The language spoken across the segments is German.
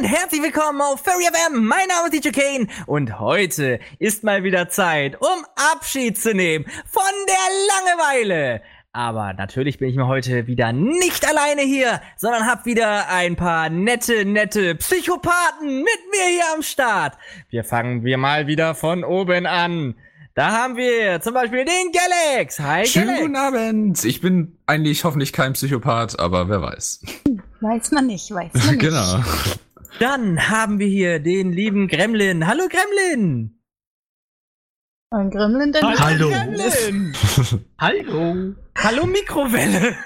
und herzlich willkommen auf Furry FM. Mein Name ist DJ Kane und heute ist mal wieder Zeit, um Abschied zu nehmen von der Langeweile. Aber natürlich bin ich mir heute wieder nicht alleine hier, sondern hab wieder ein paar nette, nette Psychopathen mit mir hier am Start. Wir fangen wir mal wieder von oben an. Da haben wir zum Beispiel den Galax. Hi, Schönen Galax. guten Abend. Ich bin eigentlich hoffentlich kein Psychopath, aber wer weiß. Weiß man nicht, weiß man nicht. genau. Dann haben wir hier den lieben Gremlin. Hallo Gremlin. Ein Gremlin denn? Hallo. Gremlin. Hallo. Hallo Mikrowelle.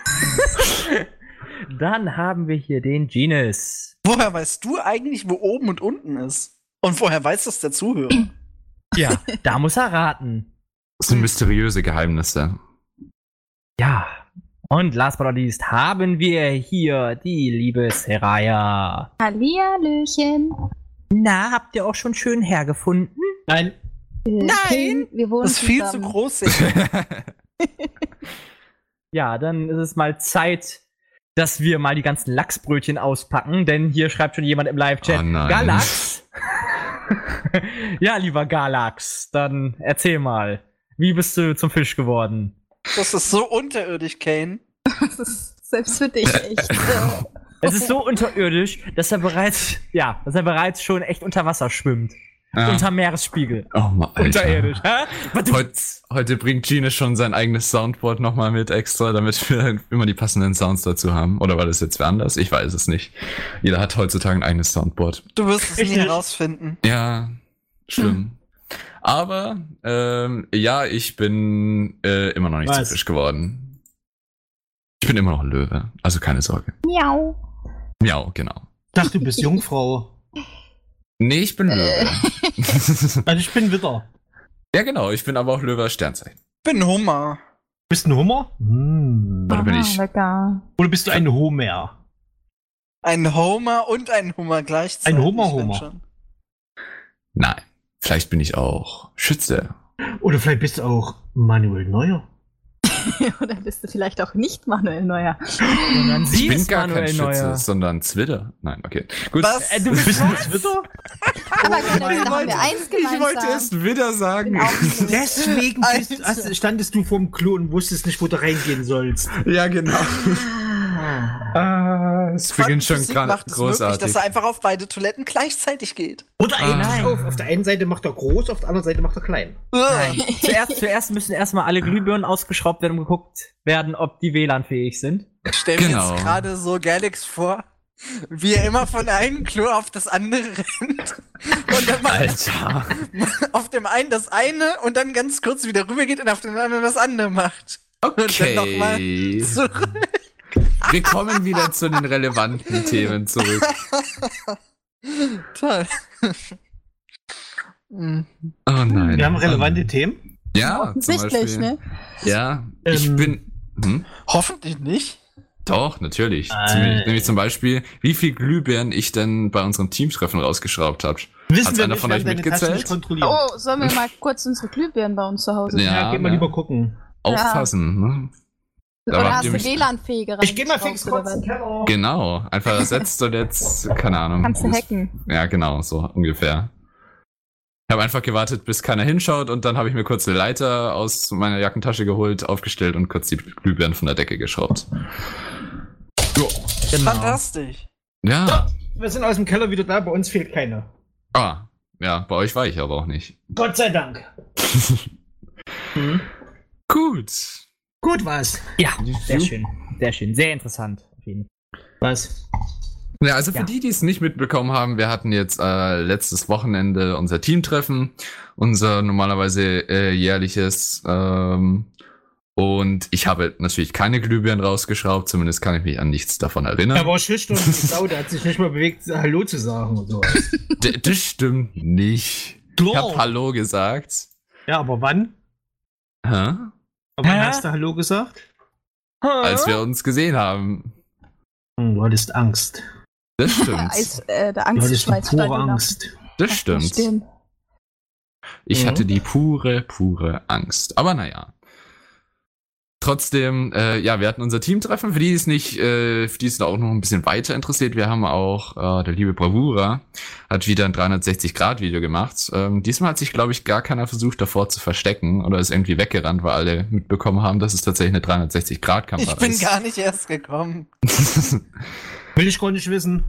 Dann haben wir hier den Genus. Woher weißt du eigentlich, wo oben und unten ist? Und woher weiß das der Zuhörer? Ja, da muss er raten. Das sind mysteriöse Geheimnisse. Ja. Und last but not least haben wir hier die liebe Seraya. Hallihallöchen. Na, habt ihr auch schon schön hergefunden? Nein. Äh, Nein. Wir wohnen Das ist viel zu zusammen. groß. Sigmar. Ja, dann ist es mal Zeit, dass wir mal die ganzen Lachsbrötchen auspacken, denn hier schreibt schon jemand im Live-Chat, Oh. Galax. ja, lieber Galax, dann erzähl mal, wie bist du zum Fisch geworden? Das ist so unterirdisch, Kane. Das ist selbst für dich echt. äh, Es ist so unterirdisch, dass er bereits, ja, dass er bereits schon echt unter Wasser schwimmt. Ja. Unter Meeresspiegel. oh Mann, Alter. Unterirdisch, Heute, heute bringt Gene schon sein eigenes Soundboard nochmal mit extra, damit wir immer die passenden Sounds dazu haben. Oder war das jetzt wer anders? Ich weiß es nicht. Jeder hat heutzutage ein eigenes Soundboard. Du wirst es Ich nie herausfinden. Ja, schlimm. Aber ähm, ja, ich bin äh, immer noch nicht Was? zu Fisch geworden. Ich bin immer noch ein Löwe, also keine Sorge. Miau. Miau, genau. Ich dachte, du bist Jungfrau. Nee, ich bin Löwe. Also ich bin Witter. ja, genau, ich bin aber auch Löwe Sternzeichen. Bin Hummer. Bist du ein Hummer? Hm. Warte, bin ich- Lecker. Oder bist du ein Homer? Ein Homer und ein Hummer gleichzeitig. Ein Hummer, wenn Hummer. schon. Nein, vielleicht bin ich auch Schütze. Oder vielleicht bist du auch Manuel Neuer? Oder bist du vielleicht auch nicht Manuel Neuer? Sondern sie ich bin ist gar Manuel kein Schütze, Neuer. sondern Zwitter. Nein, okay. Gut. Was? Äh, du Bist bist du ein Witter? Aber Ich da haben wir eins gemeinsam. wollte erst Widder sagen. Deswegen bist, hast, standest du vorm Klo und wusstest nicht, wo du reingehen sollst. ja, genau. Ah, es beginnt schon gerade macht es möglich, großartig. dass er einfach auf beide Toiletten gleichzeitig geht. Oder Ah. eigentlich auf. Auf der einen Seite macht er groß, auf der anderen Seite macht er klein. Nein. zuerst, zuerst müssen erstmal alle Glühbirnen ausgeschraubt werden und geguckt werden, ob die WLAN-fähig sind. Ich stelle mir Genau. jetzt gerade so Galax vor, wie er immer von einem Klo auf das andere rennt. Und dann mal Alter. auf dem einen das eine und dann ganz kurz wieder rübergeht und auf den anderen das andere macht. Und dann nochmal Okay. zurück. Wir kommen wieder zu den relevanten Themen zurück. Toll. Hm. Oh nein. Wir haben relevante Ähm, Themen. Ja, zum Offensichtlich, Beispiel. ne? Ja, ich Ähm, bin. Hm? Hoffentlich nicht. Doch, natürlich. Zum- Nämlich zum Beispiel, wie viel Glühbirnen ich denn bei unserem Teamtreffen rausgeschraubt habe. Wissen Hat's wir einer nicht, von wir euch mitgezählt? Oh, sollen wir mal kurz unsere Glühbirnen bei uns zu Hause Ja. ja, geh mal lieber gucken. Aufpassen, ne? Da Oder hast du mich- WLAN-fähige Ich geh mal fix kurz in Keller. Genau, einfach ersetzt und jetzt, keine Ahnung. Kannst du hacken. Ja, genau, so ungefähr. Ich habe einfach gewartet, bis keiner hinschaut und dann habe ich mir kurz eine Leiter aus meiner Jackentasche geholt, aufgestellt und kurz die Glühbirnen von der Decke geschraubt. Jo. Genau. Fantastisch. Ja. Wir sind aus dem Keller wieder da, bei uns fehlt keine. Ah, ja, bei euch war ich aber auch nicht. Gott sei Dank. Gut. Gut was. Ja, sehr schön. Sehr schön. Sehr interessant. Was? Ja, also für Ja. die, die es nicht mitbekommen haben, wir hatten jetzt äh, letztes Wochenende unser Teamtreffen, unser normalerweise äh, jährliches. Ähm, und ich habe natürlich keine Glühbirnen rausgeschraubt, zumindest kann ich mich an nichts davon erinnern. Er war schüchtern und Sau, der hat sich nicht mal bewegt, Hallo zu sagen und so. D das stimmt nicht. Ich hab Hallo gesagt. Ja, aber wann? Hä? Aber wann Hä? hast du Hallo gesagt? Als wir uns gesehen haben. Hm, du hattest Angst. Das stimmt. Als, äh, der Du hattest stand pure ihm nach- Angst. Das auf der stimmt. Ich Mhm. hatte die pure, pure Angst. Aber naja. Trotzdem, äh, ja, wir hatten unser Teamtreffen. Für die ist nicht, äh, für die ist auch noch ein bisschen weiter interessiert. Wir haben auch, äh, der liebe Bravura hat wieder ein 360-Grad-Video gemacht. Ähm, diesmal hat sich, glaube ich, gar keiner versucht, davor zu verstecken oder ist irgendwie weggerannt, weil alle mitbekommen haben, dass es tatsächlich eine 360-Grad-Kamera Ich bin ist. gar nicht erst gekommen. Will ich gar nicht wissen.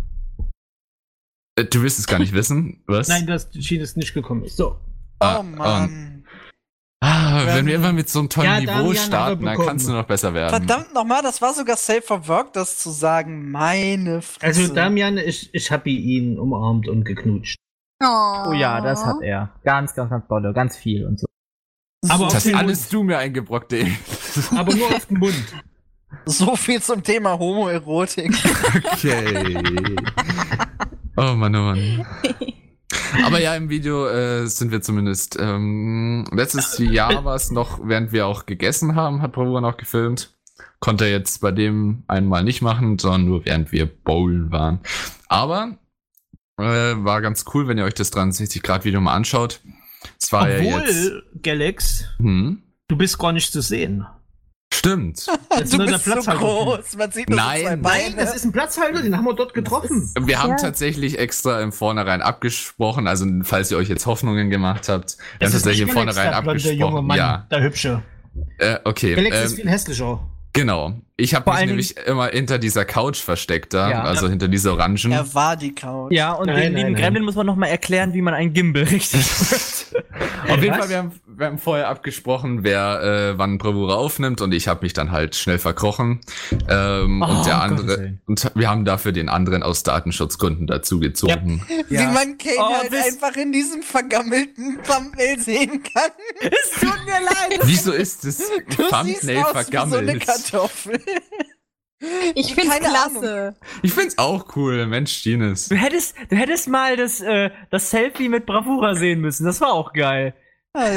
Äh, du wirst es gar nicht wissen, was? Nein, dass Schiene ist nicht gekommen ist. So. Ah, Oh Mann. Ah, wenn wir immer mit so einem tollen Ja, Niveau er starten, dann kannst du noch besser werden. Verdammt nochmal, das war sogar safe for work, das zu sagen. Meine Fresse. Also Damian, ich, ich habe ihn umarmt und geknutscht. Oh, Oh ja, das hat er. Ganz, ganz, ganz dolle, ganz viel und so. Aber Das hast alles du mir eingebrockt, ey. Aber nur auf den Mund. So viel zum Thema Homoerotik. Okay. Oh Mann, oh Mann. Aber ja, im Video äh, sind wir zumindest. Ähm, letztes Jahr war es noch, während wir auch gegessen haben, hat Bravura noch gefilmt. Konnte er jetzt bei dem einmal nicht machen, sondern nur während wir bowlen waren. Aber äh, war ganz cool, wenn ihr euch das 360-Grad-Video mal anschaut. Es war ja jetzt. Obwohl, Galax, Hm, du bist gar nicht zu sehen. Stimmt. Das ist du der bist so groß. Man sieht nur Nein, nein, Beine. Nein, das ist ein Platzhalter, den haben wir dort getroffen. Wir haben Ja. tatsächlich extra im Vornherein abgesprochen, also falls ihr euch jetzt Hoffnungen gemacht habt, wir haben tatsächlich im Vornherein der blonde junge abgesprochen. Mann, Ja, der hübsche. äh, okay. Ist Ähm, viel hässlicher. genau. Ich habe mich nämlich immer hinter dieser Couch versteckt da, Ja. also hinter dieser Orangen. Er war die Couch. Ja, und Nein, den nein, lieben nein. Gremlin muss man noch mal erklären, wie man ein Gimbal richtig wird. Auf jeden Was? Fall, wir haben, wir haben vorher abgesprochen, wer äh, wann Bravura aufnimmt und ich habe mich dann halt schnell verkrochen. Ähm, Oh, und der andere Willen. und wir haben dafür den anderen aus Datenschutzgründen dazugezogen. Wie Ja. man Kane Oh, halt einfach in diesem vergammelten Thumbnail sehen kann. es tut mir leid. Wieso ist das Du Thumbnail siehst aus wie so eine vergammelt? Kartoffel. Ich find's Keine klasse. ich find's auch cool, Mensch, Gines. Du hättest, du hättest mal das, äh, das Selfie mit Bravura sehen müssen. Das war auch geil.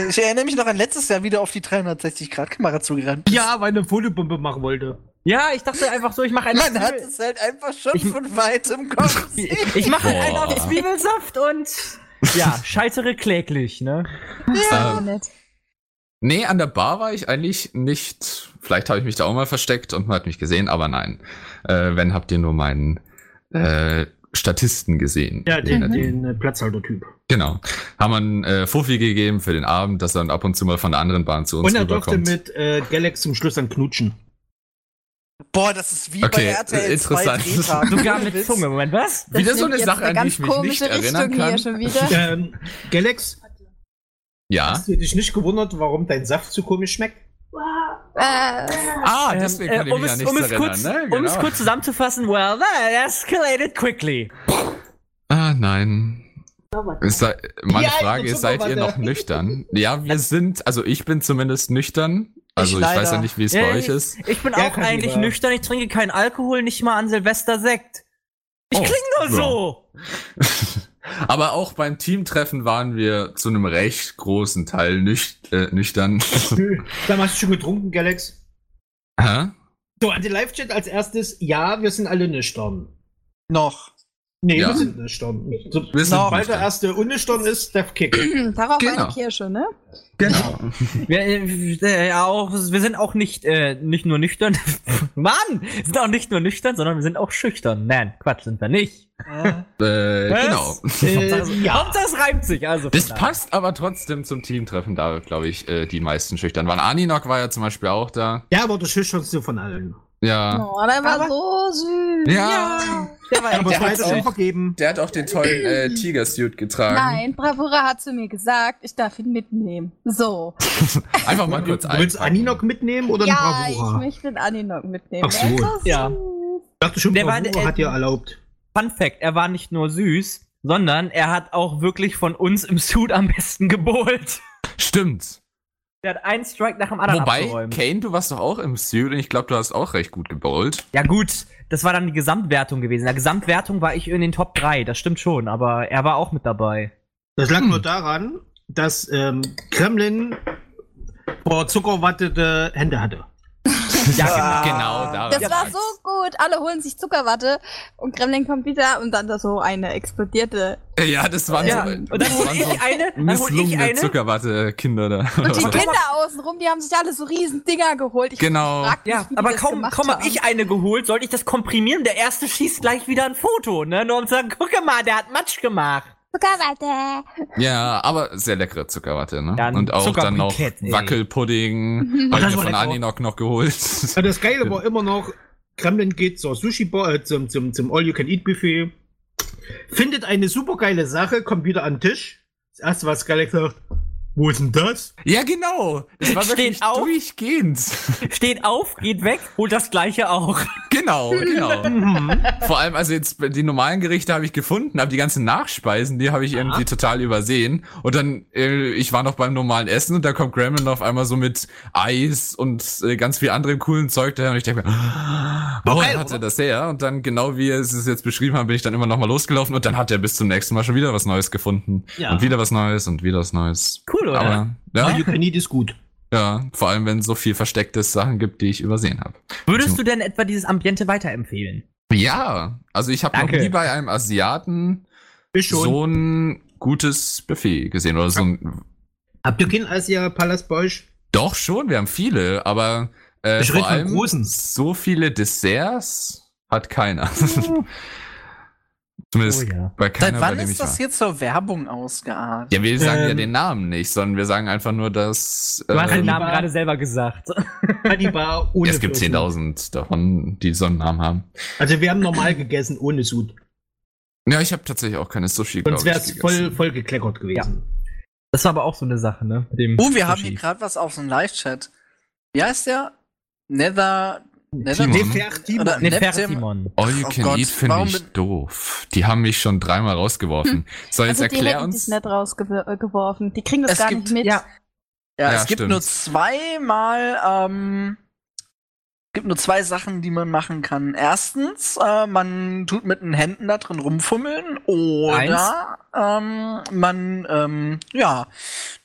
Ich erinnere mich noch an letztes Jahr wieder auf die 360-Grad-Kamera zugerannt. Ja, weil eine Foliebombe machen wollte. Ja, ich dachte einfach so, ich mache einen Man hat Zwiebel, es halt einfach schon Ich- von weitem kommen ich, ich mache halt auf Zwiebelsaft und ja, scheitere kläglich, ne? Ja, Ähm, nett. Nee, an der Bar war ich eigentlich nicht. Vielleicht habe ich mich da auch mal versteckt und man hat mich gesehen, aber nein. Äh, wenn habt ihr nur meinen äh, Statisten gesehen. Ja, den, Den- den äh, Platzhalter-Typ. Genau. Haben wir einen äh, Fuffi gegeben für den Abend, dass er dann ab und zu mal von der anderen Bahn zu uns Und er durfte mit äh, Galax zum Schluss dann knutschen. Boah, das ist wie Okay, bei RTL interessant. 2 Drehtagen. Sogar mit. Zunge. Moment, was? Das wieder so eine Sache, an die ganz ich mich nicht komische erinnern kann. Hier schon wieder. Ähm, Galax, Ja. hast du dich nicht gewundert, warum dein Saft so komisch schmeckt? Äh, Ah, deswegen Ähm, kann äh, ich um mich es, an nichts um es erinnern, kurz, ne? um es Genau. kurz zusammenzufassen, well, that escalated quickly. Ah, nein. Es sei, meine Ja, Frage ist, seid ihr noch nüchtern? Ja, wir sind, also ich bin zumindest nüchtern. Also ich, leider. weiß ja nicht, wie es Ja, bei euch ich, ist. Ich bin Ja, auch kann eigentlich lieber. nüchtern, ich trinke keinen Alkohol, nicht mal an Silvester Sekt. Ich Oh, kling nur ja. so. Aber auch beim Teamtreffen waren wir zu einem recht großen Teil nüch äh, nüchtern. Nö. Dann hast du schon getrunken, Galax. Hä? So, an den Live-Chat als erstes, ja, wir sind alle nüchtern. Noch. Nee, Ja. wir sind Wir sind sobald der nüchtern. erste unnüchtern ist, Death Kick. darauf Genau. eine Kirsche, ne? Genau. Wir, äh, ja, auch, wir sind auch nicht, äh, nicht nur nüchtern. Mann! Wir sind auch nicht nur nüchtern, sondern wir sind auch schüchtern. Nein, Quatsch, sind wir nicht. Äh, Äh, genau. Äh, ja. Hauptsache, es reimt sich. Also Das passt aber trotzdem zum Teamtreffen, da glaube ich äh, die meisten schüchtern waren. Aninok war ja zum Beispiel auch da. Ja, aber der schüchternste von allen. Ja. Oh, der war Aber- so süß. Ja. Der war Aber Der war schon auch. vergeben. Der hat auch den tollen äh, Tiger-Suit getragen. Nein, Bravura hat zu mir gesagt, ich darf ihn mitnehmen. So. Einfach mal kurz Du willst einpacken. Aninok mitnehmen oder ja, einen ich Bravura? möchte den Aninok mitnehmen. Ach so. Ja. Ich dachte schon, Der war- Bravura äh, hat dir erlaubt. Fun Fact, er war nicht nur süß, sondern er hat auch wirklich von uns im Suit am besten gebohlt. Stimmt. Der hat einen Strike nach dem anderen Wobei, abgeräumt. Kane, du warst doch auch im Suit und ich glaube, du hast auch recht gut gebowlt. Ja gut, das war dann die Gesamtwertung gewesen. In der Gesamtwertung war ich in den Top 3, das stimmt schon, aber er war auch mit dabei. Das lag Hm. nur daran, dass ähm, Kremlin vor zuckerwattete Hände hatte. Ja, genau, da. Das war so gut. Alle holen sich Zuckerwatte und Gremlin kommt wieder und dann da so eine explodierte Ja, das waren Ja, so, und dann das hol waren ich so eine, misslungene eine. Zuckerwatte-Kinder da. Und die Kinder außenrum, die haben sich alle so riesen Dinger geholt. Ich Genau. frag Ja, aber kaum, kaum hab ich eine geholt, sollte ich das komprimieren. Der erste schießt gleich wieder ein Foto, ne? Nur um zu sagen, guck mal, der hat Matsch gemacht. Zuckerwatte. Ja, aber sehr leckere Zuckerwatte, ne? Ein Und auch dann noch. Wackelpudding. Hab Das ich mir von. Aninok noch geholt. Ja, das Geile war immer noch, Kremlin geht zur Sushi-Bar, äh, zum, zum, zum All-You-Can-Eat-Buffet, findet eine super geile Sache, kommt wieder an den Tisch. Das erste, was Galex sagt, wo ist denn das? Ja, genau. Das war Steht wirklich auf. durchgehend. Steht auf, geht weg, holt das gleiche auch. Genau, genau. Vor allem, also jetzt die normalen Gerichte habe ich gefunden, aber die ganzen Nachspeisen, die habe ich irgendwie total übersehen. Und dann, äh, ich war noch beim normalen Essen und da kommt Gremlin auf einmal so mit Eis und äh, ganz viel anderem coolen Zeug daher. Und ich denke mir, wo geil, hat er das her? Und dann, genau wie er es jetzt beschrieben hat, bin ich dann immer noch mal losgelaufen und dann hat er bis zum nächsten Mal schon wieder was Neues gefunden. Ja. Und wieder was Neues und wieder was Neues. Cool, oder? Aber, ja, All-You-Can-Eat ist gut. ja, vor allem, wenn es so viel versteckte Sachen gibt, die ich übersehen habe. Würdest du denn etwa dieses Ambiente weiterempfehlen? Ja, also ich habe noch nie bei einem Asiaten so ein gutes Buffet gesehen oder so ein. Habt ihr keinen Asia-Palast bei euch? Doch schon, wir haben viele, aber äh, vor allem so viele Desserts hat keiner. Zumindest Oh ja. bei keiner, Seit bei wann ist das war. hier zur Werbung ausgeartet? Ja, wir sagen ja Ähm, den Namen nicht, sondern wir sagen einfach nur, dass Du hast den ähm, Namen gerade selber gesagt. Hannibal ohne es gibt Fürsten. 10.000 davon, die so einen Namen haben. Also wir haben normal gegessen, ohne Sud. Ja, ich habe tatsächlich auch keine Sushi, glaube Sonst wäre es gegessen. voll, voll gekleckert gewesen. Das war aber auch so eine Sache, ne? Oh, wir haben Sushi. hier gerade was auf dem Live-Chat. Wie heißt der? Nether. Nefertimon. Ne, Fertimon. All you Oh can Gott, eat finde warum ich doof. Die haben mich schon dreimal rausgeworfen. So, jetzt Also die erklär hätten uns. dich nicht rausgeworfen. Die kriegen das Es gar gibt- nicht mit. Ja, Ja, Ja, es gibt stimmt. nur zweimal, ähm, gibt nur zwei Sachen, die man machen kann. Erstens, äh, man tut mit den Händen da drin rumfummeln oder ähm, man, ähm, ja,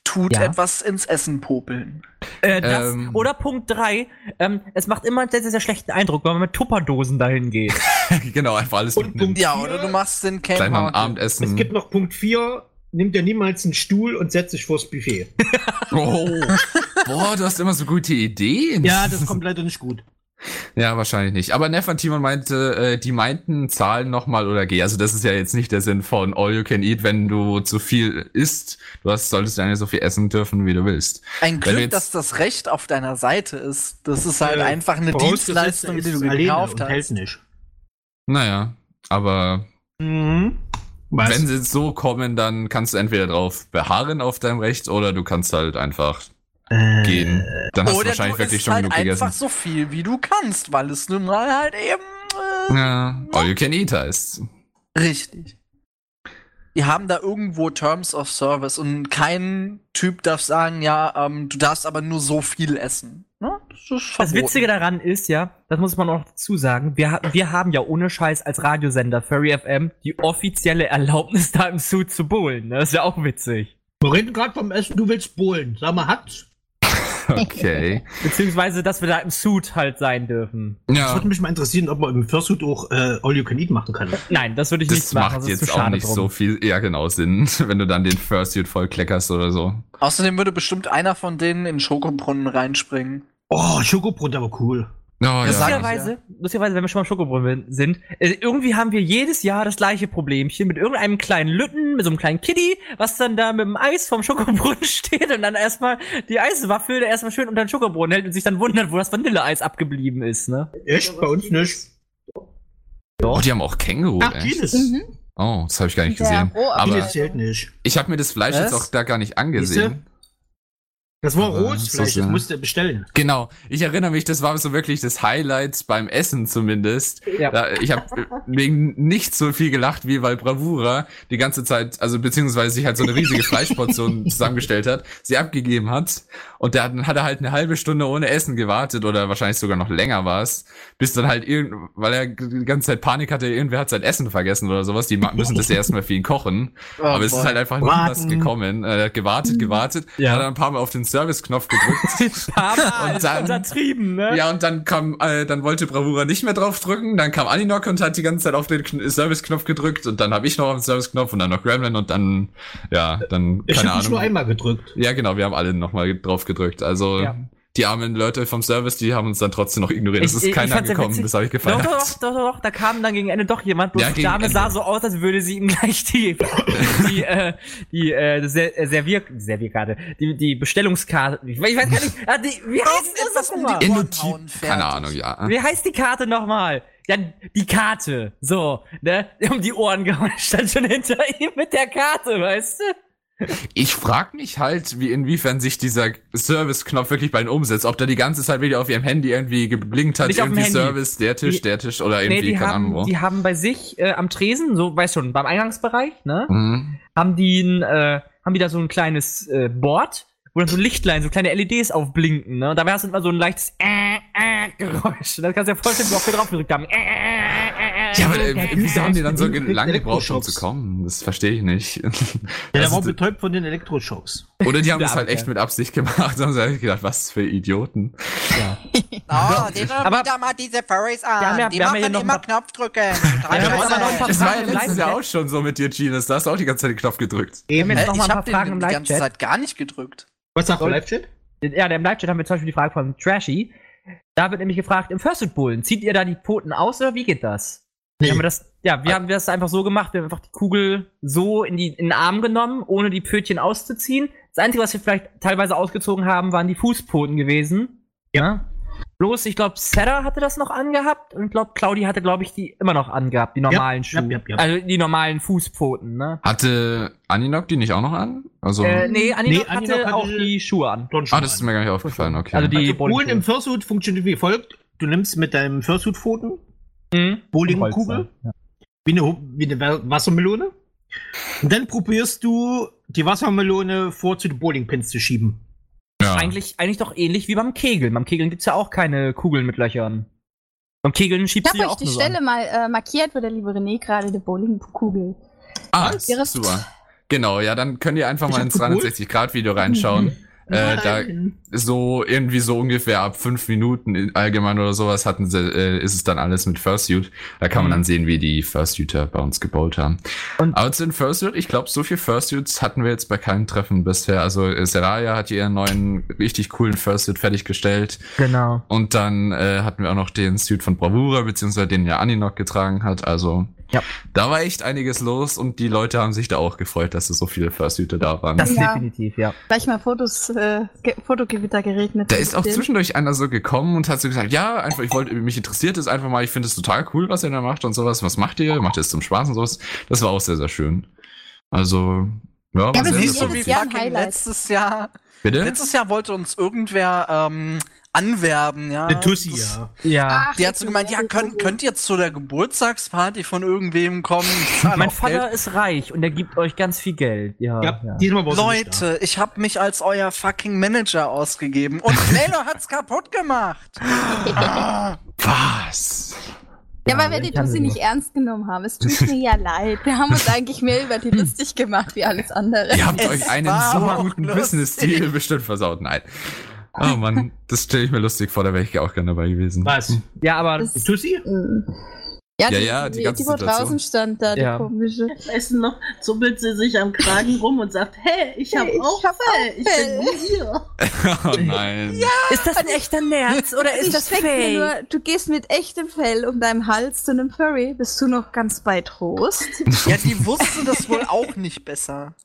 tut Ja. etwas ins Essen popeln. Äh, das, Ähm. oder Punkt 3, ähm, es macht immer einen sehr, sehr, sehr schlechten Eindruck, wenn man mit Tupperdosen dahin geht. genau, einfach alles Und mitnehmen. Punkt Ja, oder du machst den Camp. Abendessen. Es gibt noch Punkt 4, nimmt er niemals einen Stuhl und setzt sich vors Buffet. oh. Boah, du hast immer so gute Ideen. Ja, das kommt leider nicht gut. Ja, wahrscheinlich nicht. Aber Neff und Timon meinte, äh, die meinten Zahlen nochmal oder geh. Also das ist ja jetzt nicht der Sinn von All You Can Eat, wenn du zu viel isst. Du hast, solltest ja nicht so viel essen dürfen, wie du willst. Ein Glück, jetzt- dass das Recht auf deiner Seite ist. Das ist halt Äh, einfach eine Dienstleistung, die ist du gekauft und hält hast. nicht. Naja, aber Mhm. Was? wenn sie so kommen, dann kannst du entweder drauf beharren auf deinem Recht oder du kannst halt einfach Äh, gehen. Dann hast du Oder wahrscheinlich du wirklich schon halt genug einfach gegessen. so viel, wie du kannst, weil es nun mal halt eben äh, Ja, All You Can Eat heißt. Richtig. Die haben da irgendwo Terms of Service und kein Typ darf sagen, ja, ähm, du darfst aber nur so viel essen. Ne? Das ist Das. Witzige daran ist ja, das muss man auch dazu sagen, wir, ha- wir haben ja ohne Scheiß als Radiosender Furry FM die offizielle Erlaubnis, da im Suit zu bowlen. ne? Das ist ja auch witzig. wir reden gerade vom Essen, du willst bohlen. Sag mal, hat's? Okay. Beziehungsweise, dass wir da im Suit halt sein dürfen. Das ja, würde mich mal interessieren, ob man im Fursuit auch äh, All You Can Eat machen kann. Nein, das würde ich nicht das machen. macht das ist jetzt auch nicht drum. so viel, ja genau, Sinn, wenn du dann den Fursuit voll kleckerst oder so. Außerdem würde bestimmt einer von denen in den Schokobrunnen reinspringen. Oh, Schokobrot, aber cool. Oh, ja. sag ich Lustigerweise, lustigerweise, wenn wir schon beim Schokobrunnen sind, äh, irgendwie haben wir jedes Jahr das gleiche Problemchen mit irgendeinem kleinen Lütten, mit so einem kleinen Kitty, was dann da mit dem Eis vom Schokobrunnen steht und dann erstmal die Eiswaffel da erstmal schön unter den Schokobrunnen hält und sich dann wundert, wo das Vanilleeis abgeblieben ist, ne? Echt? Bei uns nicht. Oh, die haben auch Känguru, Ach, echt? Guinness. Mhm. Oh, das habe ich gar nicht gesehen. roh- Aber Guinness zählt nicht. ich habe mir das Fleisch Was? jetzt auch da gar nicht angesehen. Das war Aber rohes so Fleisch, das sehr. musst du bestellen. Genau, ich erinnere mich, das war so wirklich das Highlight beim Essen zumindest. Ja. Da, ich habe wegen nicht so viel gelacht, wie weil Bravura die ganze Zeit, also beziehungsweise sich halt so eine riesige Fleischportion zusammengestellt hat, sie abgegeben hat und der, dann hat er halt eine halbe Stunde ohne Essen gewartet oder wahrscheinlich sogar noch länger war es, bis dann halt irgend, weil er die ganze Zeit Panik hatte, irgendwer hat sein Essen vergessen oder sowas, die müssen das ja erstmal für ihn kochen. Oh Aber es boy. ist halt einfach nie was gekommen. Er hat gewartet, gewartet, Ja. hat dann ein paar Mal auf den Service-Knopf gedrückt. Paar Und dann- untertrieben, ne? ja, und dann kam, äh, dann wollte Bravura nicht mehr drauf drücken, dann kam Aninok und hat die ganze Zeit auf den Kn- Service-Knopf gedrückt und dann habe ich noch auf den Service-Knopf und dann noch Gremlin und dann, ja, dann, Ich keine habe nicht nur Ahnung. einmal gedrückt. Ja, genau, wir haben alle nochmal drauf gedrückt. Also, Ja. Die armen Leute vom Service, die haben uns dann trotzdem noch ignoriert. Es Ich- ist ich- ich keiner ja gekommen, das habe ich Doch, gefeiert. doch, doch, doch, doch, da kam dann gegen Ende doch jemand, bloß Ja, die Dame Ende. sah so aus, als würde sie ihm gleich die, die, äh, die, äh, äh, Servier, Servierkarte, die, die Bestellungskarte, ich weiß ich weiß gar nicht, ah, die, wie heißt das um nochmal? die- keine Ahnung, ja. Wie heißt die Karte nochmal? Ja, die Karte, so, ne, um die Ohren gehauen, stand schon hinter ihm mit der Karte, weißt du? Ich frag mich halt, wie inwiefern sich dieser Service-Knopf wirklich bei ihnen umsetzt. Ob der die ganze Zeit wieder auf ihrem Handy irgendwie geblinkt hat, Nicht auf irgendwie. Service, der Tisch, Die- der Tisch oder irgendwie, nee, die keine haben, Ahnung wo. die haben bei sich äh, am Tresen, so, weißt schon, beim Eingangsbereich, ne, Mhm. haben die ein, äh, haben die da so ein kleines äh, Board, wo dann so Lichtlein, so kleine LEDs aufblinken, ne? Und dabei hast du immer so ein leichtes äh, äh, Geräusch. Dann kannst du dir vorstellen, wie oft wir drauf gedrückt haben. Äh, äh, äh, äh, Ja, aber äh, wieso haben die dann so lange gebraucht, um zu kommen? Das verstehe ich nicht. Ja, der war betäubt von den Elektroschocks. oder die haben das halt echt mit Absicht gemacht. Da haben sie halt gedacht, was für Idioten. Oh, die Aber- wieder mal diese Furries an. Haben ja- die ja machen hier noch immer ein paar Das war ja letztes Jahr auch schon so mit dir, Genius. Da hast du auch die ganze Zeit den Knopf gedrückt. Eben. Jetzt noch mal ich habe den die ganze. Zeit gar nicht gedrückt. Was sagt der Soll- Live-Chat? Ja, der im Live-Chat haben wir zum Beispiel die Frage von Trashy. Da wird nämlich gefragt, im Fursuit Bullen, zieht ihr da die Pfoten aus oder wie geht das? Nee. Haben wir das, ja, wir haben das einfach so gemacht, wir haben einfach die Kugel so in, die, in den Arm genommen, ohne die Pfötchen auszuziehen. Das Einzige, was wir vielleicht teilweise ausgezogen haben, waren die Fußpfoten gewesen. Ja. Bloß, ich glaube, Sarah hatte das noch angehabt und ich glaube, Claudi hatte, glaube ich, die immer noch angehabt, die normalen Ja, Schuhe. ja, ja, ja. Also die normalen Fußpfoten, ne? Hatte Aninok die nicht auch noch an? Also, Äh, nee, Aninok Nee, Aninok hatte hatte auch die Schuhe an. ah, das ist mir gar nicht aufgefallen, okay. Also die Also im Fursuit funktioniert wie folgt. Du nimmst mit deinem Fursuit-Pfoten Mhm. Bowlingkugel, Ja. wie eine, wie eine Wa- Wassermelone. Und dann probierst du, die Wassermelone vor zu den Bowlingpins zu schieben. ja. Eigentlich, eigentlich doch ähnlich wie beim Kegeln. Beim Kegeln gibt's ja auch keine Kugeln mit Löchern. Beim Kegeln Ich schiebst du habe ja euch auch die nur so Stelle an. mal äh, markiert, wo der liebe René gerade die Bowlingkugel. Ah, super. Genau, ja, dann könnt ihr einfach Ich mal ins geholt. 360-Grad-Video reinschauen. Äh, da so irgendwie so ungefähr ab fünf Minuten in- allgemein oder sowas hatten sie, äh, ist es dann alles mit Fursuit. Da kann man Mhm. dann sehen, wie die Fursuiter bei uns gebaut haben. Und- Aber zu den Fursuit, ich glaube, so viel Fursuits hatten wir jetzt bei keinem Treffen bisher. Also äh, Seraya hat ihren neuen richtig coolen Fursuit fertiggestellt. Genau. Und dann äh, hatten wir auch noch den Suit von Bravura, beziehungsweise den ja Aninok getragen hat. Also Ja. da war echt einiges los und die Leute haben sich da auch gefreut, dass so so viele Fursuiter da waren. Das Ja. definitiv, ja. Gleich mal Fotos, äh, Ge Fotogewitter geregnet. Da ist auch Den- zwischendurch einer so gekommen und hat so gesagt, ja, einfach, ich wollte, mich interessiert es einfach mal, ich finde es total cool, was ihr da macht und sowas. Was macht ihr? Macht ihr es zum Spaß und sowas? Das war auch sehr, sehr schön. Also, ja, es Nicht ist so wie Jahr letztes Jahr. Bitte? Letztes Jahr wollte uns irgendwer ähm, anwerben, ja. Eine Tussi, Das- ja. Ja. Ach, Die hat so gemeint, ja, könnt, könnt ihr zu der Geburtstagsparty von irgendwem kommen? Mein Vater Geld. ist reich und er gibt euch ganz viel Geld. Ja. Ja, ja. Leute, ich habe mich als euer fucking Manager ausgegeben und Taylor hat's kaputt gemacht. Was? Ja, Ja, weil wir die Tussi sie nicht ernst genommen haben. Es tut mir ja leid. Wir haben uns eigentlich mehr über die lustig gemacht wie alles andere. Ihr habt Es euch einen so guten lustig. Business-Deal bestimmt versaut. Nein. Oh Mann, das stelle ich mir lustig vor, da wäre ich auch gerne dabei gewesen. Was? ja, aber Das- Die Tussi? Mm. Ja, Ja, die, ja, die die, ganze die wo draußen stand da, die Ja. komische. Weißt du noch, zuppelt sie sich am Kragen rum und sagt, hey, ich hab Hey, ich auch hab Fell, auch ich Fell." bin wie ihr. oh nein. ist das ein echter Nerz oder ist Ich das fake? nur, du gehst mit echtem Fell um deinem Hals zu einem Furry, bist du noch ganz bei Trost? Ja, die wusste das wohl auch nicht besser.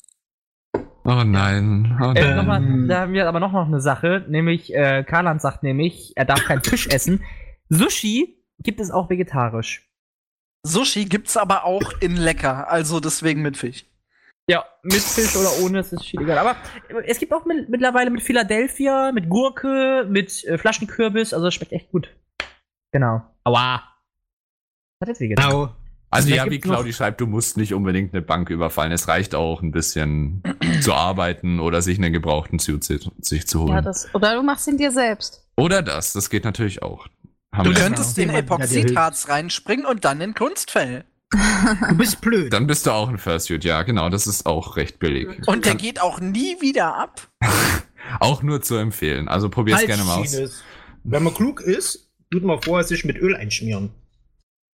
Oh nein. Oh Äh, nein. mal, da haben wir aber noch, noch eine Sache, nämlich äh, Karlan sagt nämlich, er darf keinen Fisch essen. Sushi gibt es auch vegetarisch. Sushi gibt's aber auch in lecker, also deswegen mit Fisch. Ja, mit Fisch oder ohne, das ist viel egal. Aber es gibt auch mit, mittlerweile mit Philadelphia, mit Gurke, mit äh, Flaschenkürbis, also es schmeckt echt gut. Genau. Aua. Hat jetzt vegetarisch. Genau. Also Vielleicht ja, wie Claudi schreibt, du musst nicht unbedingt eine Bank überfallen. Es reicht auch ein bisschen zu arbeiten oder sich einen gebrauchten Suit si- sich zu holen. Ja, das, oder du machst ihn dir selbst. oder das, das geht natürlich auch. Haben Du könntest in dir Epoxidharz reinspringen und dann in Kunstfell. Du bist blöd. Dann bist du auch ein Fursuit, ja, genau, das ist auch recht billig. Und der geht auch nie wieder ab. Auch nur zu empfehlen. Also probier's gerne mal aus. Wenn man klug ist, tut man vorher sich mit Öl einschmieren.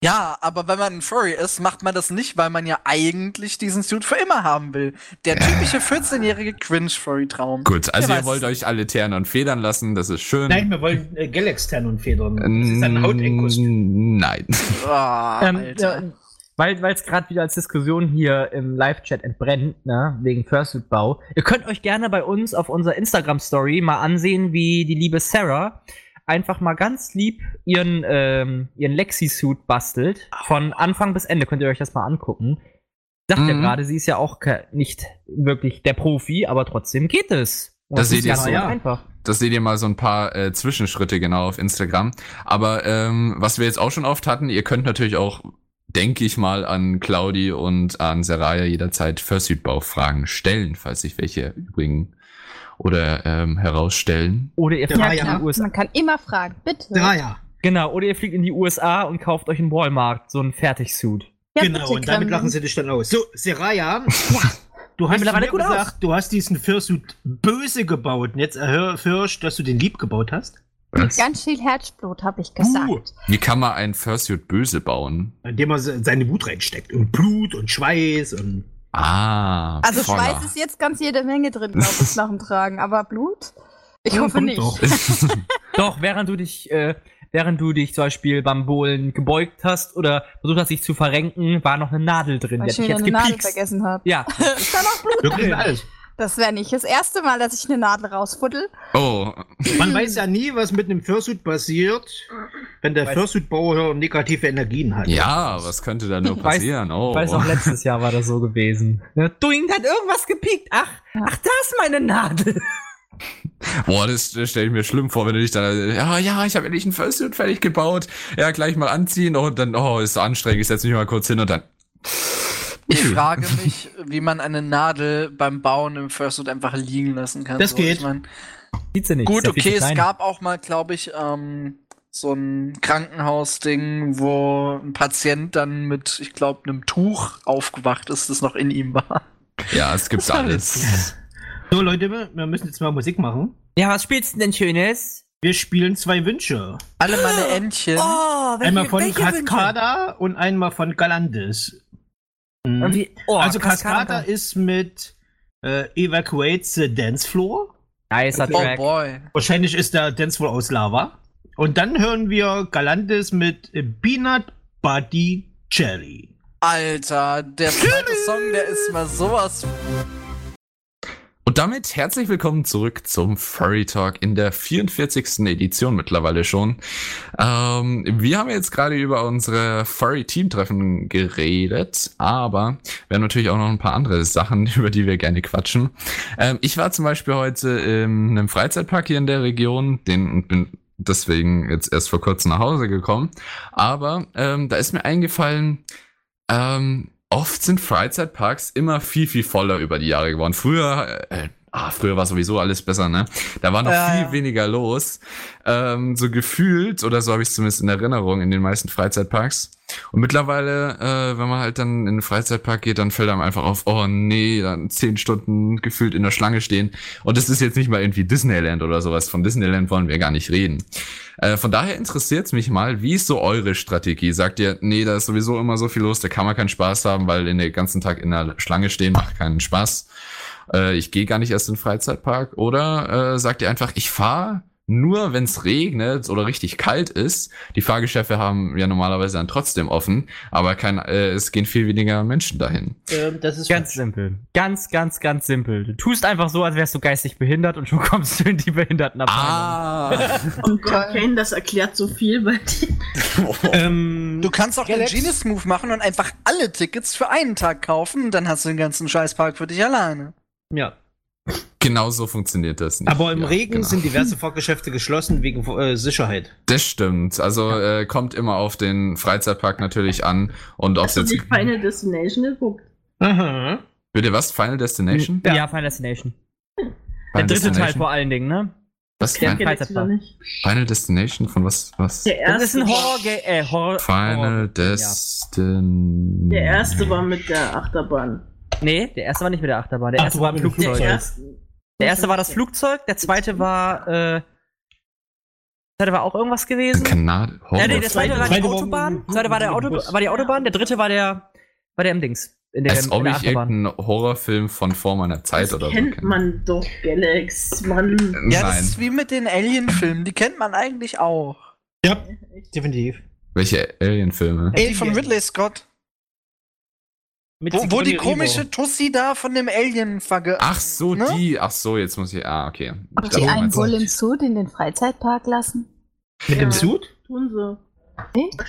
Ja, aber wenn man ein Furry ist, macht man das nicht, weil man ja eigentlich diesen Suit für immer haben will. Der typische 14-jährige Cringe-Furry-Traum. Gut, also ihr wollt euch alle Ternen und Federn lassen, das ist schön. Nein, wir wollen äh, Galaxtern und Federn. Das ist ein Hautenkostüm. Nein. Ähm, Alter. äh, weil weil es gerade wieder als Diskussion hier im Live-Chat entbrennt, ne, wegen Fursuit-Bau. Ihr könnt euch gerne bei uns auf unserer Instagram-Story mal ansehen, wie die liebe Sarah einfach mal ganz lieb ihren, ähm, ihren Lexi-Suit bastelt. Von Anfang bis Ende könnt ihr euch das mal angucken. Sagt ja Mhm. gerade, sie ist ja auch nicht wirklich der Profi, aber trotzdem geht es. Und Das ist seht ihr so. einfach. Das seht ihr mal so ein paar äh, Zwischenschritte genau auf Instagram. Aber ähm, was wir jetzt auch schon oft hatten, ihr könnt natürlich auch, denke ich mal, an Claudi und an Seraya jederzeit Fursuit-Bau-Fragen stellen, falls sich welche übrigen oder ähm, herausstellen. Oder ihr fliegt ja. in die USA. Man kann immer fragen, bitte. Ja, ja. Genau, oder ihr fliegt in die USA und kauft euch im Walmart so einen Fertigsuit. Ja, genau, und damit lachen sie dich dann aus. So, Seraya, du hast mir gut gesagt, du hast diesen Fursuit böse gebaut. Und jetzt erhörst, dass du den lieb gebaut hast. Was? Ganz viel Herzblut, habe ich gesagt. Uh. Wie kann man ein Fursuit böse bauen? Indem se- seine Wut reinsteckt. Und Blut und Schweiß und. Ah, Also voller. Schweiß ist jetzt ganz jede Menge drin, glaube ich, nach dem Tragen. Aber Blut? Ich hoffe nicht. doch. Doch, während du dich, äh, während du dich zum Beispiel beim Bohlen gebeugt hast oder versucht hast, dich zu verrenken, war noch eine Nadel drin. Weil Die ich dich jetzt eine Nadel gepiekst. vergessen habe. Ja, Ist da noch Blut Wirklich drin? alles. Das wäre nicht das erste Mal, dass ich eine Nadel rausfuddel. Oh, Man weiß ja nie, was mit einem Fursuit passiert, wenn der Weiß- Fursuit-Bauer negative Energien hat. ja, was könnte da nur Weiß- passieren? Oh. ich weiß auch, letztes Jahr war das so gewesen. Ja, Doing hat irgendwas gepiekt. Ach, ach, da ist meine Nadel. Boah, das, das stelle ich mir schlimm vor, wenn du dich dann, ja, ja, ich habe endlich einen Fursuit fertig gebaut. Ja, gleich mal anziehen und dann, oh, ist so anstrengend, ich setze mich mal kurz hin und dann. Ich frage mich, wie man eine Nadel beim Bauen im Fursuit einfach liegen lassen kann. Das geht. Ich mein, Sieht sie nicht. gut, okay, es klein. gab auch mal, glaube ich, ähm, so ein Krankenhausding, wo ein Patient dann mit, ich glaube, einem Tuch aufgewacht ist, das noch in ihm war. Ja, es gibt alles. So, Leute, wir müssen jetzt mal Musik machen. Ja, was spielst du denn Schönes? Wir spielen zwei Wünsche. Alle meine Entchen. Oh, welche, einmal von Cascada und einmal von Galantis. Mhm. Oh, also Cascada ist mit äh, Evacuate the Dance Floor. Nicer Oh Track. boy. Wahrscheinlich ist der Dance Floor aus Lava. Und dann hören wir Galantis mit äh, Peanut Buddy Cherry. Alter, der zweite Song, der ist mal sowas. Und damit herzlich willkommen zurück zum Furry Talk in der 44. Edition mittlerweile schon. Ähm, wir haben jetzt gerade über unsere Furry-Team-Treffen geredet, aber wir haben natürlich auch noch ein paar andere Sachen, über die wir gerne quatschen. Ähm, ich war zum Beispiel heute in einem Freizeitpark hier in der Region, den bin deswegen jetzt erst vor kurzem nach Hause gekommen. Aber ähm, da ist mir eingefallen, ähm, oft sind Freizeitparks immer viel, viel voller über die Jahre geworden. Früher, äh, ah, früher war sowieso alles besser, ne? Da war noch Ja, viel ja. weniger los. Ähm, so gefühlt, oder so habe ich es zumindest in Erinnerung in den meisten Freizeitparks. Und mittlerweile, äh, wenn man halt dann in den Freizeitpark geht, dann fällt einem einfach auf, oh nee, dann zehn Stunden gefühlt in der Schlange stehen. Und das ist jetzt nicht mal irgendwie Disneyland oder sowas. Von Disneyland wollen wir gar nicht reden. Äh, von daher interessiert es mich mal, wie ist so eure Strategie? Sagt ihr, nee, da ist sowieso immer so viel los, da kann man keinen Spaß haben, weil in den ganzen Tag in der Schlange stehen macht keinen Spaß. Äh, ich gehe gar nicht erst in den Freizeitpark. Oder äh, sagt ihr einfach, ich fahre nur, wenn es regnet oder richtig kalt ist. Die Fahrgeschäfte haben ja normalerweise dann trotzdem offen, aber kein, äh, es gehen viel weniger Menschen dahin. Ähm, das ist Ganz simpel. Ganz, ganz, ganz simpel. Du tust einfach so, als wärst du geistig behindert und schon kommst du in die Behindertenabteilung. Ah! Oh Gott, Kane, das erklärt so viel bei dir. Ähm, Du kannst auch Galax- den Genius-Move machen und einfach alle Tickets für einen Tag kaufen, dann hast du den ganzen Scheißpark für dich alleine. Ja. genau so funktioniert das nicht. Aber im Ja, Regen genau. sind diverse Fahrgeschäfte geschlossen wegen äh, Sicherheit. Das stimmt. Also äh, kommt immer auf den Freizeitpark natürlich an und ob Hast du jetzt die Final Destination geguckt? Aha. bitte was Final Destination? Ja, Final Destination. Der Final dritte Teil vor allen Dingen, ne? Was? Der Final, nicht. Final Destination von was? Was? Der erste, Das ist ein Horror, äh, Horror. Final Horror- Destination. der erste war mit der Achterbahn. Nee, der erste war nicht mit der Achterbahn. Der Ach, erste du war mit dem Der Flugzeug. erste, Der erste war das Flugzeug, der zweite war, äh, der zweite war auch irgendwas gewesen. Kanade. Ja, nee, der zweite war die Autobahn. Der zweite war, der Auto, war die Autobahn. Der dritte war der, war der im Dings. In der, Als in ob der ich irgendeinen Horrorfilm von vor meiner Zeit Das oder so kennt man doch, Galax. Man. Ja, das Nein. ist wie mit den Alien-Filmen, die kennt man eigentlich auch. Ja, definitiv. Welche Alien-Filme? Ey, die von Alien. Ridley Scott. Mit Wo, wo die komische. Tussi da von dem Alien verge... Ach so, Ne? die. Ach so, jetzt muss ich. Ah, okay. Ob die einen wohl im Sud in den Freizeitpark lassen? Mit dem Ja. Suit? Tun sie.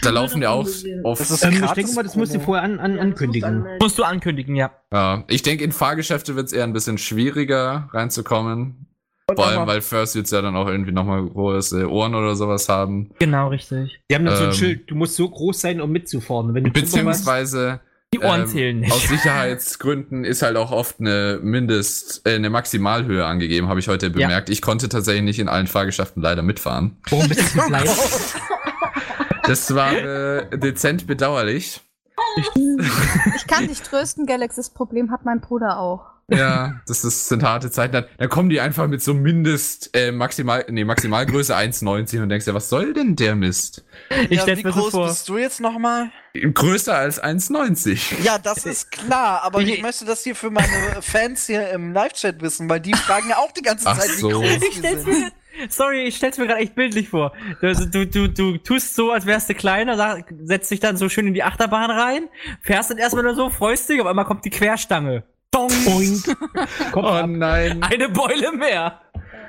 Da laufen ja auch auf. Das ist Ähm, ich denke mal, das musst du vorher an, an, Ja, ankündigen. anmelden. Musst du ankündigen, ja. Ja, ich denke, in Fahrgeschäfte wird es eher ein bisschen schwieriger reinzukommen. Vor allem, weil First jetzt ja dann auch irgendwie nochmal große Ohren oder sowas haben. Genau, richtig. Die haben dann so ein Ähm, Schild, du musst so groß sein, um mitzufahren. Wenn du Beziehungsweise Die Ohren ähm, zählen nicht. aus Sicherheitsgründen ist halt auch oft eine Mindest, äh, eine Maximalhöhe angegeben, habe ich heute Ja. bemerkt. Ich konnte tatsächlich nicht in allen Fahrgeschäften leider mitfahren. Warum bist du so? Das war äh, dezent bedauerlich. Ich kann dich trösten, Galax. Das Problem hat mein Bruder auch. Ja, das ist, sind harte Zeiten. Dann, dann kommen die einfach mit so Mindest, äh, Maximal, nee, Maximalgröße 1,90 und denkst ja, was soll denn der Mist? Ich ja, stell's wie mir so groß vor. bist du jetzt nochmal? Größer als 1,90. Ja, das ist klar, aber ich möchte das hier für meine Fans hier im Live-Chat wissen, weil die fragen ja auch die ganze Ach Zeit, wie so. groß Ich die stell's sind. mir, sorry, ich stell's mir gerade echt bildlich vor. Also, du, du, du tust so, als wärst du kleiner, setzt dich dann so schön in die Achterbahn rein, fährst dann erstmal nur so, freust dich, auf einmal kommt die Querstange. Dong! Oh nein. Eine Beule mehr.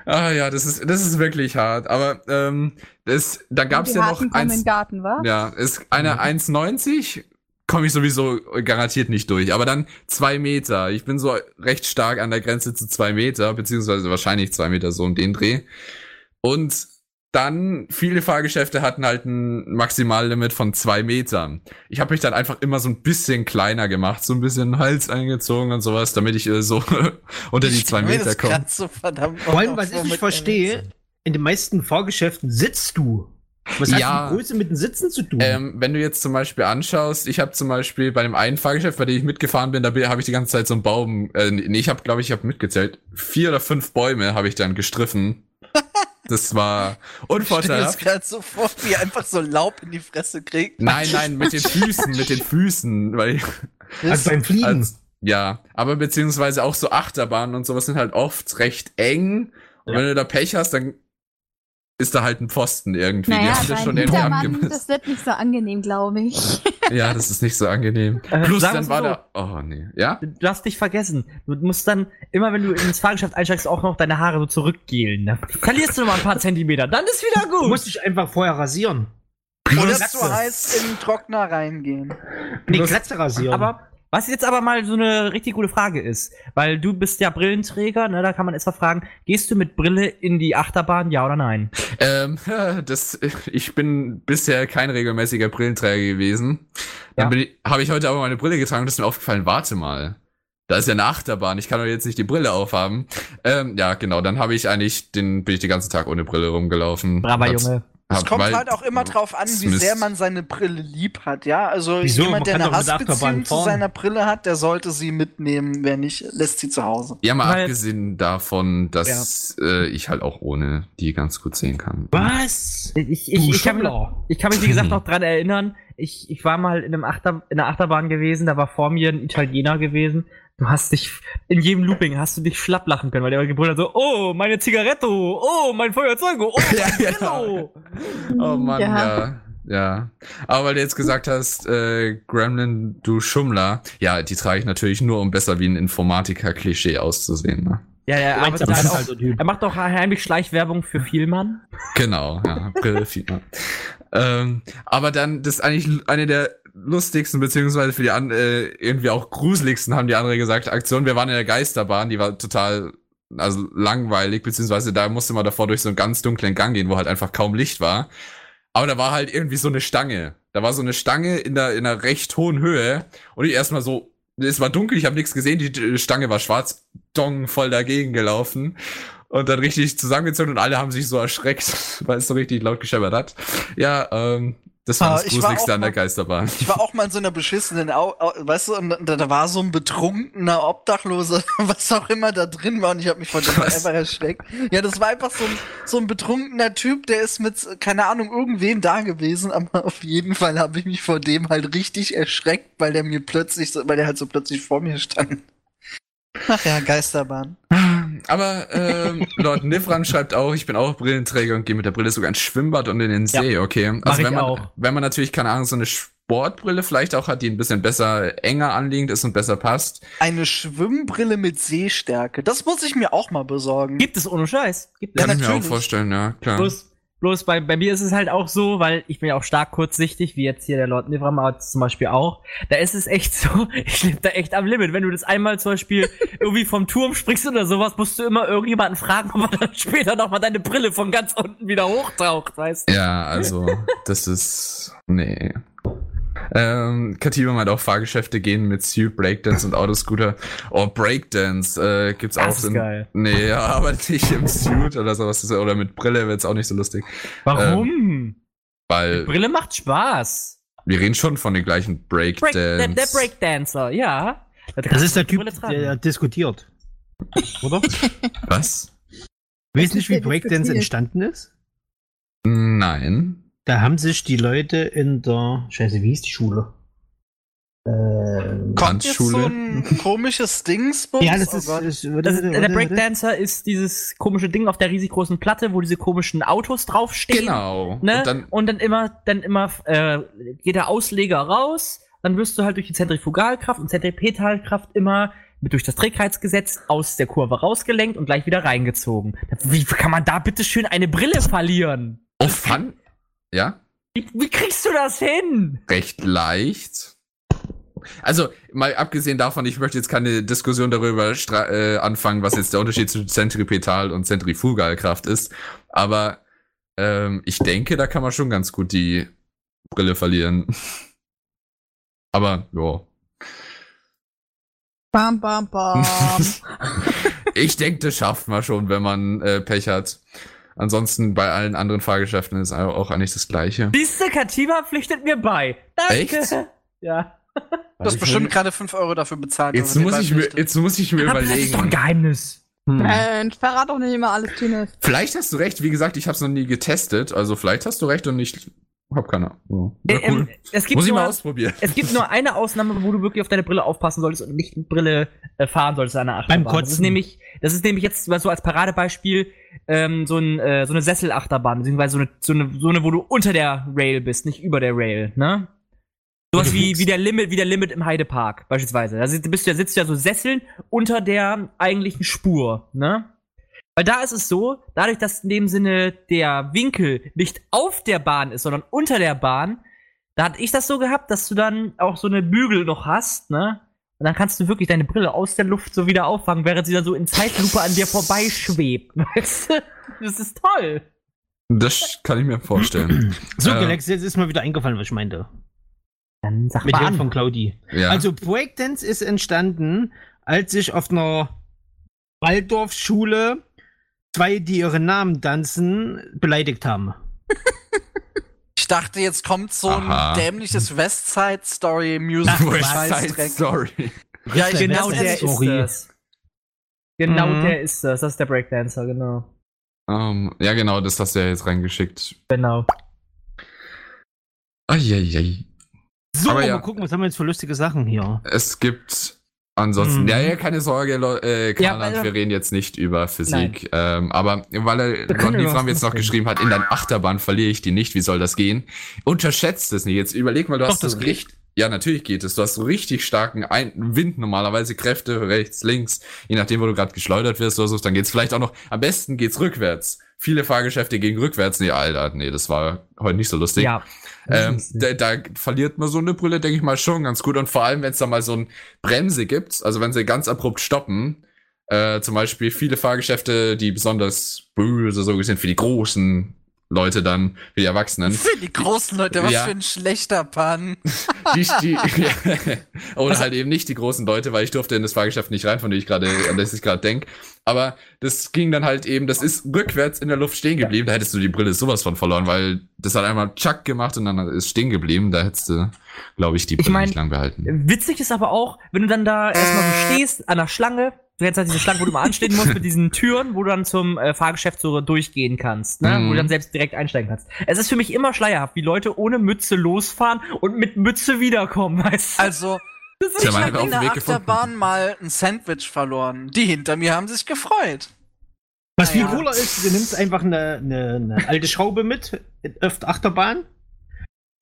Ah ja, das ist, das ist wirklich hart. Aber ähm, das, da gab's die ja noch eins. Garten, wa? Ja, ist eine 1,90 komme ich sowieso garantiert nicht durch. Aber dann zwei Meter. Ich bin so recht stark an der Grenze zu zwei Meter, beziehungsweise wahrscheinlich zwei Meter so um den Dreh. Und dann, viele Fahrgeschäfte hatten halt ein Maximallimit von zwei Metern. Ich habe mich dann einfach immer so ein bisschen kleiner gemacht, so ein bisschen Hals eingezogen und sowas, damit ich äh, so unter die zwei Meter das komme. So verdammt Vor allem, was ich nicht verstehe, in den meisten Fahrgeschäften sitzt du. Was hat Ja. die Größe mit dem Sitzen zu tun? Ähm, wenn du jetzt zum Beispiel anschaust, ich habe zum Beispiel bei dem einen Fahrgeschäft, bei dem ich mitgefahren bin, da habe ich die ganze Zeit so einen Baum, äh, nee, ich habe, glaube ich, ich habe mitgezählt, vier oder fünf Bäume habe ich dann gestriffen. Das war Ich unvorteilhaft. gerade so vor, wie er einfach so Laub in die Fresse kriegt. Nein, nein, mit den Füßen, mit den Füßen, weil also beim Fliegen. als, ja, aber beziehungsweise auch so Achterbahnen und sowas sind halt oft recht eng. Und Ja. wenn du da Pech hast, dann ist da halt ein Pfosten irgendwie. Die Naja, haben das schon irgendwie abgemessen. das wird nicht so angenehm, glaube ich. Ja, das ist nicht so angenehm. Äh, Plus sagen dann wir's war so. da, oh nee, ja? Du, du hast dich vergessen. Du musst dann, immer wenn du ins Fahrgeschäft einsteigst, auch noch deine Haare so zurückgelen. Ne? Verlierst du noch mal ein paar Zentimeter, dann ist wieder Du gut. musst dich einfach vorher rasieren. Oder so heißt in den Trockner reingehen. Nee, Glatze rasieren. Aber was jetzt aber mal so eine richtig gute Frage ist, weil du bist ja Brillenträger, ne, da kann man erst mal fragen, gehst du mit Brille in die Achterbahn, ja oder nein? Ähm, das, ich bin bisher kein regelmäßiger Brillenträger gewesen. Dann Ja. habe ich heute aber meine Brille getragen und ist mir aufgefallen, warte mal. Da ist ja eine Achterbahn, ich kann doch jetzt nicht die Brille aufhaben. Ähm, ja, genau, dann habe ich eigentlich, den, bin ich den ganzen Tag ohne Brille rumgelaufen. Braver Junge. Es kommt weil- halt auch immer drauf an, wie Mist. sehr man seine Brille lieb hat, ja. Also Wieso? Man jemand, der eine Hassbeziehung zu seiner Brille hat, der sollte sie mitnehmen. Wer nicht, lässt sie zu Hause. Ja, mal Weil- abgesehen davon, dass äh, ich halt auch ohne die ganz gut sehen kann. Was? Ich, ich, ich, kann, ich kann mich, wie gesagt, noch dran erinnern, ich, ich war mal in, einem Achter, in einer Achterbahn gewesen, da war vor mir ein Italiener gewesen. Du hast dich, in jedem Looping hast du dich schlapp lachen können, weil der gebrüllt hat so, oh, meine Zigarette, oh, mein Feuerzeug, oh, mein Ja, Brillo. Oh Mann, Ja. ja. ja. Aber weil du jetzt gesagt hast, äh, Gremlin, du Schummler, ja, die trage ich natürlich nur, um besser wie ein Informatiker-Klischee auszusehen. Ne? Ja, ja, aber ist auch, halt so er macht doch heimlich Schleichwerbung für Vielmann. Genau, ja, Brille, Fieber. ähm, aber dann, das ist eigentlich eine der lustigsten, beziehungsweise für die an, äh, irgendwie auch gruseligsten, haben die andere gesagt, Aktion. Wir waren in der Geisterbahn, die war total, also langweilig, beziehungsweise da musste man davor durch so einen ganz dunklen Gang gehen, wo halt einfach kaum Licht war. Aber da war halt irgendwie so eine Stange. Da war so eine Stange in der, in einer recht hohen Höhe und ich erstmal so, es war dunkel, ich habe nichts gesehen, die Stange war schwarz, dong, voll dagegen gelaufen und dann richtig zusammengezogen und alle haben sich so erschreckt, weil es so richtig laut gescheppert hat. Ja, ähm, Das war Ah, das ich war Gruseligste auch an der mal- Geisterbahn. Ich war auch mal in so einer beschissenen, Au Au weißt du, und da, da war so ein betrunkener Obdachloser, was auch immer da drin war, und ich habe mich von dem Was? einfach erschreckt. Ja, das war einfach so ein, so ein betrunkener Typ, der ist mit, keine Ahnung, irgendwem da gewesen, aber auf jeden Fall habe ich mich vor dem halt richtig erschreckt, weil der mir plötzlich, so, weil der halt so plötzlich vor mir stand. Ach ja, Geisterbahn. Aber ähm, Lord Nivran schreibt auch, ich bin auch Brillenträger und gehe mit der Brille sogar ins Schwimmbad und in den Ja, See, okay. Also ich wenn man, auch. wenn man natürlich, keine Ahnung, so eine Sportbrille vielleicht auch hat, die ein bisschen besser enger anliegend ist und besser passt. Eine Schwimmbrille mit Sehstärke. Das muss ich mir auch mal besorgen. Gibt es ohne Scheiß. Gibt es. Kann ich mir auch vorstellen, ja, klar. Bloß, bloß bei, bei mir ist es halt auch so, weil ich bin ja auch stark kurzsichtig, wie jetzt hier der Lord Nivram zum Beispiel auch. Da ist es echt so, ich lebe da echt am Limit. Wenn du das einmal zum Beispiel irgendwie vom Turm springst oder sowas, musst du immer irgendjemanden fragen, ob er dann später nochmal deine Brille von ganz unten wieder hochtaucht, weißt du? Ja, also, das ist. Nee. Ähm, Katiba meint auch, Fahrgeschäfte gehen mit Suit, Breakdance und Autoscooter. Oh, Breakdance äh, gibt's Das auch. ist in- geil. Nee, ja, aber nicht im Suit oder sowas. Oder mit Brille wird's auch nicht so lustig. Warum? Weil Brille macht Spaß. wir reden schon von den gleichen Break, Breakdance. der, der Breakdancer, ja. Da Das ist du der die Typ, der diskutiert. Oder? Was? Weißt nicht, wie Breakdance entstanden ist? Nein. Da haben sich die Leute in der. Scheiße, wie hieß die Schule? Ähm, Kommt jetzt so ein komisches Dingsbums? ja, das Oh ist. Das, ist- warte, der. Breakdancer ist dieses komische Ding auf der riesig großen Platte, wo diese komischen Autos draufstehen. Genau. Ne? Und dann, und dann immer, dann immer äh, geht der Ausleger raus, dann wirst du halt durch die Zentrifugalkraft und Zentripetalkraft immer mit durch das Trägheitsgesetz aus der Kurve rausgelenkt und gleich wieder reingezogen. Wie kann man da bitte schön eine Brille verlieren? oh, fun. Ja, Wie, wie kriegst du das hin? recht leicht. Also, mal abgesehen davon, ich möchte jetzt keine Diskussion darüber äh, anfangen, was jetzt der Unterschied zwischen Zentripetal- und Zentrifugalkraft ist. Aber ähm, ich denke, da kann man schon ganz gut die Brille verlieren. Aber, ja. Bam, bam, bam. ich denke, das schafft man schon, wenn man äh, Pech hat. Ansonsten bei allen anderen Fahrgeschäften ist auch eigentlich das Gleiche. Siehste, Katiba pflichtet mir bei. Danke. Echt? Ja. Du hast bestimmt gerade 5 Euro dafür bezahlt. Jetzt muss, ich mir, jetzt muss ich mir Aber das ist doch ein überlegen. Geheimnis. Hm. Mensch, verrat doch nicht immer alles, Tines. Vielleicht hast du recht. Wie gesagt, ich habe es noch nie getestet. Also vielleicht hast du recht und ich hab keine Ahnung. Ja, cool. ähm, es gibt muss ich nur, mal ausprobieren. Es gibt nur eine Ausnahme, wo du wirklich auf deine Brille aufpassen solltest und nicht mit Brille äh, fahren solltest an der Achterbahn. Beim Das ist Kotzen. nämlich, das ist nämlich jetzt mal so als Paradebeispiel ähm, so, ein, äh, so eine Sesselachterbahn, beziehungsweise so eine, so, eine, so eine, wo du unter der Rail bist, nicht über der Rail, ne? Sowas wie, wie der Limit, wie der Limit im Heidepark, beispielsweise. Da sitzt, bist du, ja- sitzt du ja so Sesseln unter der eigentlichen Spur, ne? Weil da ist es so, dadurch, dass in dem Sinne der Winkel nicht auf der Bahn ist, sondern unter der Bahn, da hatte ich das so gehabt, dass du dann auch so eine Bügel noch hast, ne? Und dann kannst du wirklich deine Brille aus der Luft so wieder auffangen, während sie dann so in Zeitlupe an dir vorbeischwebt. Weißt du? Das ist toll. Das kann ich mir vorstellen. So, Äh, Galaxy, jetzt ist mir wieder eingefallen, was ich meinte. Dann sag Mit mal Hilfe an. von Claudi. ja. Also Breakdance ist entstanden, als sich auf einer Waldorfschule zwei, die ihren Namen tanzen, beleidigt haben. Ich dachte, jetzt kommt so ein Aha. dämliches Westside Story Music. Ach, West Side Scheißdreck. Story. Ja, ich Genau der ist Sorry. das. Genau Mhm. der ist das. Das ist der Breakdancer, genau. Ähm, ja, genau, das hast du ja jetzt reingeschickt. Genau. Eieiei. So, Aber mal ja. gucken, was haben wir jetzt für lustige Sachen hier? Es gibt ansonsten, Mhm. ja, ja, keine Sorge, äh, Karland, weil- wir reden jetzt nicht über Physik. Ähm, aber weil er Liefram was jetzt noch reden. geschrieben hat, in deiner Achterbahn verliere ich die nicht, wie soll das gehen? Unterschätzt es nicht. Jetzt überleg mal, du Doch, hast das richtig. Ja, natürlich geht es. Du hast so richtig starken Ein Wind normalerweise, Kräfte rechts, links, je nachdem, wo du gerade geschleudert wirst oder so, dann geht's vielleicht auch noch, am besten geht's rückwärts. Viele Fahrgeschäfte gehen rückwärts. Nee, Alter, nee, das war heute nicht so lustig. Ja. Ähm, da, da verliert man so eine Brille, denke ich mal, schon ganz gut. Und vor allem, wenn es da mal so ein Bremse gibt, also wenn sie ganz abrupt stoppen, äh, zum Beispiel viele Fahrgeschäfte, die besonders böse so sind für die großen Leute dann, für die Erwachsenen. Für die großen Leute, was Ja. für ein schlechter Pan. Die, die, oder halt eben nicht die großen Leute, weil ich durfte in das Fahrgeschäft nicht rein, von dem ich gerade, an das ich gerade denke. Aber das ging dann halt eben, das ist rückwärts in der Luft stehen geblieben. Da hättest du die Brille sowas von verloren, weil das hat einmal Chuck gemacht und dann ist stehen geblieben. Da hättest du, glaube ich, die Brille mein, nicht lang behalten. Witzig ist aber auch, wenn du dann da erstmal so stehst an der Schlange, du kennst halt diese Schlange, wo du mal anstehen musst mit diesen Türen, wo du dann zum äh, Fahrgeschäft so durchgehen kannst, ne? Mhm. wo du dann selbst direkt einsteigen kannst. Es ist für mich immer schleierhaft, wie Leute ohne Mütze losfahren und mit Mütze wiederkommen, weißt du? Also, Das ist ich habe in der Weg gefunden. Achterbahn mal ein Sandwich verloren. Die hinter mir haben sich gefreut. Was viel Ja. cooler ist, du nimmst einfach eine, eine, eine alte Schraube mit, auf der Achterbahn,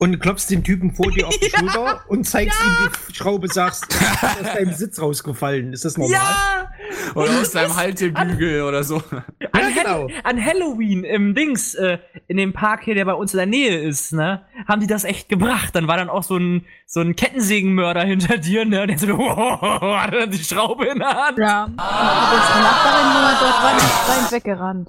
und klopfst den Typen vor dir auf die Schulter und zeigst ihm die Schraube, sagst, "Das ist aus deinem Sitz rausgefallen. Ist das normal? ja! Oder aus deinem Haltebügel oder so. An, Ja, genau. An Halloween im Dings, äh, in dem Park hier, der bei uns in der Nähe ist, ne, haben die das echt gebracht. Dann war dann auch so ein, so ein Kettensägenmörder hinter dir, ne, und der so, hat dann die Schraube in der Hand. Ja. Und unsere Nachbarin nur dort war nicht rein weggerannt.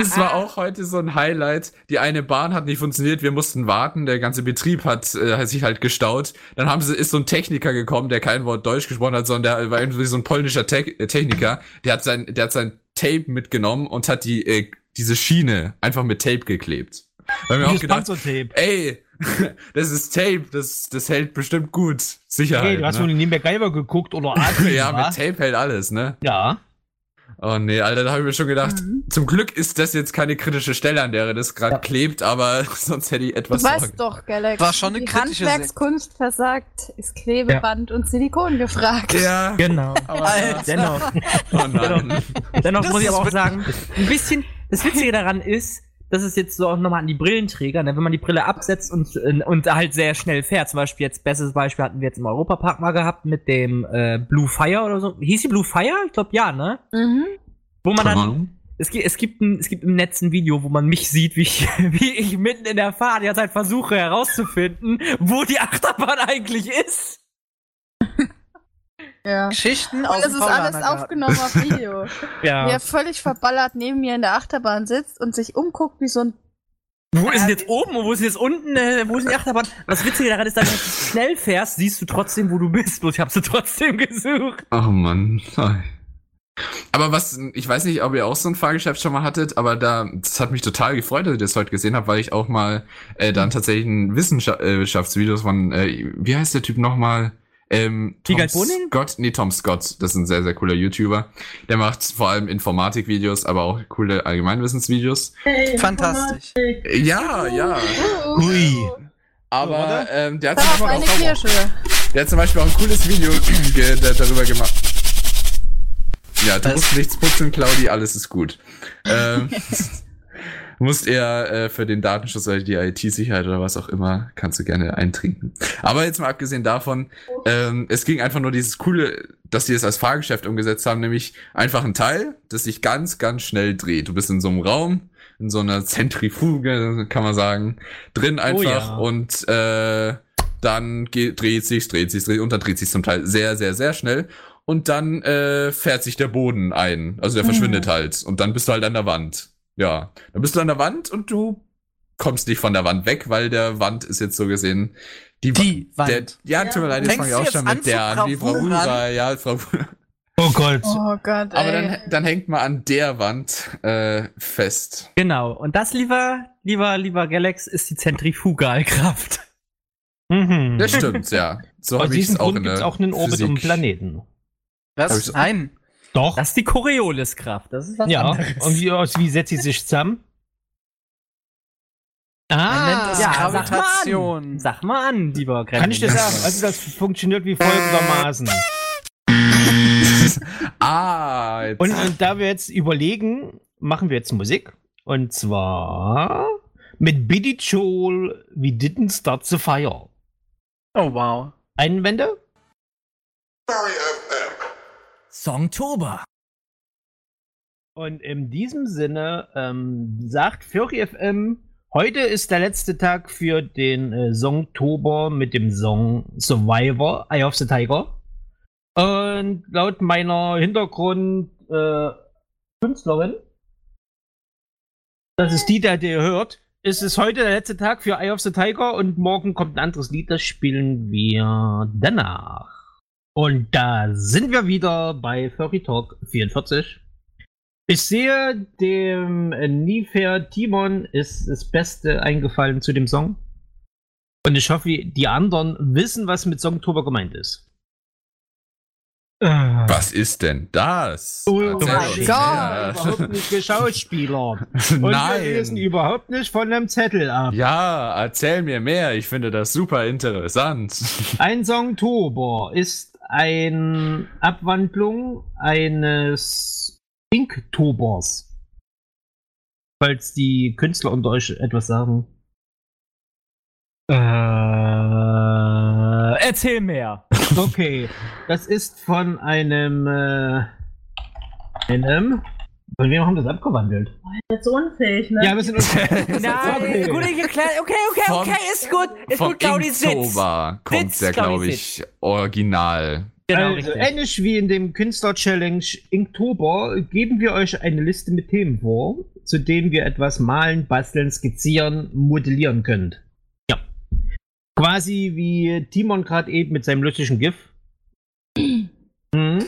Es war auch heute so ein Highlight. Die eine Bahn hat nicht funktioniert, wir mussten warten, der ganze Betrieb hat, äh, hat sich halt gestaut. Dann haben sie, ist so ein Techniker gekommen, der kein Wort Deutsch gesprochen hat, sondern der war irgendwie so ein polnischer Te äh, Techniker. Der hat sein, der hat sein Tape mitgenommen und hat die, äh, diese Schiene einfach mit Tape geklebt. Da haben wir auch Das gedacht, ey, das ist Tape, das, das hält bestimmt gut. Sicherheit. Hey, du hast wohl ne? nie MacGyver geguckt oder Adrian, Ja, mit Tape hält alles, ne? Ja. Oh nee, Alter, da habe ich mir schon gedacht, Mhm. zum Glück ist das jetzt keine kritische Stelle, an der das gerade klebt, aber sonst hätte ich Du etwas weißt Sorge. doch, Galaxy. War schon eine die kritische Handwerkskunst versagt, ist Klebeband und Silikon gefragt. Ja, Genau. Alter. Dennoch, oh nein. dennoch Das muss ich aber auch sagen, ein bisschen, das Witzige daran ist, dass es jetzt so auch nochmal an die Brillenträger, ne, wenn man die Brille absetzt und, und halt sehr schnell fährt. Zum Beispiel jetzt, bestes Beispiel hatten wir jetzt im Europapark mal gehabt mit dem äh, Blue Fire oder so. Hieß die Blue Fire? Ich glaube ja, ne? Mhm. Wo man dann. Es gibt, es, gibt ein, es gibt im Netz ein Video, wo man mich sieht, wie ich, wie ich mitten in der Fahrt jetzt halt versuche herauszufinden, wo die Achterbahn eigentlich ist. Ja. Geschichten Und aus das dem ist alles aufgenommen auf Video. Ja. Wie er völlig verballert neben mir in der Achterbahn sitzt und sich umguckt wie so ein. Wo ist denn jetzt oben und wo ist denn jetzt unten? Äh, wo ist denn die Achterbahn? Das Witzige daran ist, dass wenn du schnell fährst, siehst du trotzdem, wo du bist. Bloß ich hab sie trotzdem gesucht. Oh Mann. Aber was, ich weiß nicht, ob ihr auch so ein Fahrgeschäft schon mal hattet, aber da, das hat mich total gefreut, dass ich das heute gesehen habe, weil ich auch mal äh, dann tatsächlich ein Wissenschaftsvideo von, äh, wie heißt der Typ nochmal? Ähm, Tom? Scott? Nee, Tom Scott. Das ist ein sehr, sehr cooler YouTuber. Der macht vor allem Informatikvideos, aber auch coole Allgemeinwissensvideos. Hey, Fantastisch. Ja, ja. Ui. Aber ähm, der, hat zum Beispiel auch, Kirsche. der hat zum Beispiel auch ein cooles Video darüber gemacht. Ja, du Was? musst nichts putzen, Claudi, alles ist gut. ähm, musst eher äh, für den Datenschutz oder die IT-Sicherheit oder was auch immer, kannst du gerne eintrinken. Aber jetzt mal abgesehen davon, ähm, es ging einfach nur dieses coole, dass die es als Fahrgeschäft umgesetzt haben, nämlich einfach ein Teil, das sich ganz, ganz schnell dreht. Du bist in so einem Raum, in so einer Zentrifuge, kann man sagen, drin einfach ja. und äh, dann geht, dreht sich, dreht sich, dreht und dann dreht sich zum Teil sehr, sehr, sehr schnell. Und dann äh, fährt sich der Boden ein. Also der verschwindet halt. Und dann bist du halt an der Wand. Ja. Dann bist du an der Wand und du kommst nicht von der Wand weg, weil der Wand ist jetzt so gesehen die, Die Wa- Wand. Der, ja, tut mir leid, jetzt fange ich auch schon mit der an. Die Frau bravuran? Ura, ja, Frau Oh Gott. Oh Gott, Aber ey. dann, dann hängt man an der Wand äh, fest. Genau. Und das, lieber, lieber, lieber Galax, ist die Zentrifugalkraft. Mhm. Das stimmt, ja. So Aus habe ich diesem es auch Grund in gibt es der auch einen Orbit um den Physik. Planeten. Hab Was? Nein. Doch. Das ist die Corioliskraft. Das ist was ja. anderes. Und wie, wie setzt sie sich zusammen? Man Ah, nennt das ja, sag mal Gravitation. an. Sag mal an, lieber Gremlin. kann ich dir sagen? Also das funktioniert wie folgendermaßen. Ah, jetzt. Und, und da wir jetzt überlegen, machen wir jetzt Musik. Und zwar mit Billy Joel, We Didn't Start the Fire. Oh, wow. Einwände? Songtober. Und in diesem Sinne ähm, sagt Furry FM, heute ist der letzte Tag für den äh, Songtober mit dem Song Survivor, Eye of the Tiger. Und laut meiner Hintergrund äh, Das ist die, der ihr hört. Es ist heute der letzte Tag für Eye of the Tiger und morgen kommt ein anderes Lied, das spielen wir danach. Und da sind wir wieder bei Furry Talk 44. Ich sehe, dem Nifer Timon ist das Beste eingefallen zu dem Song. Und ich hoffe, die anderen wissen, was mit Songtober gemeint ist. Äh, Was ist denn das? Oh mein Gott, überhaupt nicht Geschauspieler. Und wir lesen Nein. überhaupt nicht von einem Zettel ab. Ja, erzähl mir mehr. Ich finde das super interessant. Ein Songtober ist eine Abwandlung eines Inktobers. Falls die Künstler unter euch etwas sagen. Äh, erzähl mehr. Okay, das ist von einem, äh, einem, von wem haben wir das abgewandelt? Jetzt so unfähig, ne? Ja, wir sind uns. Nein, gut geklärt. Okay, okay, okay, ist gut. Ist Vom gut, Claudi, sitzt. Inktober kommt Sitz, der, glaube ich, original. Genau, also, ähnlich wie in dem Künstler-Challenge Inktober geben wir euch eine Liste mit Themen vor, zu denen wir etwas malen, basteln, skizzieren, modellieren könnt. Ja. Quasi wie Timon gerade eben mit seinem lustigen GIF. Mhm.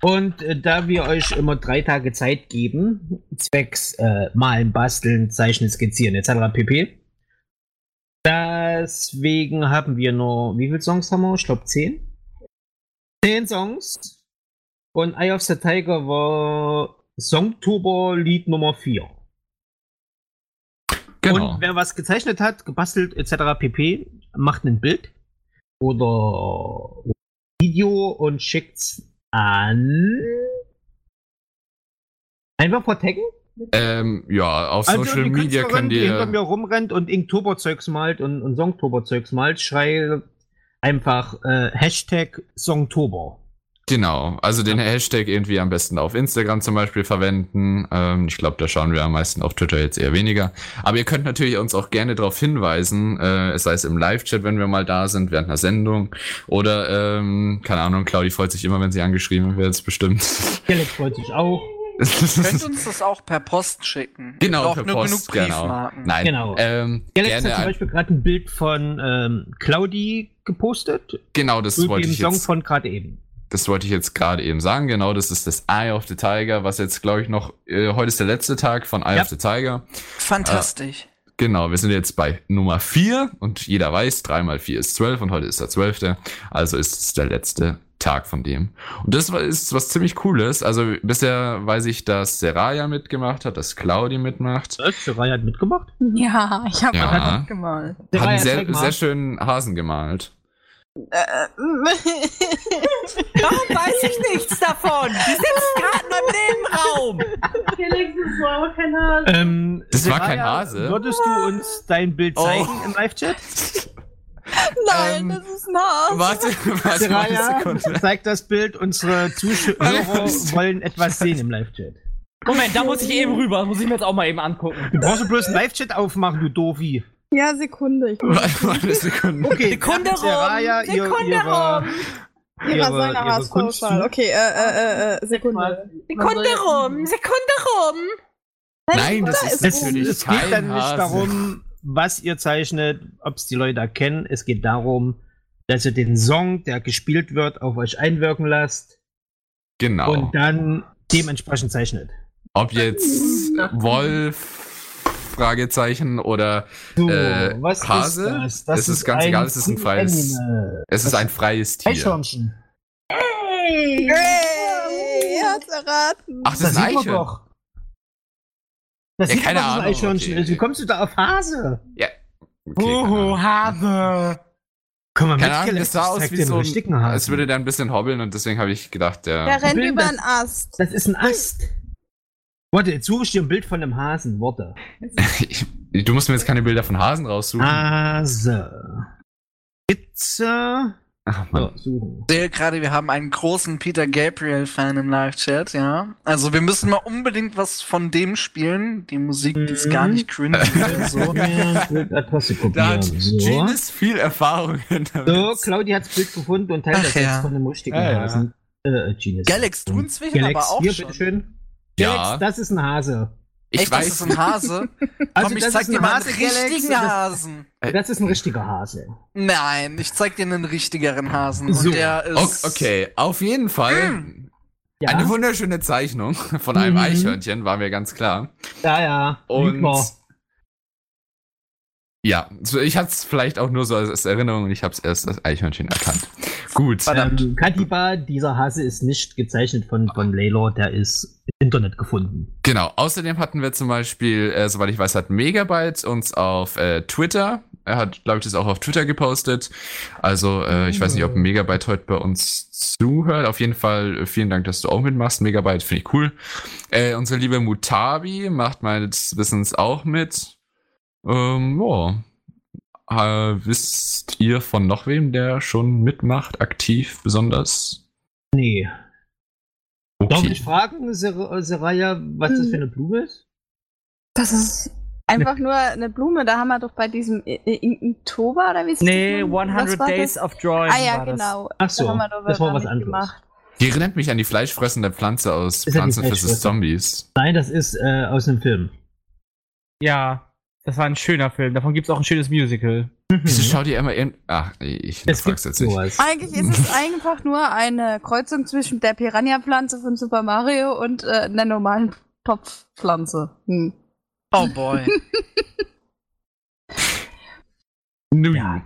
Und äh, da wir euch immer drei Tage Zeit geben, zwecks äh, malen, basteln, zeichnen, skizzieren etc. pp. Deswegen haben wir nur, wie viele Songs haben wir? Ich glaube zehn. Zehn Songs. Und Eye of the Tiger war Songtober Lied Nummer 4. Genau. Und wer was gezeichnet hat, gebastelt etc. pp, macht ein Bild oder Video und schickt's an. Einfach vertaggen? Ähm, ja, auf Also Social die Media Künstlerin, könnt die hinter ihr. mir rumrennt und Inktober-Zeugs malt und, und Songtober-Zeugs malt, schreibe einfach äh, Hashtag Songtober. Genau, also den Hashtag irgendwie am besten auf Instagram zum Beispiel verwenden. Ähm, ich glaube, da schauen wir am meisten auf Twitter jetzt eher weniger. Aber ihr könnt natürlich uns auch gerne darauf hinweisen, äh, sei es im Live-Chat, wenn wir mal da sind, während einer Sendung. Oder, ähm, keine Ahnung, Claudi freut sich immer, wenn sie angeschrieben wird, ist bestimmt. Alex freut sich auch. Könnt uns das auch per Post schicken. Genau, per nur Post, genug genau. Briefmarken. Nein, Genau. ähm, Alex hat zum Beispiel gerade ein Bild von ähm, Claudi gepostet. genau, das wollte dem ich Song jetzt, von gerade eben. Das wollte ich jetzt gerade eben sagen. Genau, das ist das Eye of the Tiger, was jetzt, glaube ich, noch, äh, heute ist der letzte Tag von Eye Ja. of the Tiger. Fantastisch. Genau, wir sind jetzt bei Nummer 4 und jeder weiß, 3 mal 4 ist 12 und heute ist der 12. Also ist es der letzte Tag von dem. Und das war- ist was ziemlich Cooles. Also bisher weiß ich, dass Seraya mitgemacht hat, dass Claudi mitmacht. Was? Seraya hat mitgemacht? Ja, ich habe Ja. ja. gemalt. Hat einen sehr, sehr schönen Hasen gemalt. Äh, Warum weiß ich nichts davon? Die sitzt gerade in meinem Nebenraum. Felix, das war aber kein Hase. Ähm, Das war Seraya, kein Hase. Würdest du uns dein Bild Oh. zeigen im Live-Chat? Nein, Ähm, das ist ein Hase. Warte, warte mal eine Seraya, Sekunde. zeig das Bild. Unsere Zuschauer wollen etwas sehen im Live-Chat. Moment, da muss ich eben rüber. Das muss ich mir jetzt auch mal eben angucken. Du brauchst bloß einen Live-Chat aufmachen, du Doofi. Ja, Sekunde. Ich Warte Sekunde. Okay, Sekunde Seraya rum, ihr, Sekunde ihre, rum. Ihre, seiner ihre Kunst Haarausfall. Okay, äh, äh, äh, Sekunde. Sekunde rum, Sekunde rum. Nein, das da ist ist natürlich Es geht dann nicht darum, was ihr zeichnet, ob es die Leute erkennen. Es geht darum, dass ihr den Song, der gespielt wird, auf euch einwirken lasst Genau. und dann dementsprechend zeichnet. Ob jetzt Wolf, Fragezeichen oder So, Äh, was Hase? ist das? Es ist ganz egal, es ist ein freies- Animal. es ist ein freies Tier. Eichhörnchen. Hey, er hat's erraten. Ach, das, ist ein Eichhörnchen. doch. Das Ja, sieht keine man, es Ahnung, Eichhörnchen okay. ist. Wie kommst du da auf Hase? Okay, keine Ahnung. Hase. Komm mal Keine Ahnung, das sah aus wie so ein, als würde der ein bisschen hobbeln und deswegen habe ich gedacht, der... Der rennt über das- einen Ast. Das ist ein Ast. Warte, jetzt suche ich dir ein Bild von einem Hasen. Warte. du musst mir jetzt keine Bilder von Hasen raussuchen. Ah. Hase. Pizza. Ach, Mann. So, suchen. Ich sehe gerade, wir haben einen großen Peter Gabriel-Fan im Live-Chat, ja. Also wir müssen mal unbedingt was von dem spielen. Die Musik, die ist gar Mhm. nicht cringe. so. Da hat. So. Genius viel Erfahrung hinter so, Claudia hat das Bild gefunden und teilt Ach das ja. jetzt von einem richtigen Ja, ja. Hasen. Äh, Genius. Galax, du inzwischen Galax, aber auch hier, schon. bitteschön. Ja. Galax, das ist ein Hase. Ich Echt, das weiß. ist ein Hase? Also Komm, ich das zeig dir mal einen Hase, Galax, richtigen das- Hasen. Das ist ein richtiger Hase. Nein, ich zeig dir einen richtigeren Hasen. So. Und der ist. Okay, auf jeden Fall. Ja. Eine wunderschöne Zeichnung von einem Mhm. Eichhörnchen, war mir ganz klar. Ja, ja. Und Lügner. Ja, so, ich hatte es vielleicht auch nur so als Erinnerung und ich habe es erst als Eichhörnchen erkannt. Gut. Verdammt. Ähm, Katiba, dieser Hase ist nicht gezeichnet von, von Layla, der ist im Internet gefunden. Genau. Außerdem hatten wir zum Beispiel, äh, soweit ich weiß, hat Megabyte uns auf äh, Twitter. Er hat, glaube ich, das auch auf Twitter gepostet. Also, äh, ich weiß nicht, ob Megabyte heute bei uns zuhört. Auf jeden Fall äh, vielen Dank, dass du auch mitmachst. Megabyte finde ich cool. Äh, unsere liebe Mutabi macht meines Wissens auch mit. Ähm, ja. Äh, wisst ihr von noch wem, der schon mitmacht, aktiv besonders? Nee. Darf Okay. ich fragen, Ser Seraya, was das für eine Blume ist? Das ist einfach nur eine Blume. Da haben wir doch bei diesem I I Oktober oder wie es Nee, hieß? Was 100 war Days das? of Drawing. Ah ja, war das. genau. Ach so, Da haben wir doch das war was anderes. gemacht. Die erinnert mich an die fleischfressende Pflanze aus Ist Pflanzen vs. Zombies. Nein, das ist äh, aus einem Film. Ja, das war ein schöner Film. Davon gibt es auch ein schönes Musical. Wieso schau dir immer irgend... Ach, ich Es gibt frag's jetzt nicht. sowas. Eigentlich ist es einfach nur eine Kreuzung zwischen der Piranha-Pflanze von Super Mario und äh, einer normalen Topfpflanze. Hm. Oh boy. Nun, Ja.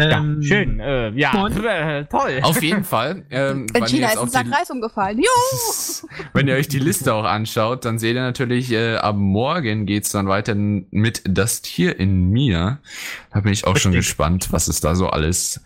Ja, Ähm, schön. Äh, ja, und? äh, toll. Auf jeden Fall. Ähm, In wenn, ihr China ist ein Sack Reis umgefallen. Juhu! wenn ihr euch die Liste auch anschaut, dann seht ihr natürlich, äh, ab morgen geht's dann weiter mit Das Tier in mir. Da bin ich auch schon Richtig. gespannt, was es da so alles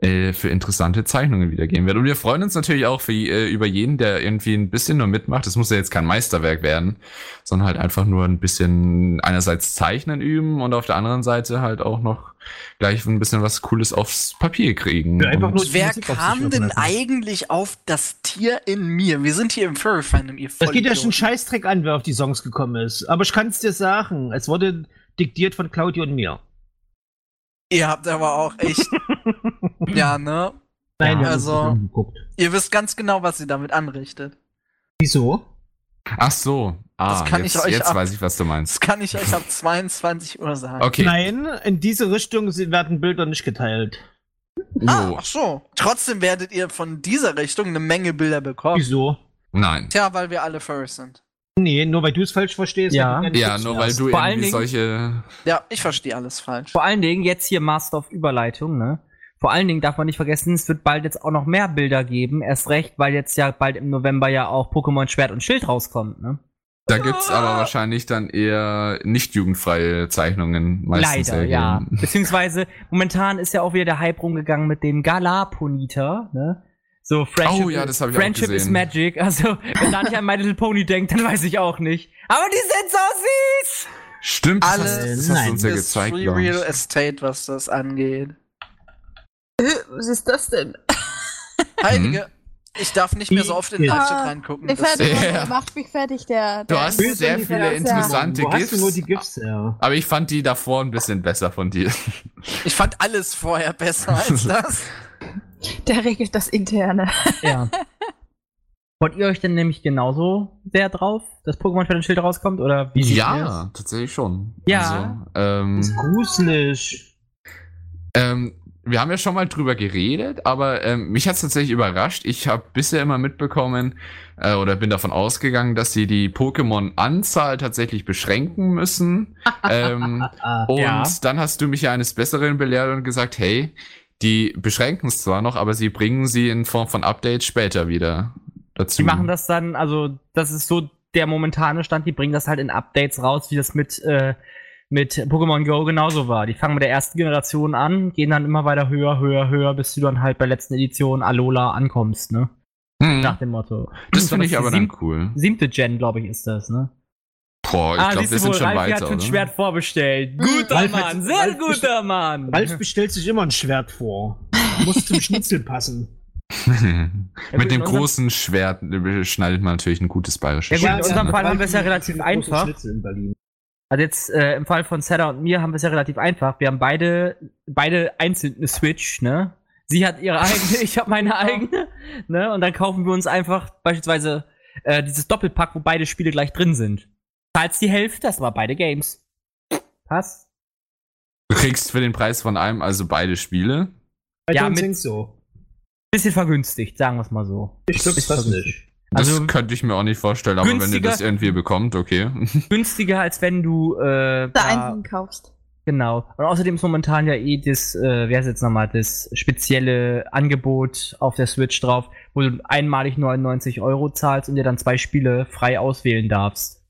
äh, für interessante Zeichnungen wieder geben wird. Und wir freuen uns natürlich auch für, äh, über jeden, der irgendwie ein bisschen nur mitmacht. Das muss ja jetzt kein Meisterwerk werden, sondern halt einfach nur ein bisschen einerseits zeichnen üben und auf der anderen Seite halt auch noch gleich ein bisschen was Cooles aufs Papier kriegen. Ja, einfach Und- nur- wer kam denn eigentlich auf das Tier in mir? Wir sind hier im Furry-Fandom, ihr Das geht ja schon. Scheißdreck an, wer auf die Songs gekommen ist. Aber ich kann es dir sagen, es wurde diktiert von Claudio und mir. Ihr habt aber auch echt. ja, ne? Nein, Ja, also- das. Ihr wisst ganz genau, was sie damit anrichtet. Wieso? Ach so. Ah, Das kann jetzt, ich euch jetzt ab- weiß ich, was du Das meinst. kann ich euch ab 22 Uhr sagen. Okay. Nein, in diese Richtung werden Bilder nicht geteilt. Ah, So. ach so. Trotzdem werdet ihr von dieser Richtung eine Menge Bilder bekommen. Wieso? Nein. Tja, weil wir alle Furries sind. Nee, nur weil du es falsch verstehst. Ja. Ja, nur weil du Vor irgendwie Dingen- solche. Ja, ich verstehe alles falsch. Vor allen Dingen jetzt hier Master of Überleitung, ne? Vor allen Dingen darf man nicht vergessen, es wird bald jetzt auch noch mehr Bilder geben. Erst recht, weil jetzt ja bald im November ja auch Pokémon Schwert und Schild rauskommt, ne? Da gibt's aber wahrscheinlich dann eher nicht jugendfreie Zeichnungen meistens. Leider, ergeben. ja. Beziehungsweise momentan ist ja auch wieder der Hype rumgegangen mit dem Galaponita, ne? So Friendship, Oh ja, das hab ich auch Friendship is. Magic. Also, wenn da nicht an My Little Pony denkt, dann weiß ich auch nicht. Aber die sind so süß! Stimmt, das Alles hast, das hast Nein, du uns ja ist gezeigt, Free. Real Estate, was das angeht. Was ist das denn? Heilige, ich darf nicht mehr so oft in den Ja. Live-Chat Ah, reingucken. Der Das- fertig, Ja. der macht mich fertig, der. Du der hast Böse sehr viele interessante hast GIFs. du nur die GIFs her? Aber ich fand die davor ein bisschen besser von dir. Ich fand alles vorher besser als das. der regelt das Interne. Ja. Wollt ihr euch denn nämlich genauso sehr drauf, dass Pokémon Schwert und Schild rauskommt? Oder wie ja, tatsächlich schon. Ja. Also, ähm, Das ist gruselig. Ähm, wir haben ja schon mal drüber geredet, aber ähm, mich hat es tatsächlich überrascht. Ich habe bisher immer mitbekommen äh, oder bin davon ausgegangen, dass sie die Pokémon-Anzahl tatsächlich beschränken müssen. ähm, und Ja. dann hast du mich ja eines Besseren belehrt und gesagt, hey, die beschränken es zwar noch, aber sie bringen sie in Form von Updates später wieder dazu. Die machen das dann, also das ist so der momentane Stand, die bringen das halt in Updates raus, wie das mit, äh, mit Pokémon Go genauso war. Die fangen mit der ersten Generation an, gehen dann immer weiter höher, höher, höher, bis du dann halt bei der letzten Edition Alola ankommst, ne? Hm, Nach dem Motto. das finde ich aber dann cool. Siebte Gen, glaube ich, ist das, ne? Boah, ich glaube, siehst wir sind wohl, schon Ralfi weiter, hat oder? ein Schwert vorbestellt. Guter Ralf hat- Mann, sehr Ralf guter Mann. Ralf bestellt sich immer ein Schwert vor. Muss zum Schnitzel passen. Mit dem großen Schwert schneidet man natürlich ein gutes bayerisches Ja, gut, in Schwert. unserem? Fall haben wir es ja Ralf relativ einfach. Also jetzt äh, im Fall von Sarah und mir haben wir es ja relativ einfach. Wir haben beide, beide einzeln eine Switch, ne? Sie hat ihre eigene, ich habe meine eigene, ne? Und dann kaufen wir uns einfach beispielsweise äh, dieses Doppelpack, wo beide Spiele gleich drin sind. zahlst die Hälfte, das war beide Games. Passt. Du kriegst für den Preis von einem also beide Spiele. I Ja, mit- so. Bisschen vergünstigt, sagen wir es mal so. Ich fast vergünstigt. nicht. Das Also- könnte ich mir auch nicht vorstellen, aber wenn ihr das irgendwie bekommt, okay. Günstiger, als wenn du äh, Da da- einzeln kaufst. Genau. Und außerdem ist momentan ja eh das, äh, wie heißt jetzt nochmal, das spezielle Angebot auf der Switch drauf, wo du einmalig 99 Euro zahlst und dir dann zwei Spiele frei auswählen darfst.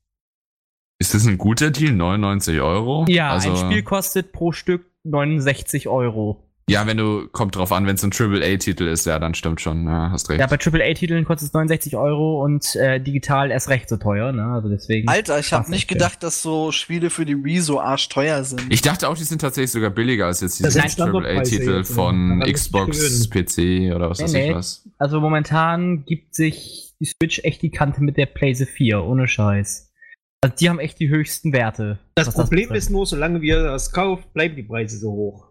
Ist das ein guter Deal? 99 Euro? Ja, also, ein Spiel kostet pro Stück 69 Euro. Ja, wenn du, kommt drauf an, wenn es ein AAA-Titel ist, ja, dann stimmt schon, ja, hast recht. Ja, bei AAA-Titeln kostet es 69 Euro und äh, digital erst recht so teuer, ne? Also deswegen. Alter, ich habe Passt nicht gedacht, dass so Spiele für die Wii so arschteuer sind. Ich dachte auch, die sind tatsächlich sogar billiger als jetzt Das diese Standardpreise AAA-Titel jetzt, ne? von Xbox, PC oder was Nee, weiß nee. ich was. Also momentan gibt sich die Switch echt die Kante mit der PlayStation 4, ohne Scheiß. Also die haben echt die höchsten Werte. Das Problem betrifft. ist nur, solange wir das kauft, bleiben die Preise so hoch.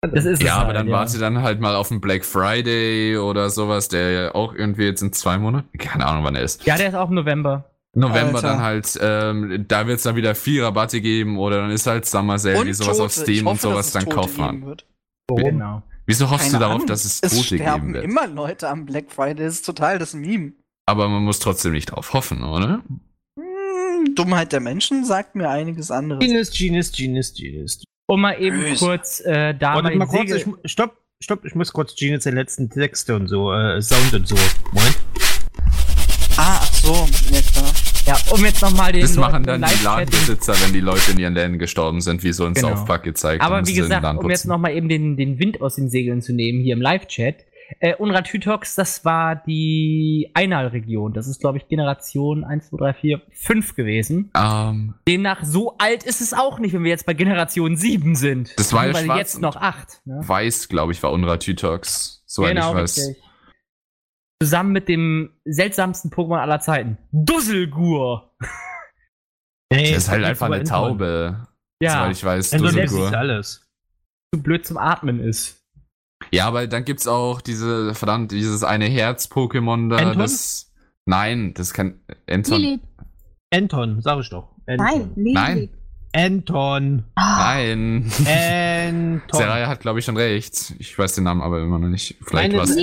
Das ist es Ja, aber halt, dann ja. warte dann halt mal auf den Black Friday oder sowas, der ja auch irgendwie jetzt in zwei Monaten, keine Ahnung wann er ist. Ja, der ist auch im November. November Alter. dann halt, ähm, da wird es dann wieder viel Rabatte geben oder dann ist halt Summer Sale, wie sowas auf Tote. Steam Ich und hoffe, dass sowas, es dann geben wird. Genau. Wieso hoffst Keine du darauf, Ahnung. dass es es Tote sterben geben wird? immer Leute am Black Friday. Das ist total das Meme. Aber man muss trotzdem nicht drauf hoffen, oder? Hm, Dummheit der Menschen sagt mir einiges anderes. Genius, Genius, Genius, Genius. Um mal eben Böse. kurz äh, da Warte mal, kurz, Segel- ich, stopp, stopp, ich muss kurz Genius den letzten Texte und so, äh, Sound und so. Moment. Ah, ach so, ja klar. Ja, um jetzt nochmal den Das Leuten machen dann die Ladenbesitzer, wenn die Leute in ihren Läden gestorben sind, wie so in Genau. South Park gezeigt. Aber wie gesagt, um jetzt nochmal eben den, den Wind aus den Segeln zu nehmen hier im Live-Chat. Äh, Unrat Hütox, das war die Einal-Region. Das ist, glaube ich, Generation 1, 2, 3, 4, 5 gewesen. Ähm, Demnach, so alt ist es auch nicht, wenn wir jetzt bei Generation 7 sind. Das war ja jetzt noch 8. Ne? Weiß, glaube ich, war Unra Tytox, soweit genau, ich weiß. richtig. Zusammen mit dem seltsamsten Pokémon aller Zeiten. Dusselgur. Hey, Das ist halt einfach eine. Taube, Ja, soweit ich weiß. Dusselgur. alles. zu blöd zum Atmen ist. Ja, aber dann gibt's auch diese, verdammt, dieses eine Herz-Pokémon da, Anton? das. Nein, das kann. Anton. Lilith. Anton, sag ich doch. Anton. Nein, Lilith. Nein. Anton. Nein. Anton. Seraya hat, glaube ich, schon recht. Ich weiß den Namen aber immer noch nicht. Vielleicht war es.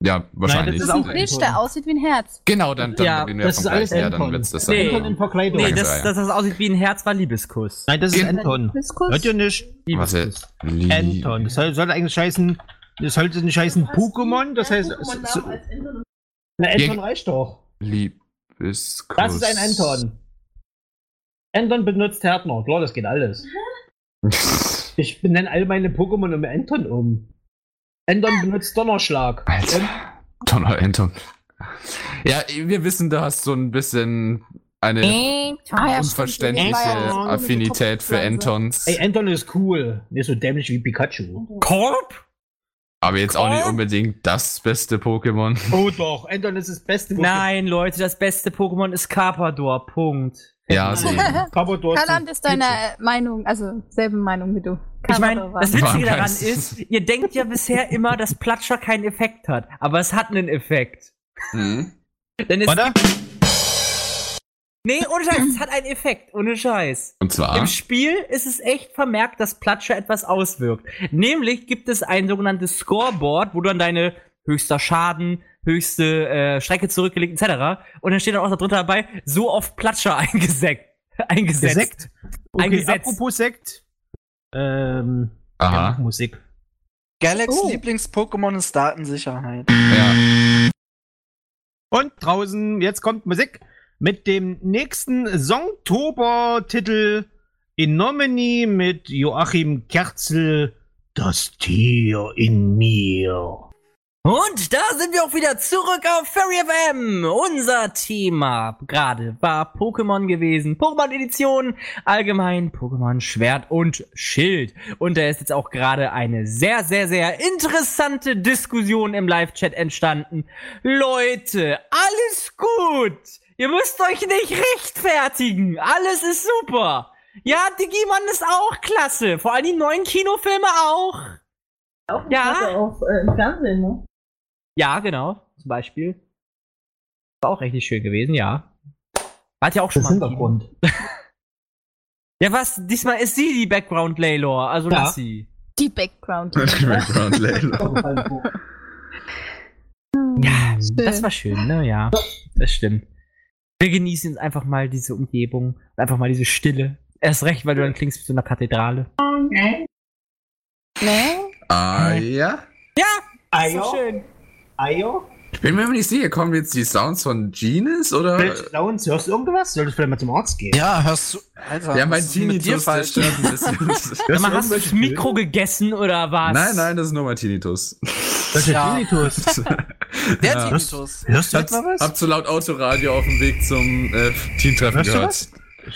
Ja, wahrscheinlich. Das ist auch ein Fisch, der aussieht wie ein Herz. genau, dann, dann Ja, reden wir das vom ist alles gleichen. Ja, dann wird's das Nee. sein. Nee, Danke, das, Seraya. das, das aussieht wie ein Herz, war Liebeskuss. Nein, das ist Gen- Anton. Liebeskuss? Hört ihr nicht? Liebeskuss. Lieb- Anton. Das soll, soll eigentlich heißen, das sollte nicht heißen Pokémon, das heißt, so, na, Anton reicht doch. Liebeskuss. Das ist ein Anton. Anton benutzt Härtner. Klar, das geht alles. Ich benenne all meine Pokémon um Anton um. Anton benutzt Donnerschlag. Alter. Donner Anton. Ja, wir wissen, du hast so ein bisschen eine ja, unverständliche ja Affinität für eine Antons. Ey, Anton ist cool. Nicht so dämlich wie Pikachu. Korb? Aber jetzt auch nicht unbedingt das beste Pokémon. Oh doch, Anton ist das Beste. was Nein, Leute, das beste Pokémon ist Carpador. Punkt. Ja, es so. gibt. Carpador ist Karland ist deine Meinung, also selbe Meinung wie du. Ich meine, das Witzige daran ist, ihr denkt ja bisher immer, dass Platscher keinen Effekt hat. Aber es hat einen Effekt. Hm? Denn es Warte. Nee, ohne Scheiß, es hat einen Effekt, ohne Scheiß. Und zwar. Im Spiel ist es echt vermerkt, dass Platscher etwas auswirkt. Nämlich gibt es ein sogenanntes Scoreboard, wo du dann deine höchster Schaden, höchste äh, Strecke zurückgelegt, etc. Und dann steht dann auch da drunter dabei, so oft Platscher eingesetzt. eingesetzt. Sekt? Okay, Eingesetzt. apropos Sekt. Ähm, Aha. ja, Musik. Galax Oh. Lieblings-Pokémon ist Datensicherheit. Ja. Und draußen, jetzt kommt Musik mit dem nächsten Songtober-Titel in Nomini mit Joachim Kerzel, Das Tier in mir. Und da sind wir auch wieder zurück auf Fairy FM. Unser Thema gerade war Pokémon gewesen. Pokémon Edition, allgemein Pokémon Schwert und Schild. Und da ist jetzt auch gerade eine sehr, sehr, sehr interessante Diskussion im Live-Chat entstanden. Leute, alles gut. Ihr müsst euch nicht rechtfertigen. Alles ist super. Ja, Digimon ist auch klasse. Vor allem die neuen Kinofilme auch. Auch Ja. auf äh, im Fernsehen, ne? Ja, genau. Zum Beispiel. War auch richtig schön gewesen, ja. Hat ja auch schon Das mal. einen Hintergrund. Ja, was? Diesmal ist sie die Background Laylor, also Ja. sie. Die Background. Background Layla. Ja, Schön. das war schön, ne? Ja, das stimmt. Wir genießen jetzt einfach mal diese Umgebung, einfach mal diese Stille. Erst recht, weil du dann klingst wie so eine Kathedrale. ne? Ah, ja. So Ayo, schön. Ayo. Ich bin mir aber nicht sicher, kommen jetzt die Sounds von Genius oder? Welche Sounds? Hörst du irgendwas? Solltest du vielleicht mal zum Arzt gehen? Ja, hörst du. Alter, Ja, mein ist Tinnitus, falsch? stört ein bisschen. Hast du das Mikro gegessen oder was? nein, nein, das ist nur mein Tinnitus. Welche Ja. Tinnitus? Der Ja. Tinnitus. Hörst du Hab, etwa was? hab zu laut Autoradio auf dem Weg zum äh, Teamtreffen Hörst du gehört. was?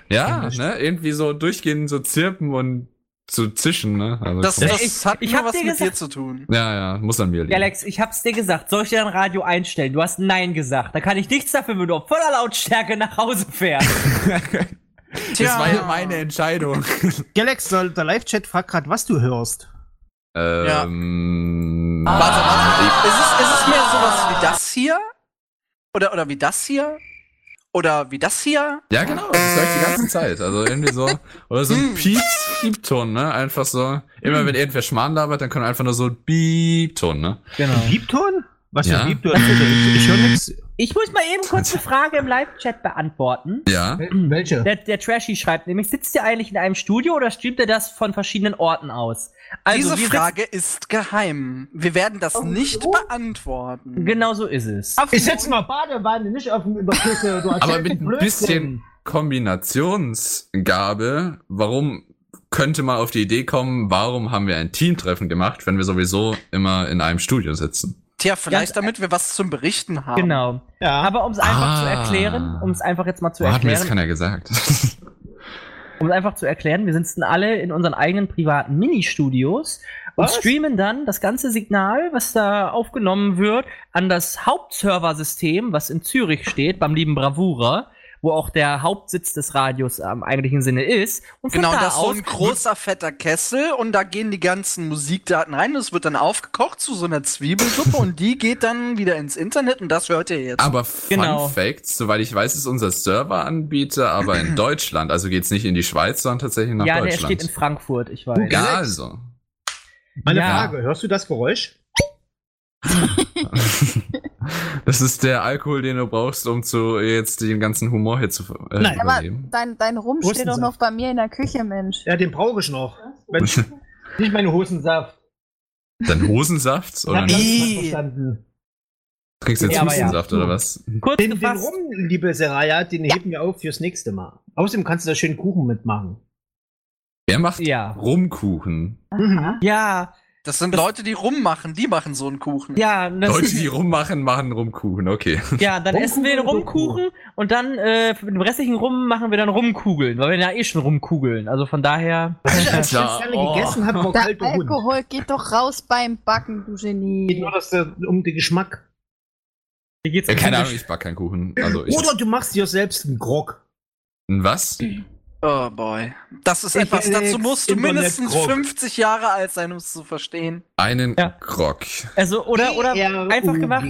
Ja, ne? Irgendwie so durchgehend so zirpen und so zischen, ne? Also Das, das Ich- hat ich nur was dir mit dir gesagt- zu tun. ja, ja, muss an mir liegen. Ja, Alex, ich hab's dir gesagt. Soll ich dir ein Radio einstellen? Du hast Nein gesagt. Da kann ich nichts dafür, wenn du auf voller Lautstärke nach Hause fährst. das war ja meine Entscheidung. Galax, der der Live-Chat fragt gerade, was du hörst. ähm, Warte, warte. Ist es, ist es mehr sowas wie das hier? Oder, oder wie das hier? Oder wie das hier? Ja, genau, das höre ich die ganze Zeit. Also irgendwie so, oder so ein Hm. Piep, Piepton, ne? Einfach so, immer wenn irgendwer Schmarrn labert, dann kann einfach nur so ein Piepton, ne? Genau. Piepton? Was für Ja. ein Piepton? Ich, ich höre nichts. Ich muss mal eben kurz eine Frage im Live-Chat beantworten. Ja. Welche? Der, der Trashy schreibt nämlich, sitzt ihr eigentlich in einem Studio oder streamt ihr das von verschiedenen Orten aus? Diese wir Frage ist geheim. Wir werden das nicht beantworten. Sitzen, genau so ist es. Ich setze mal Badewanne, nicht auf dem Überküche. Aber mit ein bisschen Kombinationsgabe, warum könnte man auf die Idee kommen, warum haben wir ein Teamtreffen gemacht, wenn wir sowieso immer in einem Studio sitzen? Tja, vielleicht Ganz- damit wir was zum Berichten haben. Genau. Ja. Aber um es einfach zu Ah. erklären, um es einfach jetzt mal zu Wo hat mir das erklären, keiner gesagt? um es einfach zu erklären, wir sitzen alle in unseren eigenen privaten Mini-Studios und Was? streamen dann das ganze Signal, was da aufgenommen wird, an das Hauptserversystem, was in Zürich steht, beim lieben Bravura, wo auch der Hauptsitz des Radios am eigentlichen Sinne ist. Und Genau, da das ist so ein großer, fetter Kessel und da gehen die ganzen Musikdaten rein. Das wird dann aufgekocht zu so einer Zwiebelsuppe und die geht dann wieder ins Internet und das hört ihr jetzt. aber Fun Genau. Fact, soweit ich weiß, ist unser Serveranbieter aber in Deutschland. Also geht's nicht in die Schweiz, sondern tatsächlich nach ja, der Deutschland. steht in Frankfurt, ich weiß. Ja, also. Meine Ja. Frage, hörst du das Geräusch? Das ist der Alkohol, den du brauchst, um zu jetzt den ganzen Humor hier zu äh, Nein. Aber übernehmen. dein, dein Rum ist steht doch noch bei mir in der Küche, Mensch. Ja, den brauche ich noch. Wenn, nicht meine Hosensaft. Dein Hosensaft? Ich Oder nicht? verstanden. Trinkst du jetzt Ja, aber ja. Hustensaft oder was? Kurz Den, den Rum, liebe Seraya, den heben wir auf fürs nächste Mal. Außerdem kannst du da schön Kuchen mitmachen. Wer macht Ja. Rumkuchen? Mhm. ja, Das sind Leute, die rummachen, die machen so einen Kuchen. ja, das Leute, die rummachen, machen Rumkuchen, okay. Ja, dann Rumkuchen essen wir den oder Rumkuchen und dann äh, für den restlichen Rum machen wir dann Rumkugeln, weil wir ja eh schon rumkugeln. Also von daher. Ich als Ja, Kind gerne oh. gegessen habe, war Der kalter Hund. Alkohol geht doch raus beim Backen, du Geht Genie. nur das, äh, um den Geschmack. Hier geht's Ja, um keine Ahnung, ich back keinen Kuchen. Also ich. Oder du machst dir selbst einen Grog. Ein Was? Oh boy. Das ist Ich etwas, dazu musst du mindestens Grog. 50 Jahre alt sein, um es zu verstehen. Einen Ja. Grog. Also, oder, oder einfach gemacht,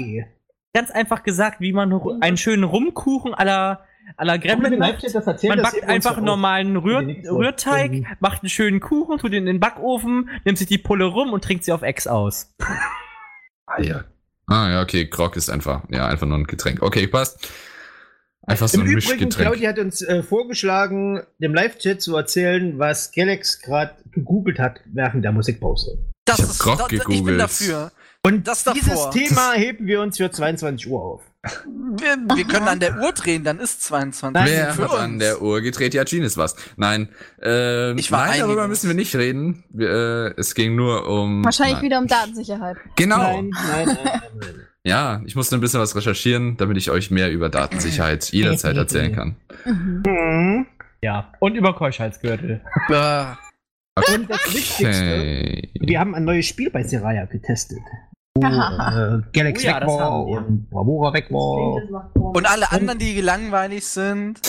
ganz einfach gesagt, wie man einen schönen Rumkuchen la Wenn Gremlin Man backt einfach einen normalen Rühr Rührteig, wollt. macht einen schönen Kuchen, tut ihn in den Backofen, nimmt sich die Pulle rum und trinkt sie auf Ex aus. Ah ja. Ah ja, okay, Grog ist einfach, ja, einfach nur ein Getränk. Okay, passt. Einfach so Im ein Übrigen, Mischgetränk. Claudia hat uns äh, vorgeschlagen, dem Live-Chat zu erzählen, was Galax gerade gegoogelt hat während der Musikpause. Das Ich ist Grog da, ich bin gegoogelt. dafür. Und Das dieses davor. Thema heben wir uns für 22 Uhr auf. Wir, wir können an der Uhr drehen, dann ist 22. Nein, Wer für hat an uns. der Uhr gedreht? Ja, Gene ist was. Nein, ähm, Ich war nein, darüber müssen wir nicht reden. Wir, äh, es ging nur um. Wahrscheinlich nein. wieder um Datensicherheit. Genau. Nein, nein, nein, nein, nein. Ja, ich musste ein bisschen was recherchieren, damit ich euch mehr über Datensicherheit jederzeit erzählen kann. Mhm. Ja. Und über Keuschheitsgürtel. Äh, Und das Wichtigste, Okay. wir haben ein neues Spiel bei Seraya getestet. Wo äh, Galax Oh ja, weg das war und Bravura weg war. Und alle anderen, die langweilig sind.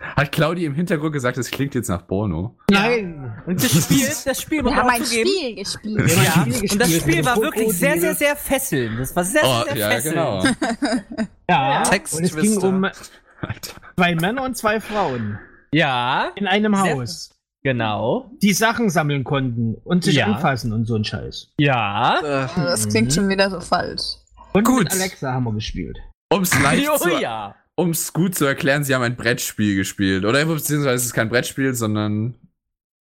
Hat Claudi im Hintergrund gesagt, es klingt jetzt nach Porno. Nein! Und das Spiel, das Spiel man haben ein. Spiel gespielt. Ja, Spiel und das Spiel war wirklich sehr, sehr, sehr fesselnd. Das war sehr, Oh, sehr, sehr ja, fesselnd. genau. Ja, Text und es ging um Alter. Zwei Männer und zwei Frauen Ja, in einem Sehr- Haus, genau. die Sachen sammeln konnten und sich Ja. anfassen und so ein Scheiß. Ja. Äh, Das klingt Mhm. schon wieder so falsch. Und Gut. mit Alexa haben wir gespielt. Um's leicht Oh zu, ja. um's gut zu erklären, sie haben ein Brettspiel gespielt. Oder beziehungsweise es ist kein Brettspiel, sondern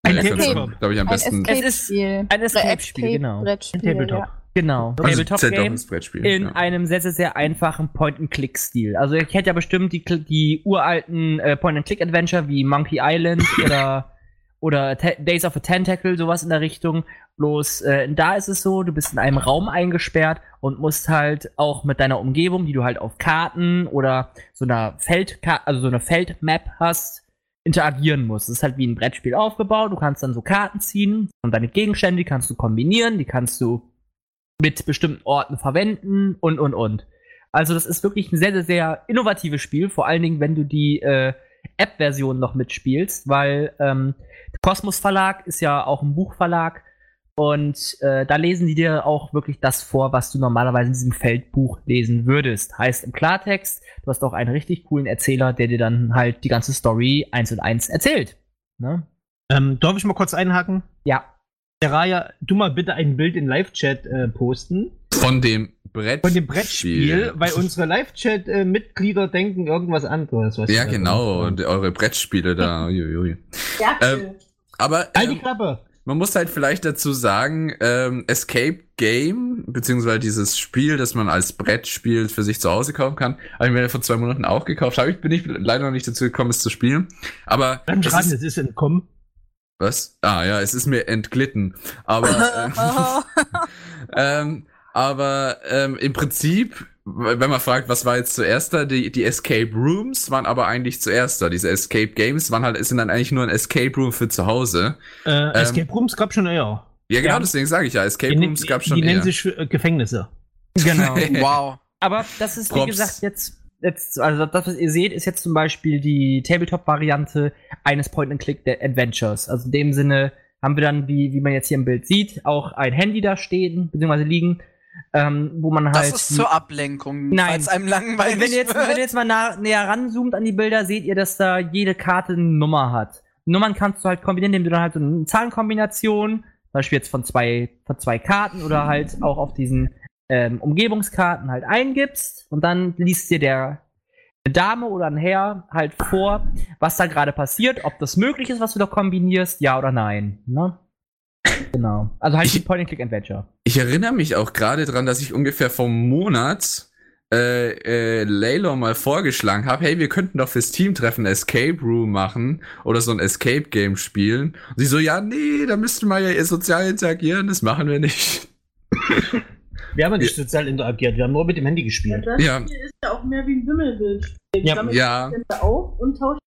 Ein Tabletop. glaube ich, am Ein besten. Es ist Escape-Spiel. ein Escape-Spiel, genau. Brettspiel, Ein Tabletop. ja. Genau. Also Tabletop-Game Brettspiel. in ja. einem sehr, sehr, sehr einfachen Point-and-Click-Stil. Also ich hätte ja bestimmt die, die uralten äh, Point-and-Click-Adventure wie Monkey Island oder, oder Ta Days of a Tentacle, sowas in der Richtung. Bloß äh, da ist es so, du bist in einem Raum eingesperrt und musst halt auch mit deiner Umgebung, die du halt auf Karten oder so einer Feldkarte, also so eine Feldmap hast, interagieren musst. Es ist halt wie ein Brettspiel aufgebaut. Du kannst dann so Karten ziehen und deine Gegenstände, die kannst du kombinieren, die kannst du mit bestimmten Orten verwenden und, und, und. Also das ist wirklich ein sehr, sehr, sehr innovatives Spiel, vor allen Dingen, wenn du die äh, App-Version noch mitspielst, weil ähm, Kosmos Verlag ist ja auch ein Buchverlag und äh, da lesen die dir auch wirklich das vor, was du normalerweise in diesem Feldbuch lesen würdest. Heißt im Klartext, du hast auch einen richtig coolen Erzähler, der dir dann halt die ganze Story eins und eins erzählt. Ne? Ähm, darf ich mal kurz einhaken? Ja. Der Raya, du mal bitte ein Bild in Live-Chat äh, posten Von dem Brettspiel. von dem Brettspiel, weil unsere Live-Chat-Mitglieder denken irgendwas anderes. Was Ja, genau. sagen. Und eure Brettspiele da. Uiuiui. Ja, Ähm, Aber Halt die ähm, Klappe! man muss halt vielleicht dazu sagen, ähm, Escape Game, beziehungsweise dieses Spiel, das man als Brettspiel für sich zu Hause kaufen kann, habe ich mir vor zwei Monaten auch gekauft. Habe ich, bin ich leider noch nicht dazu gekommen, es zu spielen. Aber Dann es schreiben, ist, es ist entkommen. was? Ah ja, es ist mir entglitten. Aber äh, ähm, aber ähm, im Prinzip, wenn man fragt, was war jetzt zuerst da, die, die Escape Rooms waren aber eigentlich zuerst da. Diese Escape Games waren halt, sind dann eigentlich nur ein Escape Room für zu Hause. Äh, Escape Rooms gab schon eher. Ja, genau, Ja. deswegen sage ich ja, Escape Die, Rooms gab die, schon die nennen eher. sich äh, Gefängnisse. Genau. wow. Aber das ist, wie Props. gesagt, jetzt, jetzt, also das, was ihr seht, ist jetzt zum Beispiel die Tabletop-Variante eines Point-and-Click-Adventures. Also in dem Sinne haben wir dann, wie, wie man jetzt hier im Bild sieht, auch ein Handy da stehen, beziehungsweise liegen, ähm, wo man Das halt. ist zur Ablenkung, Nein. falls einem langweilig wenn ihr jetzt, wird. wenn ihr jetzt mal nah, näher ranzoomt an die Bilder, seht ihr, dass da jede Karte eine Nummer hat. Nummern kannst du halt kombinieren, indem du dann halt so eine Zahlenkombination, zum Beispiel jetzt von zwei, von zwei Karten oder halt auch auf diesen ähm, Umgebungskarten halt eingibst und dann liest dir der Dame oder ein Herr halt vor, was da gerade passiert, ob das möglich ist, was du da kombinierst, ja oder nein. Ne? Genau. Also halt Ich- Point-and-Click-Adventure. Ich erinnere mich auch gerade dran, dass ich ungefähr vom Monat äh, äh, Layla mal vorgeschlagen habe, hey, wir könnten doch fürs Teamtreffen Escape Room machen oder so ein Escape Game spielen. Und sie so, ja, nee, da müssten wir ja sozial interagieren, das machen wir nicht. Wir haben ja nicht sozial interagiert, wir haben nur mit dem Handy Ja, gespielt. das Ja. hier ist ja auch mehr wie ein Wimmelbild. Ja. Ja, ja. auf und tauscht.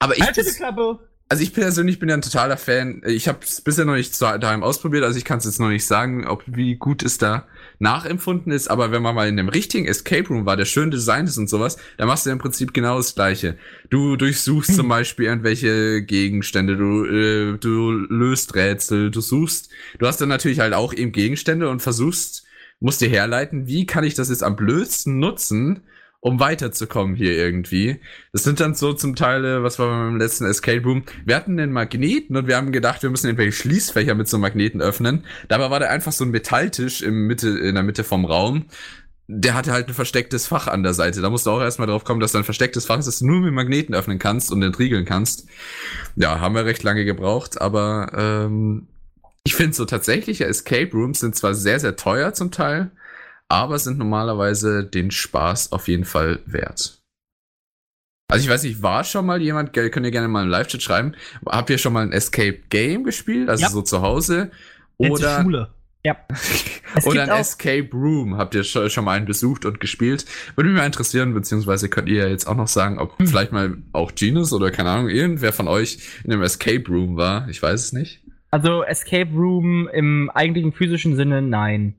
aber ich, Halt die Klappe! Also ich persönlich bin ja ein totaler Fan. Ich habe es bisher noch nicht daheim ausprobiert, also ich kann es jetzt noch nicht sagen, ob wie gut es da nachempfunden ist. Aber wenn man mal in einem richtigen Escape Room war, der schön designt ist und sowas, dann machst du im Prinzip genau das Gleiche. Du durchsuchst zum Beispiel irgendwelche Gegenstände, du äh, du löst Rätsel, du suchst. Du hast dann natürlich halt auch eben Gegenstände und versuchst, musst dir herleiten, wie kann ich das jetzt am blödsten nutzen, um weiterzukommen hier irgendwie. Das sind dann so zum Teil, was war beim letzten Escape Room? Wir hatten den Magneten und wir haben gedacht, wir müssen irgendwelche Schließfächer mit so Magneten öffnen. Dabei war da einfach so ein Metalltisch im Mitte, in der Mitte vom Raum. Der hatte halt ein verstecktes Fach an der Seite. Da musst du auch erstmal drauf kommen, dass da ein verstecktes Fach ist, das du nur mit Magneten öffnen kannst und entriegeln kannst. Ja, haben wir recht lange gebraucht, aber ähm, ich finde so tatsächliche Escape Rooms sind zwar sehr, sehr teuer zum Teil, aber sind normalerweise den Spaß auf jeden Fall wert. Also ich weiß nicht, war schon mal jemand, gell, könnt ihr gerne mal im Live-Chat schreiben, habt ihr schon mal ein Escape Game gespielt, also Ja. so zu Hause? Oder, Schule. Es oder ein Escape Room, habt ihr schon, mal einen besucht und gespielt? Würde mich mal interessieren, beziehungsweise könnt ihr ja jetzt auch noch sagen, ob Hm. vielleicht mal auch Genus oder keine Ahnung, irgendwer von euch in einem Escape Room war, ich weiß es nicht. Also Escape Room im eigentlichen physischen Sinne, nein.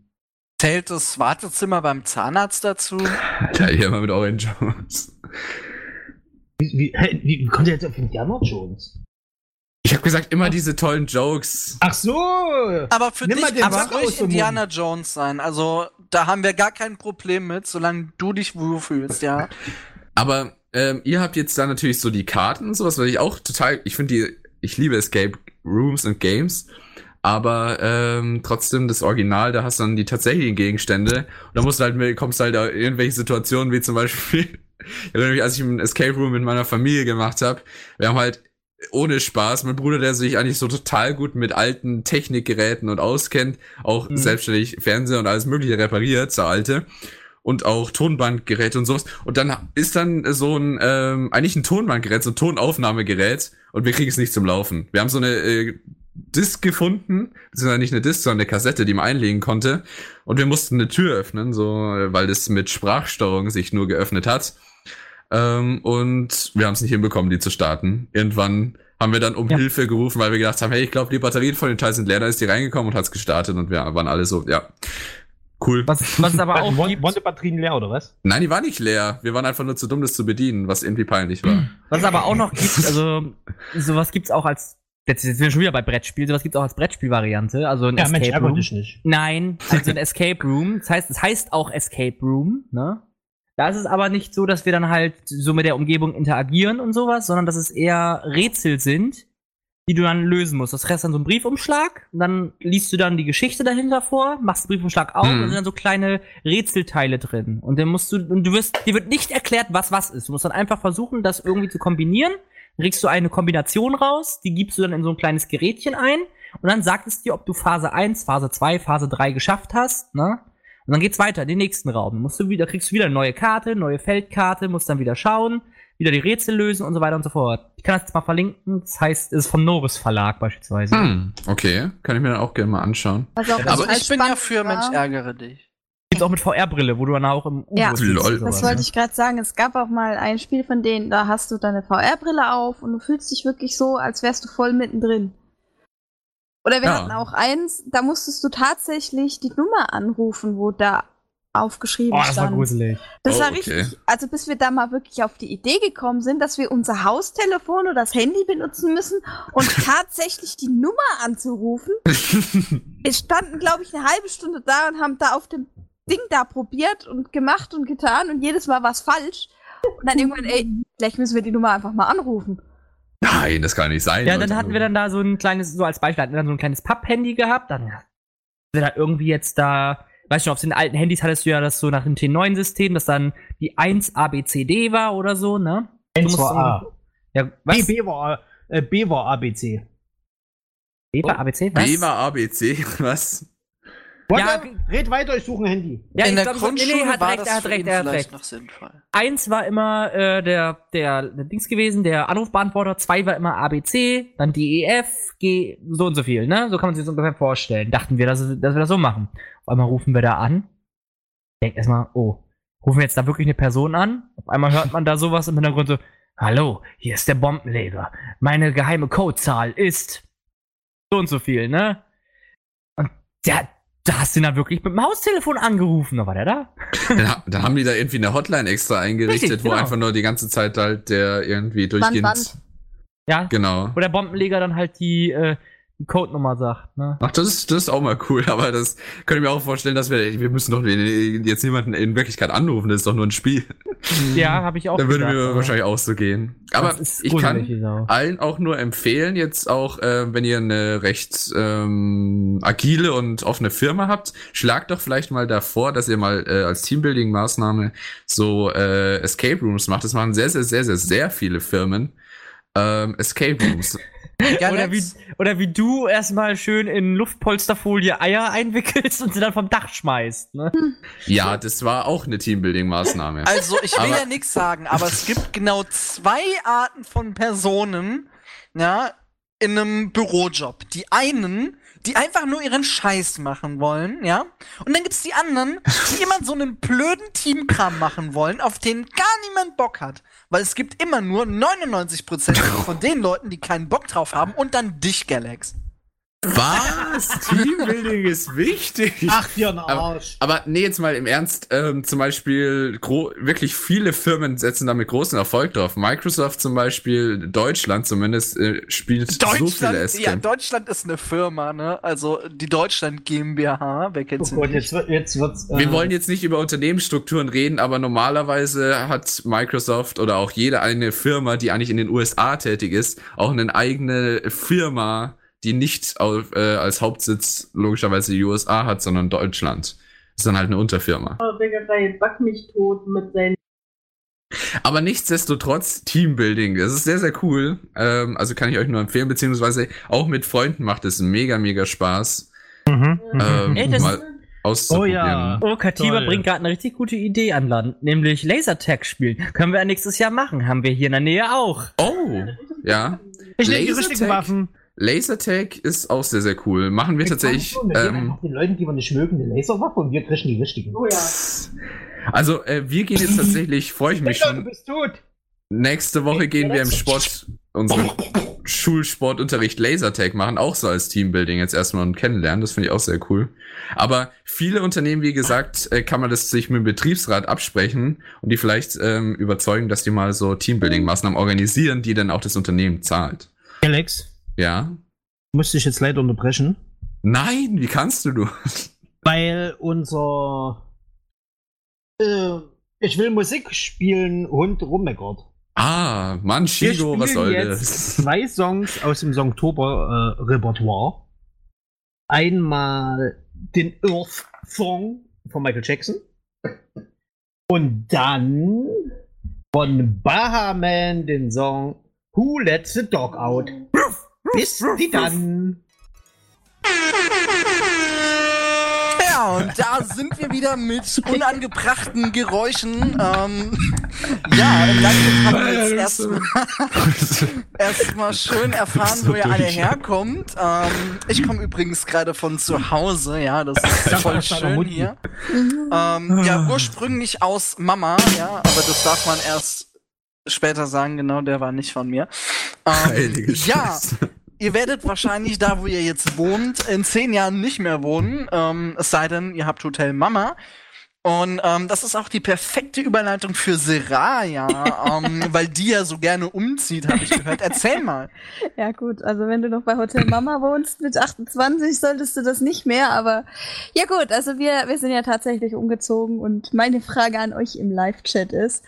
Zählt das Wartezimmer beim Zahnarzt dazu? Alter, hier mal mit Orange Jones. Wie, wie, hä, wie, wie kommt ihr jetzt auf Indiana Jones? Ich habe gesagt, immer diese tollen Jokes. Ach so! Aber für Nimm dich kann es ruhig Indiana Jones sein. Also da haben wir gar kein Problem mit, solange du dich wohlfühlst, ja. Aber ähm, ihr habt jetzt da natürlich so die Karten und sowas, weil ich auch total, ich finde die, ich liebe Escape Rooms und Games, aber ähm, trotzdem das Original, da hast du dann die tatsächlichen Gegenstände und da musst du halt, kommst halt da in irgendwelche Situationen wie zum Beispiel, ich erinnere mich, als ich einen Escape Room mit meiner Familie gemacht habe, wir haben halt ohne Spaß, mein Bruder, der sich eigentlich so total gut mit alten Technikgeräten und auskennt, auch Mhm. selbstständig Fernseher und alles mögliche repariert, so alte und auch Tonbandgeräte und sowas. Und dann ist dann so ein, ähm, eigentlich ein Tonbandgerät, so ein Tonaufnahmegerät und wir kriegen es nicht zum Laufen. Wir haben so eine äh, Disc gefunden, das ist ja nicht eine Disc, sondern eine Kassette, die man einlegen konnte. Und wir mussten eine Tür öffnen, so, weil das mit Sprachsteuerung sich nur geöffnet hat. Ähm, und wir haben es nicht hinbekommen, die zu starten. Irgendwann haben wir dann um Ja. Hilfe gerufen, weil wir gedacht haben, hey, ich glaube, die Batterien von den Teilen sind leer, da ist die reingekommen und hat's gestartet und wir waren alle so, ja, cool. Was, was es aber auch Waren gibt, waren die Batterien leer, oder was? Nein, die war nicht leer. Wir waren einfach nur zu dumm, das zu bedienen, was irgendwie peinlich war. was es aber auch noch gibt, also sowas gibt's auch als, jetzt sind wir schon wieder bei Brettspiel, sowas gibt's auch als Brettspielvariante, also ein Ja, Mensch, Escape ärger Room. dich nicht. Nein, also ein Escape Room. Das heißt, es heißt auch Escape Room, ne? Da ist es aber nicht so, dass wir dann halt so mit der Umgebung interagieren und sowas, sondern dass es eher Rätsel sind, die du dann lösen musst. Das kriegst dann so einen Briefumschlag, und dann liest du dann die Geschichte dahinter vor, machst den Briefumschlag auf, Mhm. und sind dann so kleine Rätselteile drin. Und dann musst du, und du wirst, dir wird nicht erklärt, was was ist. Du musst dann einfach versuchen, das irgendwie zu kombinieren. Kriegst du eine Kombination raus, die gibst du dann in so ein kleines Gerätchen ein und dann sagt es dir, ob du Phase 1, Phase 2, Phase 3 geschafft hast, ne? Und dann geht's weiter in den nächsten Raum. Dann musst du wieder, kriegst du wieder eine neue Karte, neue Feldkarte, musst dann wieder schauen, wieder die Rätsel lösen und so weiter und so fort. Ich kann das jetzt mal verlinken. Das heißt, es ist vom Norris Verlag beispielsweise. Hm, okay. Kann ich mir dann auch gerne mal anschauen. Auch Also ich bin ja für. Mensch, ärgere dich. Gibt's auch mit VR-Brille, wo du dann auch im U-Boot Ja. sitzt Lol. Das wollte ich gerade sagen. Es gab auch mal ein Spiel von denen, da hast du deine VR-Brille auf und du fühlst dich wirklich so, als wärst du voll mittendrin. Oder wir Ja. hatten auch eins, da musstest du tatsächlich die Nummer anrufen, wo da aufgeschrieben Oh, das war stand. gruselig. Das Oh, war okay. richtig, also bis wir da mal wirklich auf die Idee gekommen sind, dass wir unser Haustelefon oder das Handy benutzen müssen und tatsächlich die Nummer anzurufen. Wir standen, glaube ich, eine halbe Stunde da und haben da auf dem Ding da probiert und gemacht und getan und jedes Mal war es falsch. Und dann irgendwann, ey, vielleicht müssen wir die Nummer einfach mal anrufen. Nein, das kann nicht sein. Ja, dann hatten wir dann da so ein kleines, so als Beispiel, hatten wir dann so ein kleines Papp-Handy gehabt. Dann hatten wir da irgendwie jetzt da, weißt du, auf den alten Handys hattest du ja das so nach dem T9-System, dass dann die 1 ABCD war oder so, ne? Du musst war A. so- Ja, B, was? B war, äh, B war ABC. B war ABC? Was? B war ABC, was? Ja, red weiter, ich suche ein Handy. Ja, In ich der glaub, Grundschule nee, nee, hat war recht, das er hat für recht, ihn er hat vielleicht recht. noch sinnvoll. Eins war immer äh, der, der, der Dings gewesen, der Anrufbeantworter, zwei war immer ABC, dann DEF, G, so und so viel, ne? So kann man sich das ungefähr vorstellen. Dachten wir, dass, dass wir das so machen. Auf einmal rufen wir da an. Denkt erstmal, oh, rufen wir jetzt da wirklich eine Person an? Auf einmal hört man da sowas im Hintergrund so, hallo, hier ist der Bombenleger. Meine geheime Codezahl ist so und so viel, ne? Und der, da hast du ihn dann wirklich mit dem Haustelefon angerufen, da war der da. Ha- dann haben die da irgendwie eine Hotline extra eingerichtet, Richtig, wo genau. einfach nur die ganze Zeit halt der irgendwie durchgehend. Band. Ja, Genau. wo der Bombenleger dann halt die, äh, die Codenummer sagt, ne? Ach, das ist, das ist auch mal cool, aber das könnte ich mir auch vorstellen, dass wir, wir müssen doch jetzt niemanden in Wirklichkeit anrufen, das ist doch nur ein Spiel. Ja, habe ich auch Dann würde mir aber wahrscheinlich auch so gehen. Aber ich kann Sau. allen auch nur empfehlen, jetzt auch, äh, wenn ihr eine recht ähm, agile und offene Firma habt, schlagt doch vielleicht mal davor, dass ihr mal äh, als Teambuilding-Maßnahme so äh, Escape Rooms macht. Das machen sehr, sehr, sehr, sehr, sehr viele Firmen. Ähm, Escape Rooms. Ja, oder, wie, oder wie du erstmal schön in Luftpolsterfolie Eier einwickelst und sie dann vom Dach schmeißt, ne? ja, das war auch eine Teambuilding-Maßnahme. Also, ich will Aber- ja nichts sagen, aber es gibt genau zwei Arten von Personen, ja, in einem Bürojob. Die einen, die einfach nur ihren Scheiß machen wollen, ja. Und dann gibt's die anderen, die immer so einen blöden Teamkram machen wollen, auf den gar niemand Bock hat. Weil es gibt immer nur 99% von den Leuten, die keinen Bock drauf haben und dann dich, Galax. Was? Teambuilding ist wichtig. Ach, dir ein Aber- Arsch. Aber nee, jetzt mal im Ernst, ähm, zum Beispiel gro wirklich viele Firmen setzen damit großen Erfolg drauf. Microsoft zum Beispiel, Deutschland zumindest, äh, spielt so viele Deutschland, ja. Deutschland ist eine Firma, ne? Also die Deutschland GmbH, wer Oh kennt sie Gott, nicht? jetzt, wird- jetzt wird's. äh, Wir wollen jetzt nicht über Unternehmensstrukturen reden, aber normalerweise hat Microsoft oder auch jede eine Firma, die eigentlich in den USA tätig ist, auch eine eigene Firma, die nicht auf, äh, als Hauptsitz logischerweise die USA hat, sondern Deutschland. ist dann halt eine Unterfirma. Bäckerei Back mich tot mit seinen. Aber nichtsdestotrotz Teambuilding, das ist sehr, sehr cool. Ähm, also kann ich euch nur empfehlen, beziehungsweise auch mit Freunden macht es mega, mega Spaß. Mhm. Ähm, Ey, das- mal auszuprobieren. Oh ja. Oh, Katiba Toll. bringt gerade eine richtig gute Idee an Land, nämlich Lasertag spielen. Können wir ja nächstes Jahr machen. Haben wir hier in der Nähe auch. Oh, ja. Ich nehme die richtigen Waffen. Lasertag ist auch sehr, sehr cool. Machen wir tatsächlich. Wir Ähm, den Leuten, die wir nicht mögen, eine Laserwaffe und wir kriegen die richtigen. Oh ja. also, äh, wir gehen jetzt tatsächlich, freue ich mich Digga, du schon. bist tot. Nächste Woche gehen wir im Sport, unseren Schulsportunterricht Lasertag machen, auch so als Teambuilding jetzt erstmal und kennenlernen. Das finde ich auch sehr cool. Aber viele Unternehmen, wie gesagt, äh, kann man das sich mit dem Betriebsrat absprechen und die vielleicht ähm, überzeugen, dass die mal so Teambuilding-Maßnahmen organisieren, die dann auch das Unternehmen zahlt. Alex, Ja? musste ich jetzt leider unterbrechen, Nein, wie kannst du du? weil unser äh, Ich will Musik spielen Hund rummeckert. Ah, Mann, Shigo, was soll jetzt das? zwei Songs aus dem Songtober äh. Einmal den Earth Song von Michael Jackson. Und dann von Bahaman den Song Who Let the Dog Out. Bis die dann. Ja, und da sind wir wieder mit unangebrachten Geräuschen. Ähm, ja, im Landwirt haben wir jetzt erstmal erstmal schön erfahren, So wo ihr alle herkommt. Ähm, ich komme übrigens gerade von zu Hause, ja, das ist voll schön hier. Ähm, ja, ursprünglich aus Mama, ja, aber das darf man erst später sagen, genau, der war nicht von mir. Ähm, Heilige ja, Scheiße. Ihr werdet wahrscheinlich da, wo ihr jetzt wohnt, in zehn Jahren nicht mehr wohnen. Ähm, es sei denn, ihr habt Hotel Mama. Und ähm, das ist auch die perfekte Überleitung für Seraya, ähm, weil die ja so gerne umzieht, habe ich gehört. Erzähl mal. Ja gut, also wenn du noch bei Hotel Mama wohnst mit 28, solltest du das nicht mehr, aber ja gut, also wir, wir sind ja tatsächlich umgezogen und meine Frage an euch im Live-Chat ist,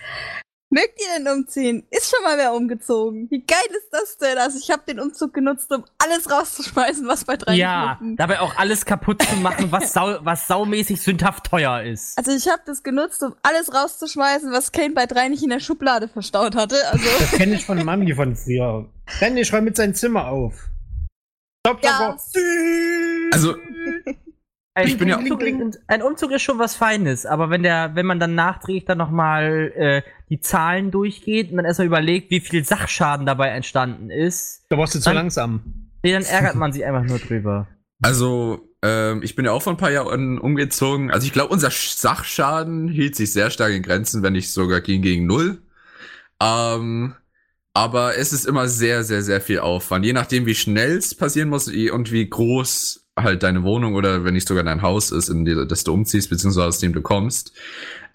mögt ihr denn umziehen? Ist schon mal wer umgezogen? Wie geil ist das denn? Also ich habe den Umzug genutzt, um alles rauszuschmeißen, was bei drei Ja, Minuten- dabei auch alles kaputt zu machen, was, sau, was saumäßig sündhaft teuer ist. Also ich habe das genutzt, um alles rauszuschmeißen, was Kane bei drei nicht in der Schublade verstaut hatte. Also Das kenne ich von Mami von früher. Dennis, räum mit sein Zimmer auf. Stopp, ja, Also, Ein, Ich bin ja- Umzug, ein Umzug ist schon was Feines, aber wenn der, wenn man dann nachträglich dann nochmal äh, die Zahlen durchgeht und dann erstmal überlegt, wie viel Sachschaden dabei entstanden ist, da warst du zu langsam. nee, dann ärgert man sich einfach nur drüber. also ähm, ich bin ja auch vor ein paar Jahren umgezogen. Also ich glaube, unser Sch- Sachschaden hielt sich sehr stark in Grenzen, wenn nicht sogar ging gegen null. Ähm, aber es ist immer sehr, sehr, sehr viel Aufwand. Je nachdem, wie schnell es passieren muss und wie groß halt deine Wohnung oder wenn nicht sogar dein Haus ist, in die, das du umziehst, beziehungsweise aus dem du kommst.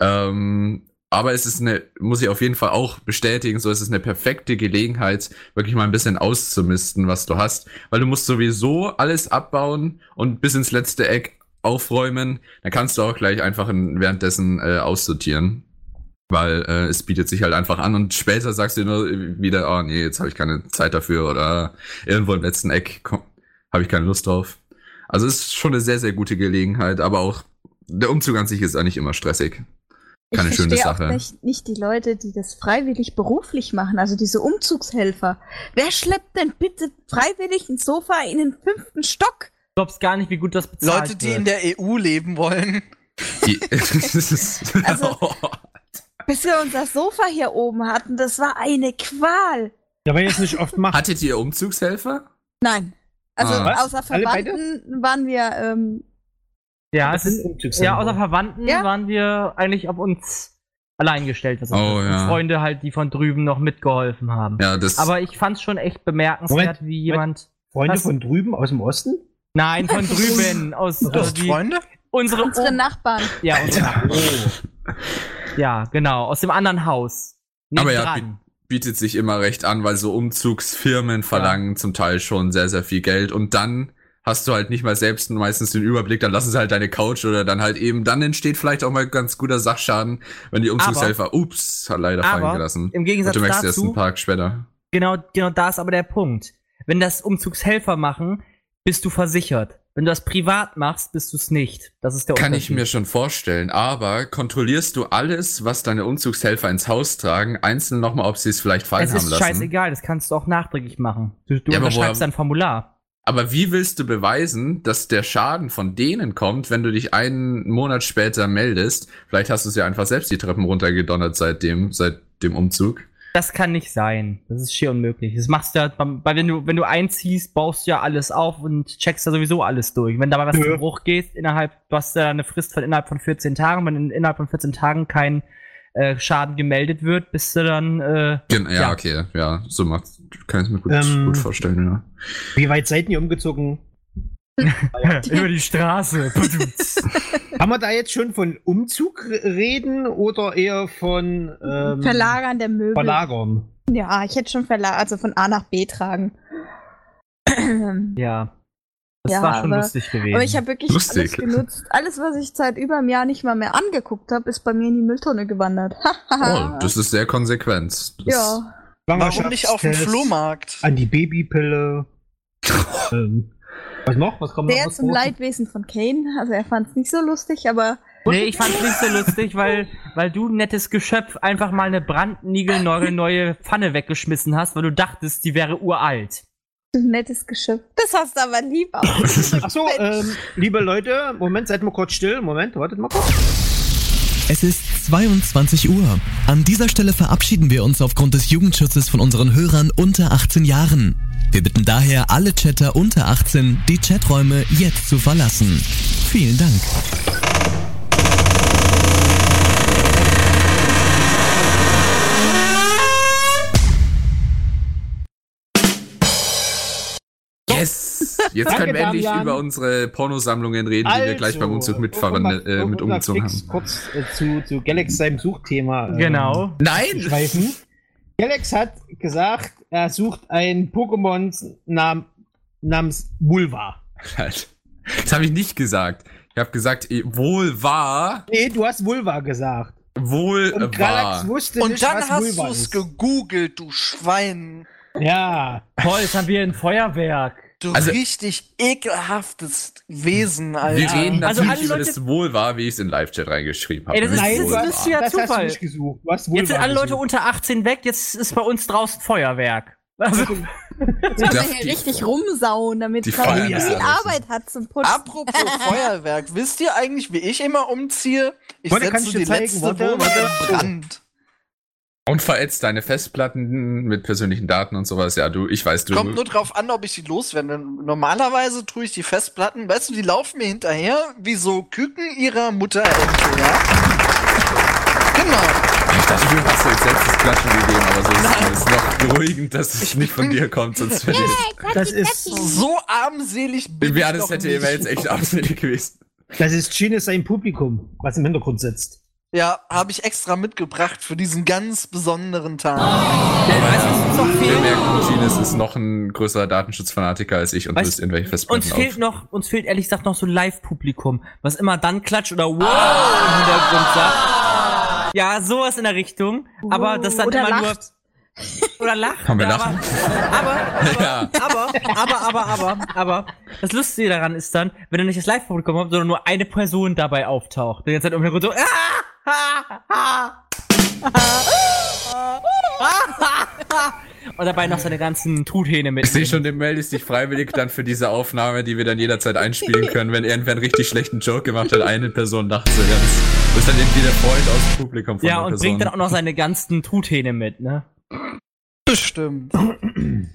Ähm, aber es ist eine, muss ich auf jeden Fall auch bestätigen, so es ist eine perfekte Gelegenheit, wirklich mal ein bisschen auszumisten, was du hast. Weil du musst sowieso alles abbauen und bis ins letzte Eck aufräumen. Dann kannst du auch gleich einfach in, währenddessen äh, aussortieren. Weil äh, es bietet sich halt einfach an und später sagst du nur wieder, oh nee, jetzt habe ich keine Zeit dafür oder irgendwo im letzten Eck habe ich keine Lust drauf. Also es ist schon eine sehr, sehr gute Gelegenheit, aber auch der Umzug an sich ist eigentlich immer stressig. Keine ich schöne Sache. auch nicht, nicht die Leute, die das freiwillig beruflich machen, also diese Umzugshelfer. Wer schleppt denn bitte freiwillig ein Sofa in den fünften Stock? Du glaubst gar nicht, wie gut das bezahlt Leute, die wird. in der EU leben wollen. Also- Bis wir unser Sofa hier oben hatten, das war eine Qual. Ja, weil ihr es nicht oft macht. Hattet ihr Umzugshelfer? Nein. Also Ah. Außer? Verwandten waren wir, ähm, ja, es ist, ja, außer Verwandten Ja. waren wir eigentlich auf uns allein gestellt. Das Oh, ja. Freunde halt, die von drüben noch mitgeholfen haben. Ja, das. Aber ich fand's schon echt bemerkenswert, Moment, wie jemand Freunde von drüben aus dem Osten? Nein, von drüben. Aus, Du also hast die, Freunde? unsere, Unsere Nachbarn. Ja, unsere, ja, genau. Aus dem anderen Haus. Aber ja, Nebendran. Bietet sich immer recht an, weil so Umzugsfirmen verlangen zum Teil schon sehr, sehr viel Geld und dann hast du halt nicht mal selbst meistens den Überblick, dann lassen sie halt deine Couch oder dann halt eben, dann entsteht vielleicht auch mal ganz guter Sachschaden, wenn die Umzugshelfer, ups, hat leider fallen aber gelassen. im Gegensatz und du merkst erst dazu- einen Tag später. Genau, genau da ist aber der Punkt. Wenn das Umzugshelfer machen, bist du versichert. Wenn du das privat machst, bist du es nicht. Das ist der Kann ich mir schon vorstellen, aber kontrollierst du alles, was deine Umzugshelfer ins Haus tragen, einzeln nochmal, ob sie es vielleicht fallen Es haben ist lassen? scheißegal, das kannst du auch nachträglich machen. Du, du Ja, unterschreibst ein Formular. Aber wie willst du beweisen, dass der Schaden von denen kommt, wenn du dich einen Monat später meldest? Vielleicht hast du es ja einfach selbst die Treppen runtergedonnert seit dem, seit dem Umzug. Das kann nicht sein. Das ist schier unmöglich. Das machst du ja, beim- weil wenn du, wenn du einziehst, baust du ja alles auf und checkst ja sowieso alles durch. Wenn dabei was Ja. zu Bruch geht, innerhalb, du hast ja eine Frist von innerhalb von 14 Tagen, wenn in, innerhalb von 14 Tagen kein äh, Schaden gemeldet wird, bist du dann, äh, Gen ja, Ja. okay, ja, so macht, kann ich mir gut, Ähm, gut vorstellen, ja. Wie weit seid ihr umgezogen? über die Straße. Kann man da jetzt schon von Umzug reden oder eher von ähm, Verlagern der Möbel. Verlagern? Ja, ich hätte schon verlagert, also von A nach B tragen. ja. Das Ja, war schon aber- lustig gewesen. Aber ich habe wirklich Lustig. alles genutzt. Alles, was ich seit über einem Jahr nicht mal mehr angeguckt habe, ist bei mir in die Mülltonne gewandert. Oh, das ist sehr konsequent. Das ja. Warum nicht auf dem Flohmarkt? An die Babypille. ähm, was noch? Was kommt noch? Sehr was zum? Leidwesen von Kane. Also er fand es nicht so lustig, aber Nee, ich fand's nicht so lustig, weil, weil du, nettes Geschöpf, einfach mal eine brandniegelneue neue Pfanne weggeschmissen hast, weil du dachtest, die wäre uralt. ein nettes Geschöpf. Das hast du aber lieb aus. Ach so, ähm, liebe Leute, Moment, seid mal kurz still. Moment, wartet mal kurz. Es ist 22 Uhr. An dieser Stelle verabschieden wir uns aufgrund des Jugendschutzes von unseren Hörern unter 18 Jahren. Wir bitten daher alle Chatter unter 18, die Chaträume jetzt zu verlassen. Vielen Dank. Yes! Jetzt Danke, können wir endlich Damian. über unsere Pornosammlungen reden, die wir gleich beim Umzug mitfahren, äh, mit um umgezogen haben. kurz äh, zu, zu Galax seinem Suchthema. ähm, Genau. Nein! Galax hat gesagt, er sucht ein Pokémon nam namens Vulva. Halt. Das habe ich nicht gesagt. Ich habe gesagt, eh, wohl war, Nee, du hast Vulva gesagt. wohl Und Galax war. wusste Und nicht, dann was hast Vulva du es gegoogelt, du Schwein. Ja. Toll, jetzt haben wir ein Feuerwerk. Du Also- richtig ekelhaftes Wesen, Alter. Wir reden Also natürlich alle über Leute- das Wohl war, wie ich es in Live-Chat reingeschrieben habe. Ey, das ist- das ist- war. das ist ja das hast du Zufall. nicht gesucht. Hast Vulva Jetzt sind alle Leute gesucht. unter 18 weg, jetzt ist bei uns draußen Feuerwerk. Also, Ja, kann man hier richtig rumsauen, damit feiern viel. Arbeit hat zum Putzen. Apropos Feuerwerk, wisst ihr eigentlich, wie ich immer umziehe? Ich setze ich die zeigen? letzte Wohnung in Brand. Und verätzt deine Festplatten mit persönlichen Daten und sowas. Ja, du, ich weiß, du. Kommt nur drauf an, ob ich die loswerde. Normalerweise tue ich die Festplatten, weißt du, die laufen mir hinterher wie so Küken ihrer Mutterente, ja? Genau. ich dachte, du hast jetzt selbst das Klatschen gegeben, aber so ist es noch beruhigend, dass es nicht von dir kommt, sonst hätte Das ist, So armselig bin Ja, das hätte wäre jetzt echt auswendig gewesen. das ist Chine sein Publikum, was im Hintergrund sitzt. Ja, habe ich extra mitgebracht für diesen ganz besonderen Tag. Wir merken, Gines ist noch ein größerer Datenschutzfanatiker als ich und Weißt- löst irgendwelche uns Festplatten fehlt auf. noch, uns fehlt ehrlich gesagt noch so ein Live-Publikum, was immer dann klatscht oder wow im Hintergrund sagt. Ja, sowas in der Richtung. Aber das dann Oder immer lacht. nur. Oder lacht. Kann man ja, lachen? Aber, aber, Ja. aber, aber, aber, aber, aber, das Lustige daran ist dann, wenn du nicht das Live-Publikum hast, sondern nur eine Person dabei auftaucht. Die ganze Zeit im Hintergrund so, ah, ah, ah, ah, und dabei noch seine ganzen Truthähne mit. Ich sehe schon, du meldest dich freiwillig dann für diese Aufnahme, die wir dann jederzeit einspielen können, wenn irgendwer einen richtig schlechten Joke gemacht hat, eine Person lacht so ganz. Du bist dann irgendwie der Freund aus dem Publikum von Ja, der und Person. bringt dann auch noch seine ganzen Truthähne mit, ne? Bestimmt.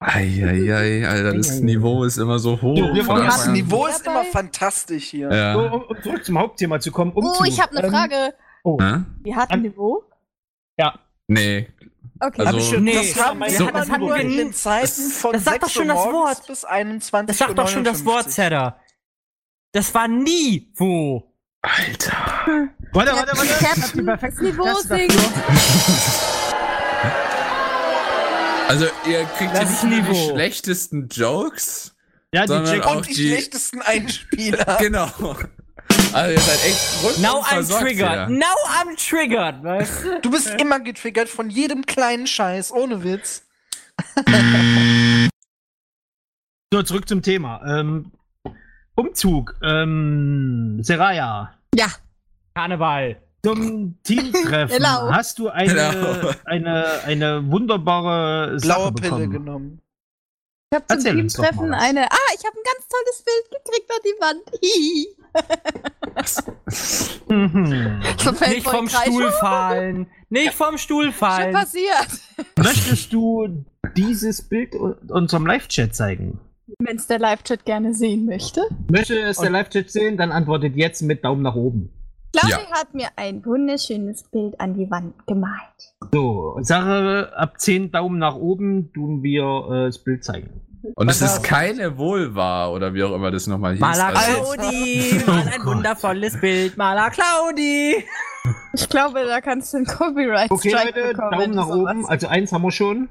Eieiei, Alter, das Niveau ist immer so hoch. So, wir Das. Niveau ist Dabei? immer fantastisch hier. So, Ja. um, um zurück zum Hauptthema zu kommen. Oh, Umzug. ich habe eine Ähm, Frage. Oh. Hä? Wie hat ein Niveau? Nee. Okay. Also- Hab ich- Nee, das haben wir so- immer das hatten nur wir in nie- den Zeiten das- von das sagt 6 doch schon das Wort. bis 21 Das sagt doch schon das Wort, 59. Zedder. Das war nie wo. Alter. Warte, warte, warte. Captain, das Niveau sinkt. Also ihr kriegt Das hier nicht nur die schlechtesten Jokes. Ja, die Sondern auch Und die, die- schlechtesten Einspieler. Genau. Also ihr seid echt rundum Now I'm triggered. hier. Now I'm triggered, weißt du? Du bist immer getriggert von jedem kleinen Scheiß, ohne Witz. So, zurück zum Thema. Ähm, Umzug. Ähm, Seraya. Ja, Karneval. Zum Teamtreffen Genau. hast du eine, Genau. eine, eine wunderbare Sache Blaue Pille bekommen. genommen. ich habe zum Teamtreffen eine. Ah, ich habe ein ganz tolles Bild gekriegt an die Wand. Hihi. Mhm. So fällt Nicht vom Kreis. Stuhl fallen. Nicht vom Stuhl Schon fallen. passiert. Möchtest du dieses Bild unserem Live-Chat zeigen? Wenn es der Live-Chat gerne sehen möchte. Möchte es der Live-Chat sehen, dann antwortet jetzt mit Daumen nach oben. Claudia Ja. hat mir ein wunderschönes Bild an die Wand gemalt. So, Sache, ab 10 Daumen nach oben tun wir äh, das Bild zeigen. Und es ist keine Vulva oder wie auch immer das nochmal hieß. Maler Also, Claudi, Oh mal ein Gott. wundervolles Bild. Maler Claudi. Ich glaube, da kannst du einen Copyright Okay, Strike Leute, bekommen. Daumen nach oben. Also eins haben wir schon.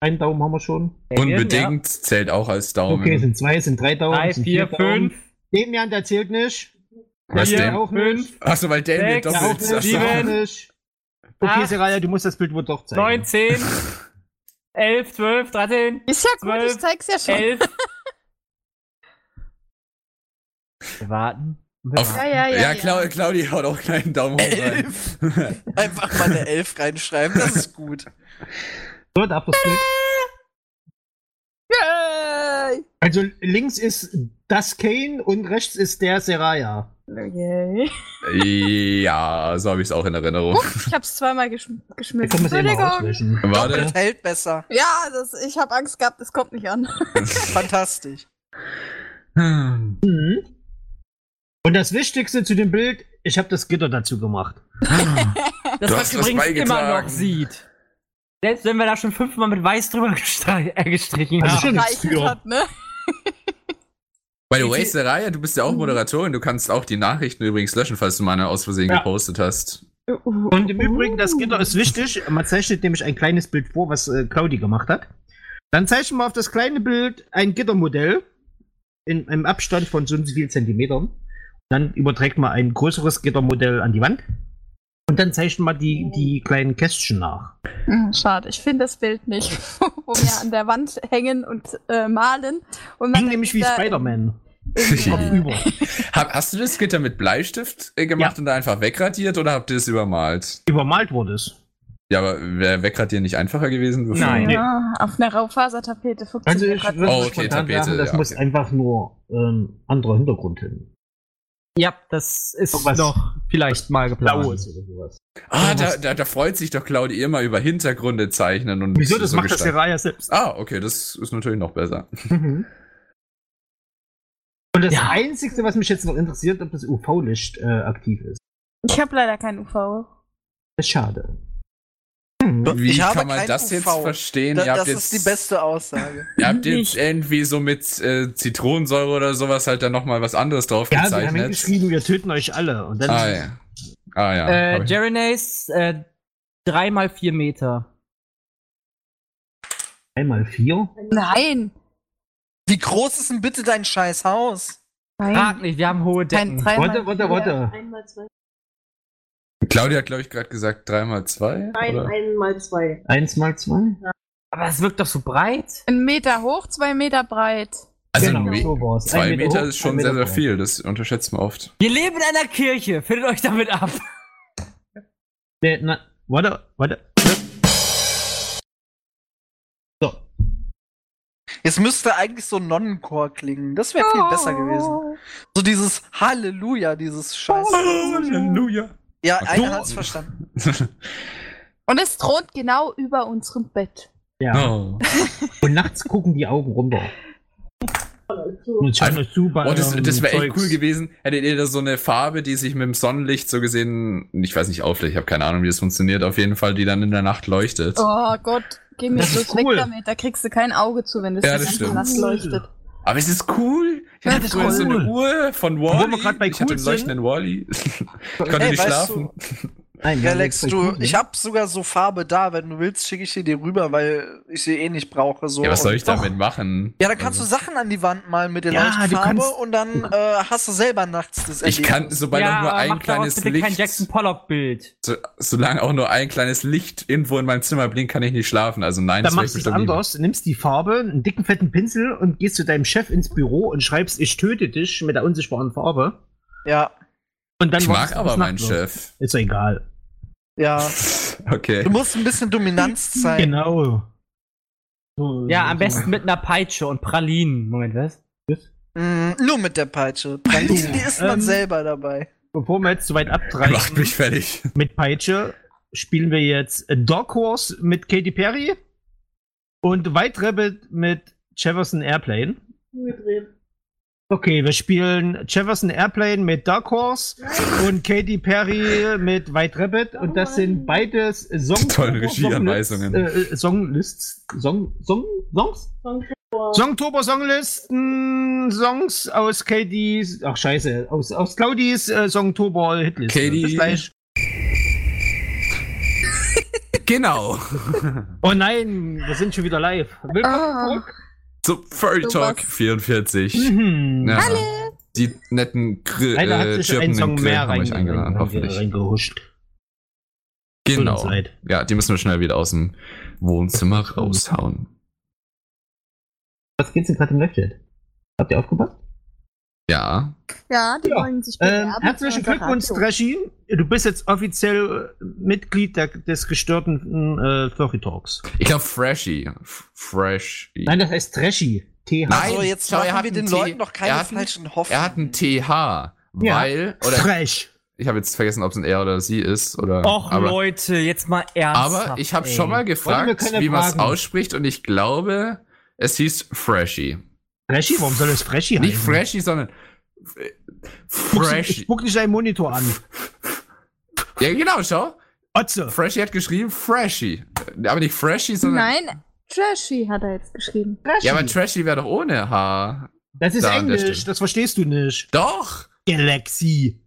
Einen Daumen haben wir schon. unbedingt zählt auch als Daumen. Okay, sind zwei, sind drei Daumen, Drei, sind vier, Daumen. fünf, Demian, der zählt nicht. Was denn? auch fünf, Achso, weil Damien Sechs, doppelt sagt. sieben. Okay, Seraya, du musst das Bild wohl doch zeigen. neun, zehn, elf, zwölf, dreizehn, Ist ja gut, Zwölf, ich zeig's ja schon. elf. Wir warten. Wir Auf- Ja, ja, ja. Ja, Clau Claudi haut auch keinen Daumen hoch rein. Elf. Einfach mal eine Elf reinschreiben, das ist gut. So, Bild. Yay! Also links ist das Kane und rechts ist der Seraya. Yay. ja, so habe ich es auch in Erinnerung. Ich hab's zweimal geschm Wir geschmissen. es Entschuldigung. Warte. Doppelt hält besser. Ja, das, ich habe Angst gehabt, es kommt nicht an. Fantastisch. Hm. Und das Wichtigste zu dem Bild, ich habe das Gitter dazu gemacht. Das, Du was übrigens immer noch sieht. Selbst wenn wir da schon fünfmal mit weiß drüber äh, gestrichen Also haben. schon Reichelt für. hat, ne? By the way, Seraya, du bist ja auch Moderatorin. Du kannst auch die Nachrichten übrigens löschen, falls du meine aus Versehen Ja. gepostet hast. Und im Übrigen, das Gitter ist wichtig. Man zeichnet nämlich ein kleines Bild vor, was äh, Claudi gemacht hat. Dann zeichnen wir auf das kleine Bild ein Gittermodell in einem Abstand von so und so viel Zentimetern. Dann überträgt man ein größeres Gittermodell an die Wand. Und dann zeichnen wir die, die kleinen Kästchen nach. Hm, Schade, ich finde das Bild nicht, wo wir an der Wand hängen und äh, malen. Und Ging nämlich wie Spider-Man. über. Hast du das Gitter mit Bleistift äh, gemacht Ja. und da einfach wegradiert oder habt ihr es übermalt? Übermalt wurde es. Ja, aber wäre wegradieren nicht einfacher gewesen? bevor- Nein. Ja, auf einer Raufasertapete Also funktioniert ich grad würde Oh, okay, spontan Tapete, sagen, das ja, muss okay. einfach nur ähm, anderer Hintergrund hin. Ja, das ist Irgendwas noch vielleicht mal geplant. Blaues oder sowas. Ah, da, da, da freut sich doch Claudi immer über Hintergründe zeichnen und Wieso? Das so macht das gestalten. Seraya selbst. Ah, okay, das ist natürlich noch besser. Mhm. Und das Ja. Einzige, was mich jetzt noch interessiert, ob das UV-Licht äh, aktiv ist. Ich habe leider kein UV. Das ist schade. Wie Ich habe kann man das jetzt UV. verstehen? Da, ihr habt das jetzt, ist die beste Aussage. Ihr habt jetzt Nicht. irgendwie so mit äh, Zitronensäure oder sowas halt dann nochmal was anderes drauf Ja, wir haben gezeichnet. geschrieben, wir töten euch alle. Und dann ah, ja. Ah, ja. Äh, Jerinace, äh, drei mal vier Meter. einmal vier. Nein. Wie groß ist denn bitte dein scheiß Haus? Nein. Frag nicht, wir haben hohe Decken. Warte, warte, warte. Claudia hat, glaube ich, gerade gesagt 3x2. Nein, oder? einmal zwei. Eins mal zwei. Aber es wirkt doch so breit. Ein Meter hoch, zwei Meter breit. Also Genau, Me so zwei Ein Meter, hoch, ist schon ein sehr, Meter sehr breit. viel. Das unterschätzt man oft. Wir leben in einer Kirche, findet euch damit ab. Nee, na, warte, warte. So. Es müsste eigentlich so Nonnenchor klingen. Das wäre viel besser gewesen. So dieses Halleluja, dieses Scheiß. Halleluja. Ja, Okay. einer hat's verstanden. Und es thront genau über unserem Bett. Ja. oh. Und nachts gucken die Augen runter. Und zu bei Oh, das, das wäre echt cool gewesen. Hättet ihr da so eine Farbe, die sich mit dem Sonnenlicht so gesehen, ich weiß nicht, aufleuchtet, ich habe keine Ahnung, wie das funktioniert, auf jeden Fall, die dann in der Nacht leuchtet. Oh Gott, geh mir bloß weg cool. damit. Da kriegst du kein Auge zu, wenn das Ja, die das ganze stimmt. Nacht leuchtet. Aber es ist cool. Ich Ja, hatte das früher ist so eine cool. Uhr von Wo Wally. wir grad bei ich hatte cool einen leuchtenden Wally. ich konnte Ey, nicht schlafen. Nein, ja, das ist du, ich ne? hab sogar so Farbe da. Wenn du willst, schicke ich sie dir rüber, weil ich sie eh nicht brauche. So. Ja, was soll Und- ich damit machen? Ja, dann kannst du Sachen an die Wand malen mit der Ja, Leuchtfarbe kannst- und dann äh, hast du selber nachts das Ich kann, Erlebnis. sobald auch nur ein kleines bitte Licht, kein Jackson Pollock-Bild. so, solange auch nur ein kleines Licht irgendwo in meinem Zimmer blinkt, kann ich nicht schlafen. Also nein, Dann wär machst du es anders, nimmst die Farbe, einen dicken, fetten Pinsel und gehst zu deinem Chef ins Büro und schreibst, ich töte dich mit der unsichtbaren Farbe. Ja, Und dann Ich mag aber meinen. Chef. Ist doch egal. Ja. Okay. Du musst ein bisschen Dominanz zeigen. Genau. So, Ja, so- am besten mit einer Peitsche und Pralinen. Moment, was? Mm, nur mit der Peitsche. Pralinen, die isst man Ähm, selber dabei. Bevor wir jetzt zu weit Er macht abtreiben mich fertig. mit Peitsche, spielen wir jetzt Dog Horse mit Katy Perry und White Rabbit mit Jefferson Airplane. Umgedreht. Okay, wir spielen Jefferson Airplane mit Dark Horse und Katy Perry mit White Rabbit und das sind beides Song Tolle Regieanweisungen. Songlists, äh, Songlists, Song, Song, Songs? Songtober Songlisten, Songs aus Katys, ach scheiße, aus, aus Claudis äh, Songtober Hitliste. Katy- Bis gleich. Genau. Oh nein, wir sind schon wieder live. Willkommen Ah. zurück. Zu Furry Talk was. 44. Mhm. Ja. Die netten Gr Leider hat äh, chirpenden Song Grillen mehr haben rein, euch eingeladen, hoffentlich. reingehuscht. Genau. Ja, die müssen wir schnell wieder aus dem Wohnzimmer raushauen. Was geht's denn gerade im Live-Chat? Habt ihr aufgepasst? Ja. Ja, die Ja. wollen sich Ähm, bewerben herzlichen für unser Glückwunsch. Trashy. Du bist jetzt offiziell äh, Mitglied der, des gestörten äh, Furry Talks. Ich glaube Freshy. Fresh. Nein, das heißt Trashy. TH. Nein, Also jetzt er hat wir den T- Leuten noch keine er falschen Hoffnungen. Er hat ein TH. Ja. Weil, oder Fresh. ich habe jetzt vergessen, ob es ein er oder sie ist. Oder, Och, aber, Leute, jetzt mal ernsthaft. aber ich habe schon mal gefragt, wie man es ausspricht und ich glaube, es hieß Freshy. Freshy? Warum soll das Freshy Nicht heißen? Freshy, sondern Freshy. spuck dich deinen Monitor an. Ja, genau, schau. Otze. Freshy hat geschrieben Freshy. Aber nicht Freshy, sondern. Nein, Trashy hat er jetzt geschrieben. Trashy. Ja, aber Trashy wäre doch ohne H. das ist Da Englisch, das verstehst du nicht. Doch! Galaxy.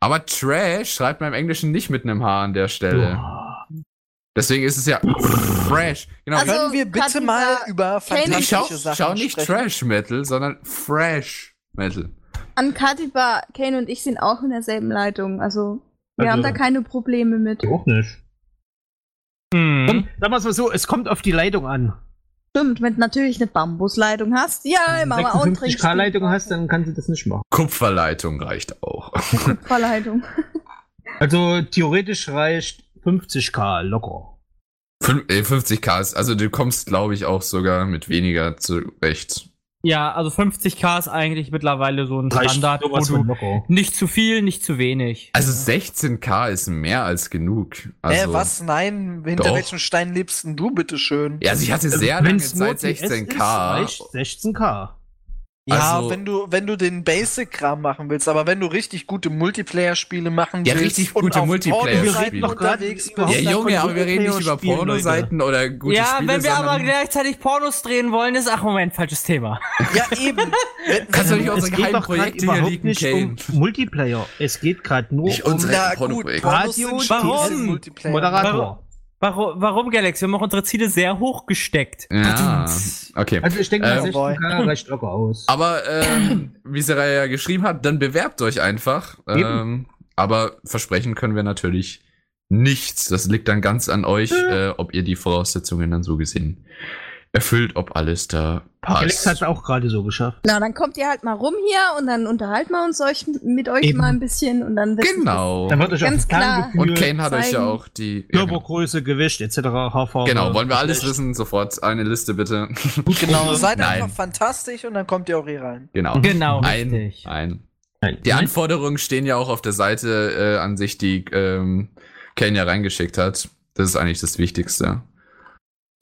Aber Trash schreibt man im Englischen nicht mit einem H an der Stelle. Oh. Deswegen ist es ja Fresh. Genau. Also, Können wir bitte mal über Nee, schau, fantastische Sachen schau nicht sprechen? Trash Metal, sondern Fresh Metal. An Katiba, Kane und ich sind auch in derselben Leitung. Also, wir Also- haben da keine Probleme mit. Auch nicht. Hm. Komm, sagen wir es mal so, es kommt auf die Leitung an. Stimmt, wenn du natürlich eine Bambusleitung hast. Ja, Wenn immer du mal auch ein 56k-Leitung hast, dann kannst du das nicht machen. Kupferleitung reicht auch. Verleitung. Also theoretisch reicht 50k locker. Fün- äh, 50k ist, also du kommst, glaube ich, auch sogar mit weniger zurecht. Ja, also 50k ist eigentlich mittlerweile so ein Reicht Standard, nicht zu viel, nicht zu wenig. Also 16k ist mehr als genug. Also, äh, was? Nein, hinter Doch. welchem Stein lebst denn du, bitteschön? Ja, also ich hatte sehr lange Wenn's nur Zeit TS ist, 16k. Reicht 16k. Ja, Also- wenn du, wenn du den Basic-Kram machen willst, aber wenn du richtig gute Multiplayer-Spiele machen Ja, willst richtig und gute doch grad unterwegs Ja, Junge, aber wir reden nicht über Pornoseiten oder gute ja, Spiele, wenn wir aber gleichzeitig Pornos drehen wollen, ist, ach Moment, falsches Thema. ja eben. Kannst du nicht es unsere geht geheimen Projekte hier überhaupt liegen, nicht um Multiplayer. Es geht gerade nur Nicht um unsere Pornoprojekte. Warum? Multiplayer. Moderator. Warum, warum Galaxy? Wir haben auch unsere Ziele sehr hoch gesteckt. Ja, okay. Also ich denke mal, Ähm, 16k reicht locker aus. Aber ähm, wie Sarah ja geschrieben hat, dann bewerbt euch einfach. Eben. Ähm, aber versprechen können wir natürlich nichts. Das liegt dann ganz an euch, äh, ob ihr die Voraussetzungen dann so gesehen erfüllt, ob alles da Alex hat passt. es auch gerade so geschafft. Na, dann kommt ihr halt mal rum hier und dann unterhalten wir uns euch mit euch Eben. mal ein bisschen und dann wissen Genau. Dann wird euch Ganz klar. Und Kane hat euch ja zeigen. auch die. Ja, genau. Körpergröße, Gewicht etc. Haarfarbe. genau, wollen wir alles wissen? Sofort eine Liste bitte. Genau, seid Nein. einfach fantastisch und dann kommt ihr auch hier rein. genau. Genau, Ein, richtig. ein. Die. Anforderungen stehen ja auch auf der Seite äh, an sich, die ähm, Kane ja reingeschickt hat. Das ist eigentlich das Wichtigste.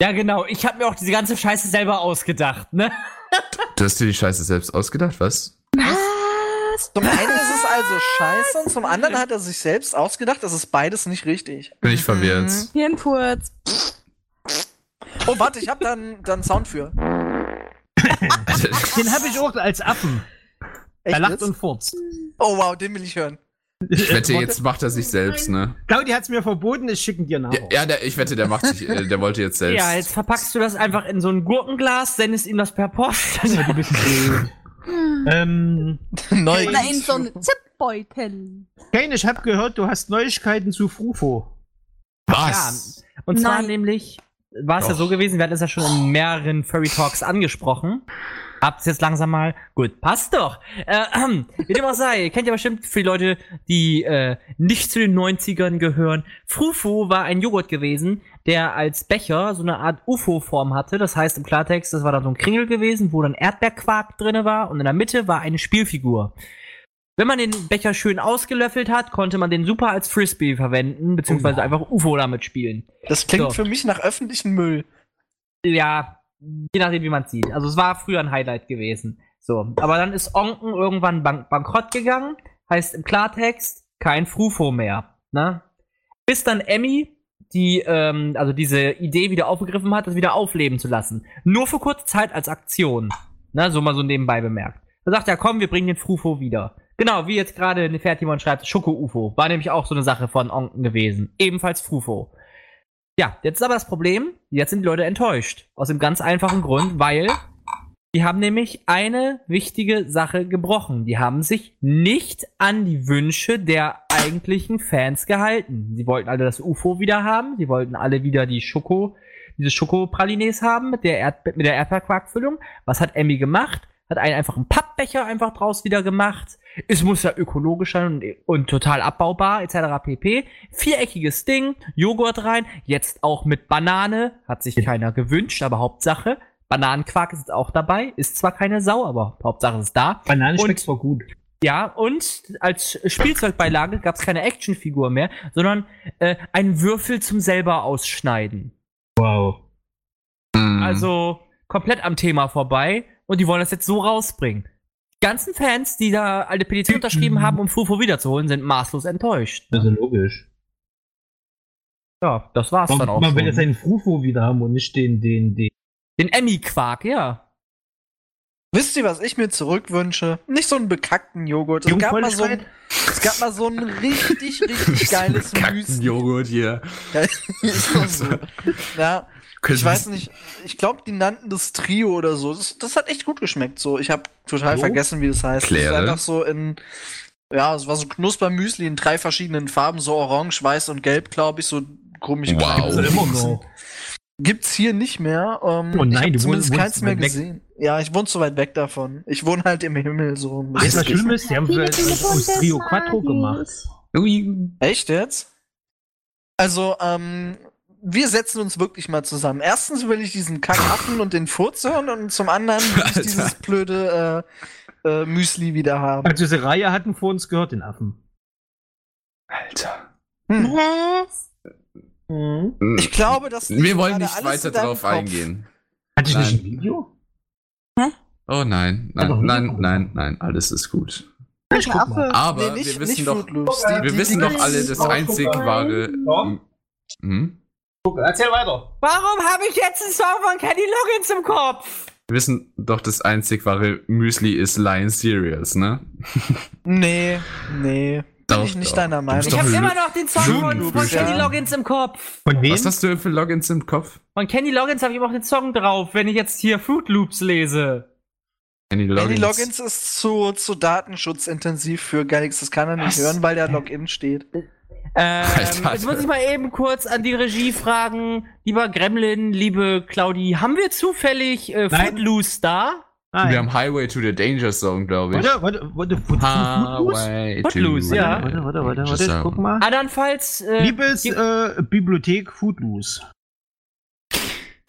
Ja, genau. Ich habe mir auch diese ganze Scheiße selber ausgedacht, ne? Du hast dir die Scheiße selbst ausgedacht, was? Was? Zum einen ist es also scheiße und zum anderen hat er sich selbst ausgedacht, das ist beides nicht richtig. Bin ich verwirrt. Hirnfurz. Oh, warte, ich habe da einen da einen Sound für. Den habe ich auch als Affen. Echt er lacht jetzt? und furzt. Oh wow, den will ich hören. Ich wette, jetzt macht er sich selbst, ne? Claudi hat es mir verboten, ich schicken dir nach. Ja, ja der, ich wette, der macht sich, äh, der wollte jetzt selbst. Ja, jetzt verpackst du das einfach in so ein Gurkenglas, sendest ihm das per Post. Ja, du bist ähm, Oder in so einen Zipbeutel. Kane, ich habe gehört, du hast Neuigkeiten zu Frufo. Was? Und zwar Nein. nämlich war es ja so gewesen, wir hatten es ja schon in mehreren Furry Talks angesprochen. Habt's jetzt langsam mal. Gut, passt doch. Äh, ähm, wie dem auch sei, ihr kennt ja bestimmt für die Leute, die äh, nicht zu den 90ern gehören. Frufo war ein Joghurt gewesen, der als Becher so eine Art UFO-Form hatte. Das heißt im Klartext, das war dann so ein Kringel gewesen, wo dann Erdbeerquark drinne war und in der Mitte war eine Spielfigur. Wenn man den Becher schön ausgelöffelt hat, konnte man den super als Frisbee verwenden, beziehungsweise einfach UFO damit spielen. Das klingt So. für mich nach öffentlichen Müll. Ja, je nachdem, wie man sieht. Also es war früher ein Highlight gewesen. So, aber dann ist Onken irgendwann bank bankrott gegangen. Heißt im Klartext kein Frufo mehr. Ne? Bis dann Emmy die, ähm, also diese Idee wieder aufgegriffen hat, das wieder aufleben zu lassen. Nur für kurze Zeit als Aktion. Ne, so mal so nebenbei bemerkt. Da sagt er, komm, wir bringen den Frufo wieder. Genau, wie jetzt gerade Nefertimon schreibt, Schoko-UFO. War nämlich auch so eine Sache von Onken gewesen. Ebenfalls Frufo. Ja, jetzt ist aber das Problem, jetzt sind die Leute enttäuscht. Aus dem ganz einfachen Grund, weil die haben nämlich eine wichtige Sache gebrochen. Die haben sich nicht an die Wünsche der eigentlichen Fans gehalten. Sie wollten alle das UFO wieder haben, sie wollten alle wieder die Schoko, diese Schokopralines haben mit der, Erd mit der Erdbeerquarkfüllung. Was hat Emmy gemacht? Hat einen einfach einen Pappbecher einfach draus wieder gemacht. Es muss ja ökologisch sein und, und total abbaubar, etc. pp. Viereckiges Ding, Joghurt rein, jetzt auch mit Banane, hat sich keiner gewünscht, aber Hauptsache, Bananenquark ist jetzt auch dabei, ist zwar keine Sau, aber Hauptsache ist da. Banane schmeckt zwar gut. Ja, und als Spielzeugbeilage gab es keine Actionfigur mehr, sondern äh, ein Würfel zum selber ausschneiden. Wow. Also komplett am Thema vorbei und die wollen das jetzt so rausbringen. Die ganzen Fans, die da eine Petition unterschrieben haben, um Fufo wiederzuholen, sind maßlos enttäuscht. Das ist logisch. Ja, das war's dann auch Warum, man will ja schon. seinen Frufo wieder haben und nicht den, den, den. Den Emmy-Quark, ja. Wisst ihr, was ich mir zurückwünsche? Nicht so einen bekackten Joghurt. Es gab, mal so ein, es gab mal so ein richtig, richtig geiles Müsli. Joghurt hier. Ja, so. ja, ich weiß nicht, ich glaube, die nannten das Trio oder so. Das, das hat echt gut geschmeckt. So, ich habe total Jo. vergessen, wie das heißt. Es Kläre. war einfach so in, ja, es war so Knuspermüsli in drei verschiedenen Farben, so orange, weiß und gelb, glaube ich, so komisch. Wow. Noch. Gibt's hier nicht mehr. Ähm, Oh nein, ich hab du zumindest wohnst- keins mehr weit weg. gesehen. Ja, ich wohne zu weit weg davon. Ich wohne halt im Himmel so. ein Weißt du, was bisschen. schlimm ist? Die haben viele aus Trio. Quattro gemacht. Ui. Echt jetzt? Also, ähm, wir setzen uns wirklich mal zusammen. Erstens will ich diesen Kackaffen und den Furz hören und zum anderen will ich Alter. dieses blöde äh, äh, Müsli wieder haben. Also diese Reihe hatten vor uns gehört, den Affen. Alter. Hm. Was? Ich glaube, dass Wir wollen nicht weiter drauf eingehen. Hatte ich nicht Nein. ein Video? Oh nein, nein, nein, nein, nein, alles ist gut. Ich guck mal. Aber Nee, nicht, wir wissen nicht doch, wir die, wissen die, doch alle, das einzig wahre. Hm? Erzähl weiter. Warum habe ich jetzt einen Song von Kenny Loggins im Kopf? Wir wissen doch, das einzig wahre Müsli ist Lion Cereals, ne? Nee, nee. Bin Doch, ich nicht doch. deiner Meinung. Ich habe immer noch den Song von, von Kenny. Loggins im Kopf. Von wem? Was hast du für Logins im Kopf? Von Kenny Loggins habe ich immer noch den Song drauf, wenn ich jetzt hier Fruit Loops lese. Kenny Logins. Loggins. Logins ist zu, zu datenschutzintensiv für Galaxy. Das kann er nicht Was? hören, weil der Login steht. Ähm, Alter. jetzt muss ich mal eben kurz an die Regie fragen. Lieber Gremlin, liebe Claudi, haben wir zufällig äh, Nein. Footloose da? Nein. Wir haben Highway to the Danger Zone, glaube ich. Warte, warte, warte, warte, Footloose? Highway Footloose, to ja. Warte, warte, warte, warte, Zone. guck mal. Andernfalls, äh, Liebes äh, Bibliothek Footloose.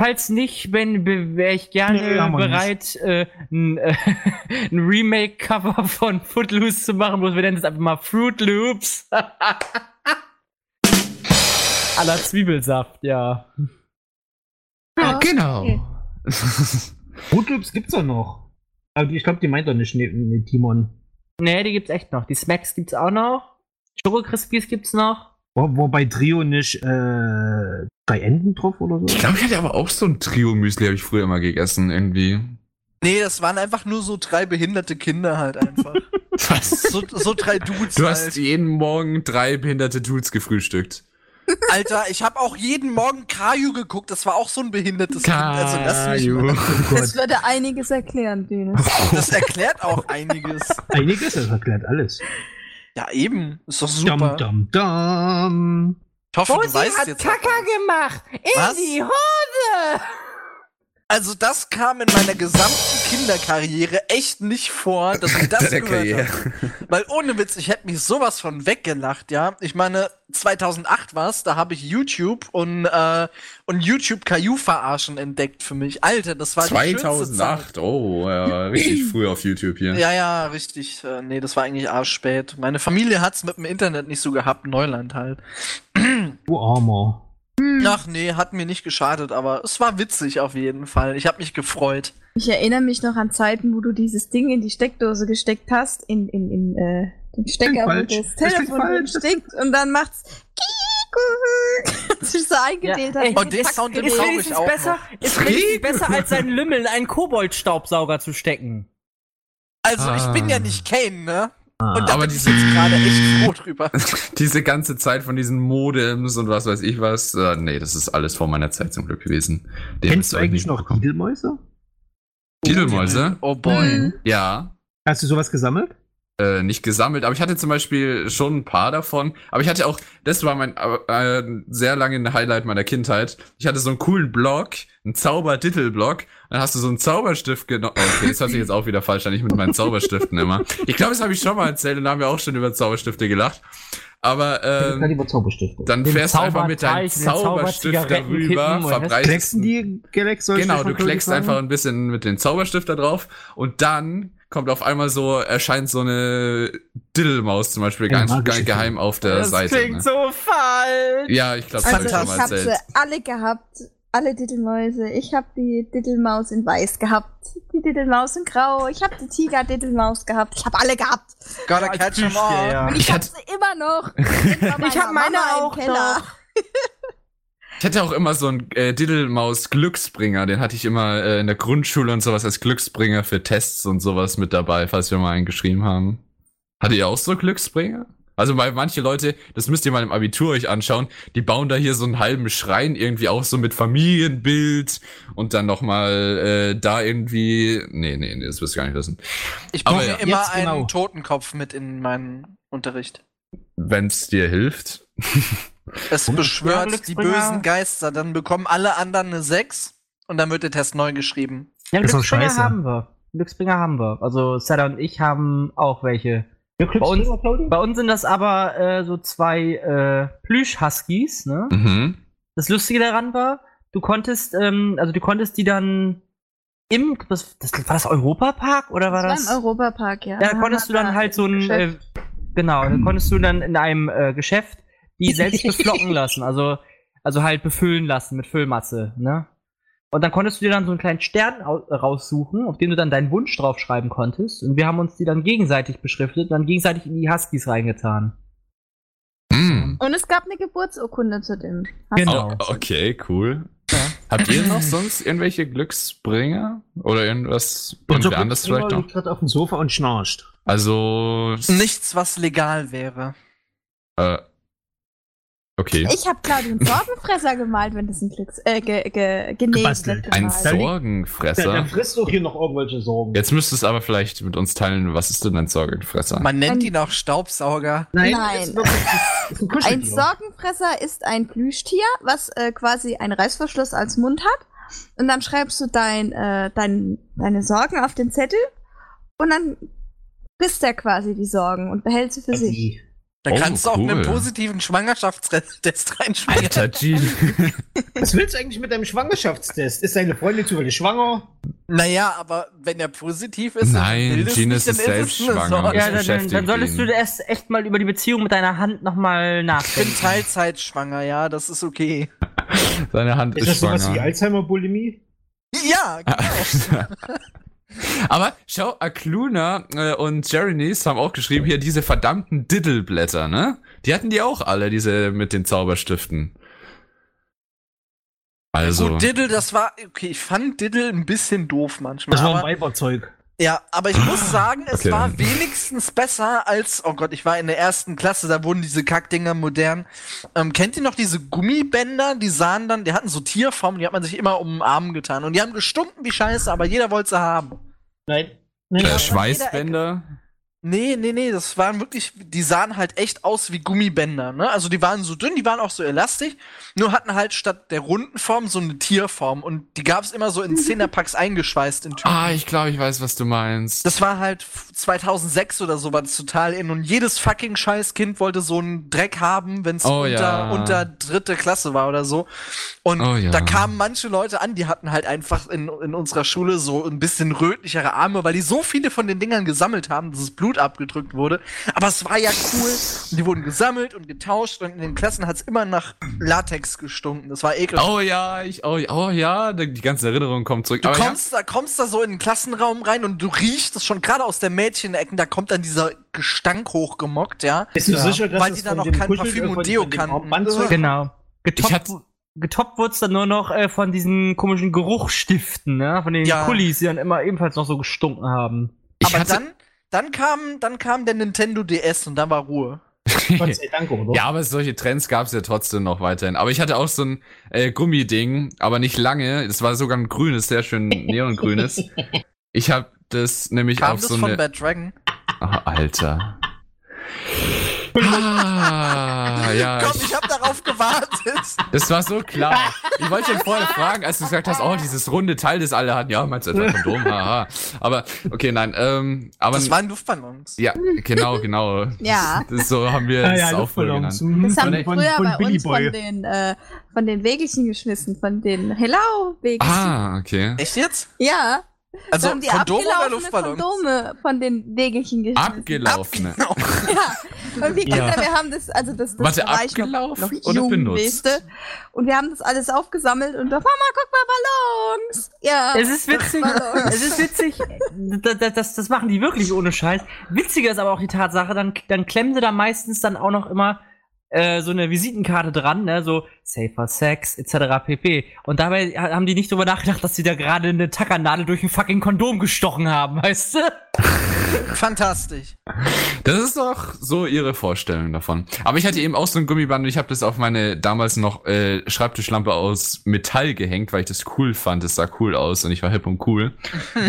falls nicht, wenn wäre ich gerne Nee, bereit, äh, ein, äh, ein Remake-Cover von Footloose zu machen, wo wir nennen es einfach mal Fruit Loops. Aller Zwiebelsaft, ja. Oh, Ja. Genau. Okay. Gibt's doch noch. Aber ich glaube, die meint doch nicht ne, ne, Timon. Nee, die gibt's echt noch. Die Smacks gibt's auch noch. Schoko Crispies gibt's noch. Wo, wo bei Trio nicht äh, drei Enden drauf oder so? Ich glaube, ich hatte aber auch so ein Trio-Müsli, habe ich früher immer gegessen, irgendwie. Nee, das waren einfach nur so drei behinderte Kinder halt einfach. Was? so, so drei Dudes Du hast halt. jeden Morgen drei behinderte Dudes gefrühstückt. Alter, ich habe auch jeden Morgen Kaju geguckt. Das war auch so ein behindertes Kind. Also lass mich Kaju. mal. Das würde einiges erklären, Dino. Das erklärt auch einiges. Einiges, das erklärt alles. Ja, eben. Ist doch Dum, super. dum, dum. Ich hoffe, du weißt jetzt. Kaka gemacht. In Was? die Hose. Also das kam in meiner gesamten Kinderkarriere echt nicht vor, dass ich das gehört Karriere. habe. Weil ohne Witz, ich hätte mich sowas von weggelacht, ja. Ich meine, 2008 war's, da habe ich YouTube und äh, und YouTube Caillou verarschen entdeckt für mich. Alter, das war die schönste Zeit. 2008, oh, ja, richtig früh auf YouTube hier. Ja, ja, richtig. Äh, nee, das war eigentlich arschspät. Meine Familie hat's mit dem Internet nicht so gehabt, Neuland halt. Du Armer. Ach nee, hat mir nicht geschadet, aber es war witzig auf jeden Fall. Ich habe mich gefreut. Ich erinnere mich noch an Zeiten, wo du dieses Ding in die Steckdose gesteckt hast, in, in, in äh, den Stecker, wo das Telefon steckt und dann macht's sich so eingewählt Ja, hat. ey, Und den Zack, Sound, den Ist wenigstens auch besser, noch. ist wenigstens besser als sein Lümmel in einen Koboldstaubsauger zu stecken. Also, ich bin ja Ah. nicht Kane, ne? Und da Aber bin diese- jetzt gerade echt froh drüber. Diese ganze Zeit von diesen Modems und was weiß ich was, äh, nee, das ist alles vor meiner Zeit zum Glück gewesen. Den Kennst du eigentlich noch. Didelmäuse? Titelmäuse? Oh boy. Mhm. Ja. Hast du sowas gesammelt? Äh, nicht gesammelt, aber ich hatte zum Beispiel schon ein paar davon. Aber ich hatte auch, das war mein äh, sehr lange Highlight meiner Kindheit. Ich hatte so einen coolen Block, einen Zauber-Dittel-Block. Dann hast du so einen Zauberstift genommen. Okay, das hört sich jetzt auch wieder falsch an, ich mit meinen Zauberstiften immer. Ich glaube, das habe ich schon mal erzählt und da haben wir auch schon über Zauberstifte gelacht. Aber Ähm, über Zauberstifte. dann Den fährst du einfach mit deinem Zauberstift darüber, verbreitest Klecksen die Genau, du kleckst einfach ein bisschen mit dem Zauberstift da drauf und dann kommt auf einmal so, erscheint so eine Diddlemaus zum Beispiel Ja, ganz ge geheim auf der Das Seite. klingt ne? so falsch. Ja, ich glaube, das habe Also ich schon ich habe sie alle gehabt. Alle Diddlemäuse. Ich habe die Diddlemaus in weiß gehabt. Die Diddlemaus in grau. Ich habe die Tiger-Diddlemaus gehabt. Ich habe alle gehabt. Gotta catch 'em all. Ja. Und ich, Ich hab hatte- sie immer noch. Ich hab meiner meine Mama im auch Keller. noch. Ich hatte auch immer so einen äh, Diddlemaus Glücksbringer, den hatte ich immer äh, in der Grundschule und sowas als Glücksbringer für Tests und sowas mit dabei, falls wir mal einen geschrieben haben. Hattet ihr auch so Glücksbringer? Also weil manche Leute, das müsst ihr mal im Abitur euch anschauen, die bauen da hier so einen halben Schrein irgendwie auch so mit Familienbild und dann noch mal äh, da irgendwie, nee, nee, nee, das wirst du gar nicht wissen. Ich bringe ja, immer jetzt einen genau. Totenkopf mit in meinen Unterricht. Wenn's dir hilft. Es beschwört die bösen Geister. Dann bekommen alle anderen eine 6 und dann wird der Test neu geschrieben. Ja, Das ist Glücksbringer haben wir. Glücksbringer haben wir. Also Sarah und ich haben auch welche. Ja, Bei uns, bei uns sind das aber äh, so zwei äh, Plüsch-Huskies, ne? Mhm. Das Lustige daran war, du konntest, ähm, also du konntest die dann im, was, das, war das Europapark oder war Das das? war im Europapark, ja. Ja, da konntest du dann halt so ein, äh, genau, da konntest du dann in einem äh, Geschäft die selbst beflocken lassen, also, also halt befüllen lassen mit Füllmasse, ne? Und dann konntest du dir dann so einen kleinen Stern au- raussuchen, auf dem du dann deinen Wunsch draufschreiben konntest. Und wir haben uns die dann gegenseitig beschriftet und dann gegenseitig in die Huskies reingetan. Mm. Und es gab eine Geburtsurkunde zu dem. Genau. Oh, okay, cool. Habt ihr noch sonst irgendwelche Glücksbringer? Oder irgendwas Unser irgendwie anders Glücksbringer vielleicht noch? gerade auf dem Sofa und schnarcht. Also. Nichts, was legal wäre. Äh, okay. Ich habe Claudia einen Sorgenfresser gemalt, wenn das ein Glücks... Äh, ge, ge, genäht wird Ein gemalt. Der, der Sorgenfresser. frisst doch hier noch irgendwelche Sorgen. Jetzt müsstest du aber vielleicht mit uns teilen, was ist denn ein Sorgenfresser? Man nennt Ein- ihn auch Staubsauger. Nein, Nein. Ein Ein. Sorgenfresser ist ein Plüschtier, was äh, quasi einen Reißverschluss als Mund hat. Und dann schreibst du dein, äh, dein, deine Sorgen auf den Zettel und dann frisst er quasi die Sorgen und behält sie für sich. Da Oh, kannst du auch einen positiven Schwangerschaftstest reinschreiben. Alter, Jean. Was willst du eigentlich mit deinem Schwangerschaftstest? Ist deine Freundin zufällig schwanger? Naja, aber wenn er positiv ist, Nein, das nicht, ist dann selbst es eine schwanger. Das Ja, dann, dann, dann solltest ihn. du erst echt mal über die Beziehung mit deiner Hand nochmal Ich bin nachdenken. Teilzeitschwanger, ja, das ist okay. Seine Hand Ist ist, das sowas wie schwanger. Alzheimer-Bulimie? Ja, genau. Aber schau, Akluna äh, und Jeremy's haben auch geschrieben, hier diese verdammten Diddleblätter, ne? Die hatten die auch alle, diese mit den Zauberstiften. Also. Gut, Diddle, das war, okay, ich fand Diddle ein bisschen doof manchmal. Das war ein Weiberzeug. Ja, aber ich muss sagen, es Okay. war wenigstens besser als, oh Gott, ich war in der ersten Klasse, da wurden diese Kackdinger modern. Ähm, kennt ihr noch diese Gummibänder? Die sahen dann, die hatten so Tierformen, die hat man sich immer um den Arm getan. Und die haben gestunken wie Scheiße, aber jeder wollte sie haben. Nein. Nein, äh, nein. Schweißbänder? Nee, nee, nee, das waren wirklich, die sahen halt echt aus wie Gummibänder, ne? Also die waren so dünn, die waren auch so elastisch, nur hatten halt statt der runden Form so eine Tierform und die gab's immer so in Zehnerpacks eingeschweißt in Tüten. Ah, ich glaube, ich weiß, was du meinst. Das war halt 2006 oder so, war das total in und jedes fucking scheiß Kind wollte so einen Dreck haben, wenn's Oh, unter, ja. unter dritte Klasse war oder so. Und Oh, ja. da kamen manche Leute an, die hatten halt einfach in, in unserer Schule so ein bisschen rötlichere Arme, weil die so viele von den Dingern gesammelt haben, dass das Blut abgedrückt wurde. Aber es war ja cool. Und die wurden gesammelt und getauscht und in den Klassen hat's immer nach Latex gestunken. Das war ekelhaft. Oh ja, ich, oh, oh ja, die ganze Erinnerung kommt zurück. Du Aber ja, kommst, da, kommst da so in den Klassenraum rein und du riechst es schon gerade aus der Mädchenecken, da kommt dann dieser Gestank hochgemockt, ja. Bist du Ja. sicher, dass Weil es die von noch kein Parfüm und Deo kannten. Genau. Getoppt, getoppt wurde es dann nur noch äh, von diesen komischen Geruchsstiften, ne? Von den Ja. Kullis, die dann immer ebenfalls noch so gestunken haben. ich Aber dann, dann kam, dann kam der Nintendo DS und dann war Ruhe. Gott sei Dank, oder? Ja, aber solche Trends gab es ja trotzdem noch weiterhin. Aber ich hatte auch so ein äh, Gummiding, aber nicht lange. Das war sogar ein grünes, sehr schön neongrünes. Ich habe das nämlich Kam auf das so von eine. Bad Dragon? Ah, Alter. Ah, ja. Komm, ich- ich hab darauf gewartet. Das war so klar. Ich wollte schon vorher fragen, als du gesagt hast, oh, dieses runde Teil, das alle hatten. Ja, meinst du etwa Kondom? Haha. Aber, okay, nein, ähm, aber. Das waren Luftballons. ja, genau, genau. Ja. Das, so haben wir es ja, auch voll genannt. Mhm. Das haben Von- wir von- früher von bei Billy uns von den, äh, von den Wägelchen geschmissen, von den Hello-Wägelchen. Ah, okay. Echt jetzt? Ja, Also da haben die Kondome oder Luftballons? Kondome von den Wägelchen geschmissen. Abgelaufene. Ja, und wie Ja. Kinder, wir haben das, also das, das Warte, war ich noch, abgelaufen noch oder jung, benutzt? weißt du? Und wir haben das alles aufgesammelt und da, Mama, guck mal, Ballons! Ja. Es ist witzig. Es ist witzig. Das, das, das, das machen die wirklich ohne Scheiß. Witziger ist aber auch die Tatsache, dann, dann klemmen sie da meistens dann auch noch immer äh, so eine Visitenkarte dran, ne, so Safer Sex etc. pp. Und dabei ha- haben die nicht drüber nachgedacht, dass sie da gerade eine Tackernadel durch ein fucking Kondom gestochen haben, weißt du? Fantastisch. Das ist doch so ihre Vorstellung davon. Aber ich hatte eben auch so ein Gummiband und ich habe das auf meine damals noch äh, Schreibtischlampe aus Metall gehängt, weil ich das cool fand. Es sah cool aus und ich war hip und cool.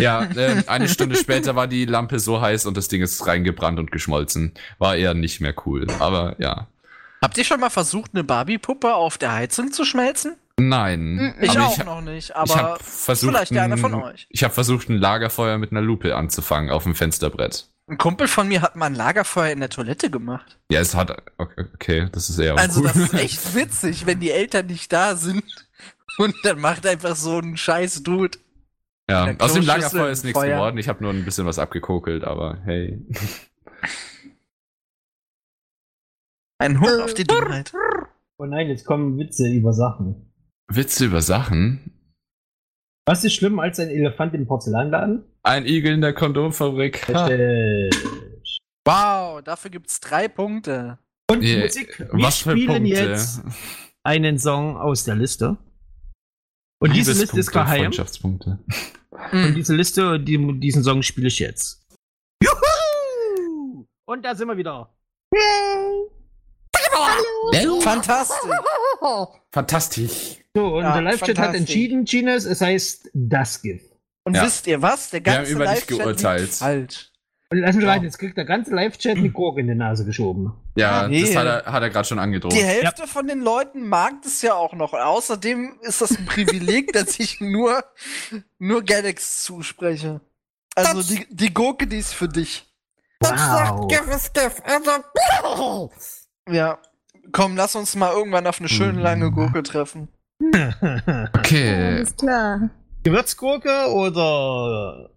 Ja, äh, eine Stunde später war die Lampe so heiß und das Ding ist reingebrannt und geschmolzen. War eher nicht mehr cool. Aber ja. Habt ihr schon mal versucht, eine Barbie-Puppe auf der Heizung zu schmelzen? Nein. Ich auch ich, noch nicht, ich aber habe versucht, vielleicht einer von ein- euch. Ich habe versucht, ein Lagerfeuer mit einer Lupe anzufangen auf dem Fensterbrett. ein Kumpel von mir hat mal ein Lagerfeuer in der Toilette gemacht. Ja, es hat. Okay, okay das ist eher Also cool. das ist echt witzig, wenn die Eltern nicht da sind und dann macht einfach so ein scheiß Dude. Ja, aus dem Lagerfeuer ist nichts geworden. Ich habe nur ein bisschen was abgekokelt, aber hey. Ein Hund auf die Dummheit. Oh nein, jetzt kommen Witze über Sachen. Witze über Sachen? Was ist schlimm als ein Elefant im Porzellanladen? Ein Igel in der Kondomfabrik. Wow, dafür gibt's drei Punkte. Und Yeah, Musik. Wir Was für spielen Punkte? jetzt einen Song aus der Liste. Und diese Liste ist geheim. Freundschaftspunkte. Und diese Liste, die, diesen Song spiele ich jetzt. Juhu! Und da sind wir wieder. Fantastisch. Fantastisch. So, und Ja, der Live-Chat hat entschieden, Gines, es heißt das Gift. Und Ja. wisst ihr was? Der Wir haben ganze über dich Live-Chat geurteilt. falsch. Und lass mich Ja. rein, jetzt kriegt der ganze Live-Chat eine Gurke in die Nase geschoben. Ja, Ah, nee. das hat er, hat er gerade schon angedroht. Die Hälfte von den Leuten mag das ja auch noch. Außerdem ist das ein Privileg, dass ich nur, nur Galax zuspreche. Also Das- die, die Gurke, die ist für dich. Das Wow. sagt Giff ist Giff. Also. Ja. Komm, lass uns mal irgendwann auf eine schöne Mhm. lange Gurke treffen. Okay. Alles klar. Gewürzgurke oder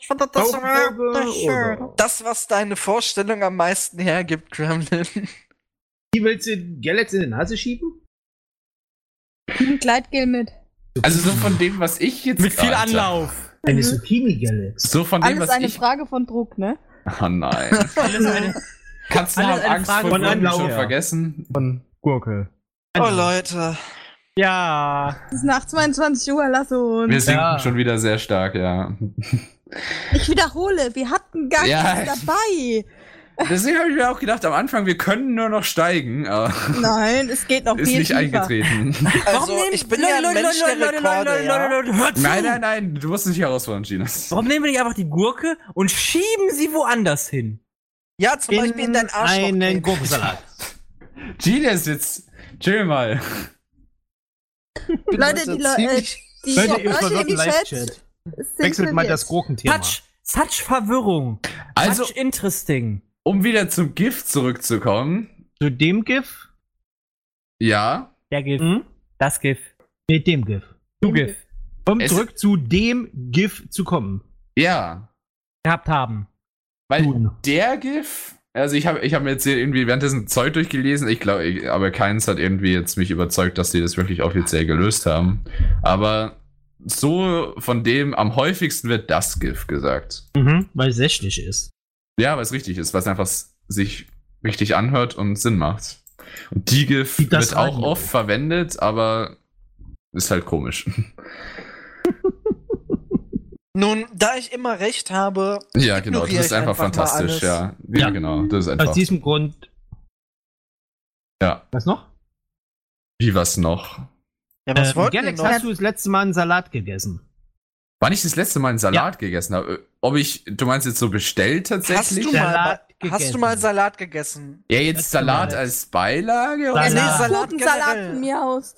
Ich finde das wirklich schön. Das, was deine Vorstellung am meisten hergibt, Gremlin. Wie willst du Galaxy in die Nase schieben? Ein Gleitgel mit. Also so von dem, was ich jetzt. Mit viel Anlauf. Eine Zucchini Galax. So von dem, Alles was eine ich. Frage von Druck, ne? Oh nein. Alles eine Kannst du Alles haben Angst Frage vor von Gurken schon Ja. vergessen? von Gurke. Oh Leute. Ja. Es ist nach 22 Uhr, lass uns. Wir sinken Ja. schon wieder sehr stark, ja. Ich wiederhole, wir hatten gar Ja. nichts dabei. Deswegen habe ich mir auch gedacht, am Anfang, wir können nur noch steigen, aber Nein, es geht noch ist viel nicht tiefer. eingetreten. Also, ich bin ja ein Mensch der Rekorde, ja. Hört zu. Nein, nein, nein, du musst dich herausfordern, Ginas. Warum nehmen wir nicht einfach die Gurke und schieben sie woanders hin? Ja, zum Beispiel in dein Arschloch. einen. Gurkensalat. Ginas, jetzt chill mal. Leute, die, Le äh, die Leute, ihr Leute verwirrten im Chat Live-Chat. Wechselt mal verwirrt. das Gurkenthema. Touch, such Verwirrung. Also- Touch interesting. Um wieder zum Gift zurückzukommen. Zu dem GIF? Ja, Der GIF. Hm? Das GIF. Nee, dem GIF. Du GIF. Um Es- zurück zu dem GIF zu kommen. ja. Gehabt haben. Weil Tun. der GIF, also ich habe ich hab mir jetzt hier irgendwie währenddessen Zeug durchgelesen, ich glaube, aber keins hat irgendwie jetzt mich überzeugt, dass die das wirklich offiziell gelöst haben. Aber so von dem am häufigsten wird das GIF gesagt. Mhm, weil es sächlich ist. Ja, weil es richtig ist, weil es einfach sich richtig anhört und Sinn macht. Und die GIF wird auch oft verwendet, aber ist halt komisch. Nun, da ich immer recht habe, ja, genau, das ist einfach, fantastisch, ja. ja. Ja. genau, das ist Aus einfach. diesem Grund. Ja. Was noch? Wie was noch? ja, was Ähm, wollten wir Galax, noch? hast du das letzte Mal einen Salat gegessen? Wann ich das letzte Mal einen Salat gegessen habe? Ob ich, du meinst jetzt so bestellt Hast tatsächlich? du, mal, Salat hast du mal Salat gegessen? ja, jetzt Salat als Beilage? Salat. nee, Salat Gurkensalat generell. von mir aus.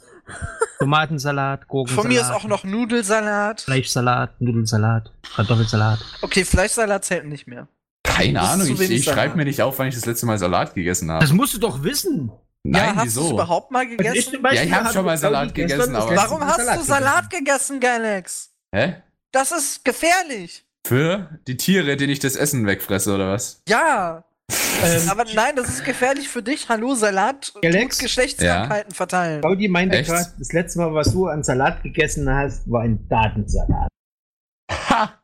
Tomatensalat, Gurkensalat. Von mir ist auch noch Nudelsalat. Fleischsalat, Nudelsalat, Kartoffelsalat. Okay, Fleischsalat zählt nicht mehr. Keine Das Ahnung, ich, ich schreibe Salat. mir nicht auf, wann ich das letzte Mal Salat gegessen habe. Das musst du doch wissen. Nein, ja, hast du es wieso? überhaupt mal ich gegessen? Ja, ich hab habe schon mal Salat gegessen, das aber- Warum hast du Salat gegessen, Galax? Hä? Das ist gefährlich. Für die Tiere, denen ich das Essen wegfresse, oder was? Ja. Ähm, Aber nein, das ist gefährlich für dich. Hallo, Salat Galax? tut Geschlechtskrankheiten verteilen. Claudi meinte gerade, das letzte Mal, was du an Salat gegessen hast, war ein Datensalat. Ha!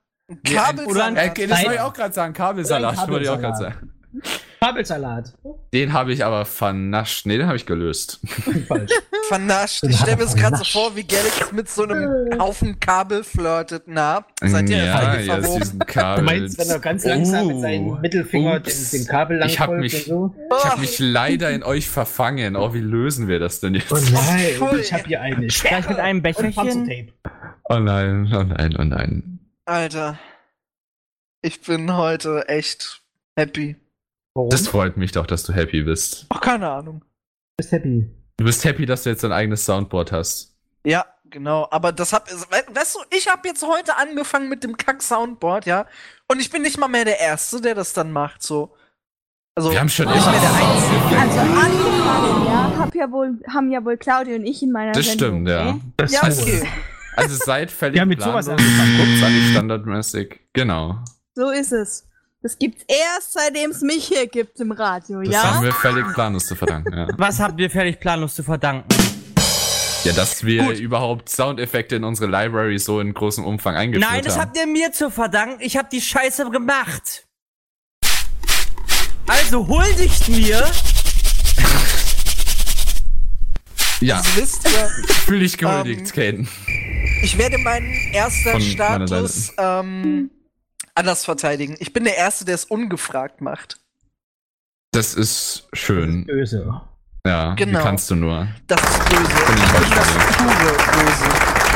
Kabelsalat. Äh, das wollte ich auch gerade sagen, Kabelsalat, Oder ein wollte ich auch gerade Kabelsalat. sagen. Kabelsalat. Den habe ich aber vernascht. Nee, den habe ich gelöst. Falsch. Vernascht. Ich stelle mir das gerade so vor, wie Galax mit so einem Haufen Kabel flirtet. Na, seid ihr ja, verwoben? diesen Kabel. Du meinst, wenn er ganz langsam mit Oh, seinem Mittelfinger den, ups. den Kabel lang Ich hab mich- und so? Ich habe mich leider in euch verfangen. Oh, wie lösen wir das denn jetzt? Oh nein, Voll. ich habe hier eine Vielleicht mit einem Becherchen. Oh nein, oh nein, oh nein. Alter. Ich bin heute echt happy. Warum? Das freut mich doch, dass du happy bist. Ach, keine Ahnung. bist happy. Du bist happy, dass du jetzt dein eigenes Soundboard hast. Ja, genau. Aber das hab, we- weißt du, ich habe jetzt heute angefangen mit dem Kack-Soundboard, ja. Und ich bin nicht mal mehr der Erste, der das dann macht, so. Also, Wir haben schon nicht mehr der Einzige. Also angefangen, ja, hab ja wohl, haben ja wohl Claudia und ich in meiner Das Sendung, stimmt, ja. ne? Das Ja, ist okay. Also seid völlig Wir haben mit sowas angefangen. Die standardmäßig. Genau. So ist es. Das gibt's erst, seitdem es mich hier gibt im Radio, Das ja? haben wir völlig planlos zu verdanken, ja. Was habt ihr völlig planlos zu verdanken? Ja, dass wir Gut. überhaupt Soundeffekte in unsere Library so in großem Umfang eingeführt Nein, das haben. habt ihr mir zu verdanken. Ich hab die Scheiße gemacht. Also huldigt mir. ja, Das wisst ihr. fühl dich gehuldigt, Ähm, Caden. Ich werde meinen erster Von Status ähm, anders verteidigen. Ich bin der Erste, der es ungefragt macht. Das ist schön. böse. Ja, Genau. wie kannst du nur? Das ist böse. Bin ich Ich bin das pure Böse.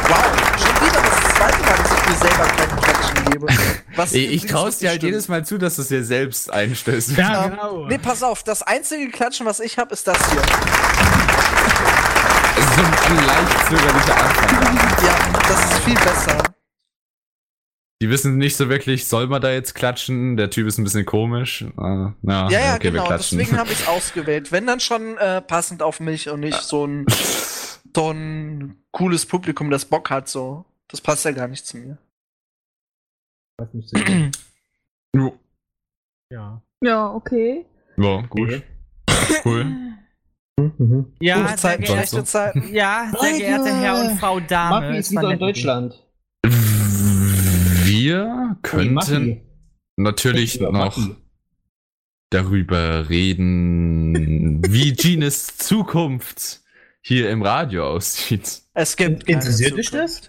Wow, schon wieder das zweite Mal, dass ich mir selber keinen Klatschen gebe. Was Ich, ich traust dir halt stimmt. jedes Mal zu, dass du es dir selbst einstößt. Ja, Ähm, genau. Nee, pass auf, das einzige Klatschen, was ich habe, ist das hier. Es ist so ein leicht zögerlicher Anfang. Ja, das ist viel besser. Die wissen nicht so wirklich, soll man da jetzt klatschen? Der Typ ist ein bisschen komisch. Äh, na, Ja, ja, okay, wir genau. klatschen. Deswegen habe ich es ausgewählt. Wenn dann schon äh, passend auf mich und nicht so ein, so ein cooles Publikum, das Bock hat, so. Das passt ja gar nicht zu mir. Ja. Ja, okay. Ja, gut. Cool. Mhm. Ja, Gute sehr geehrte, ja, sehr geehrte Herr und Frau Dame. Maffi ist wieder in. Deutschland. Wir könnten natürlich noch darüber reden, wie Gines Zukunft hier im Radio aussieht. Es gibt Interessiert dich das?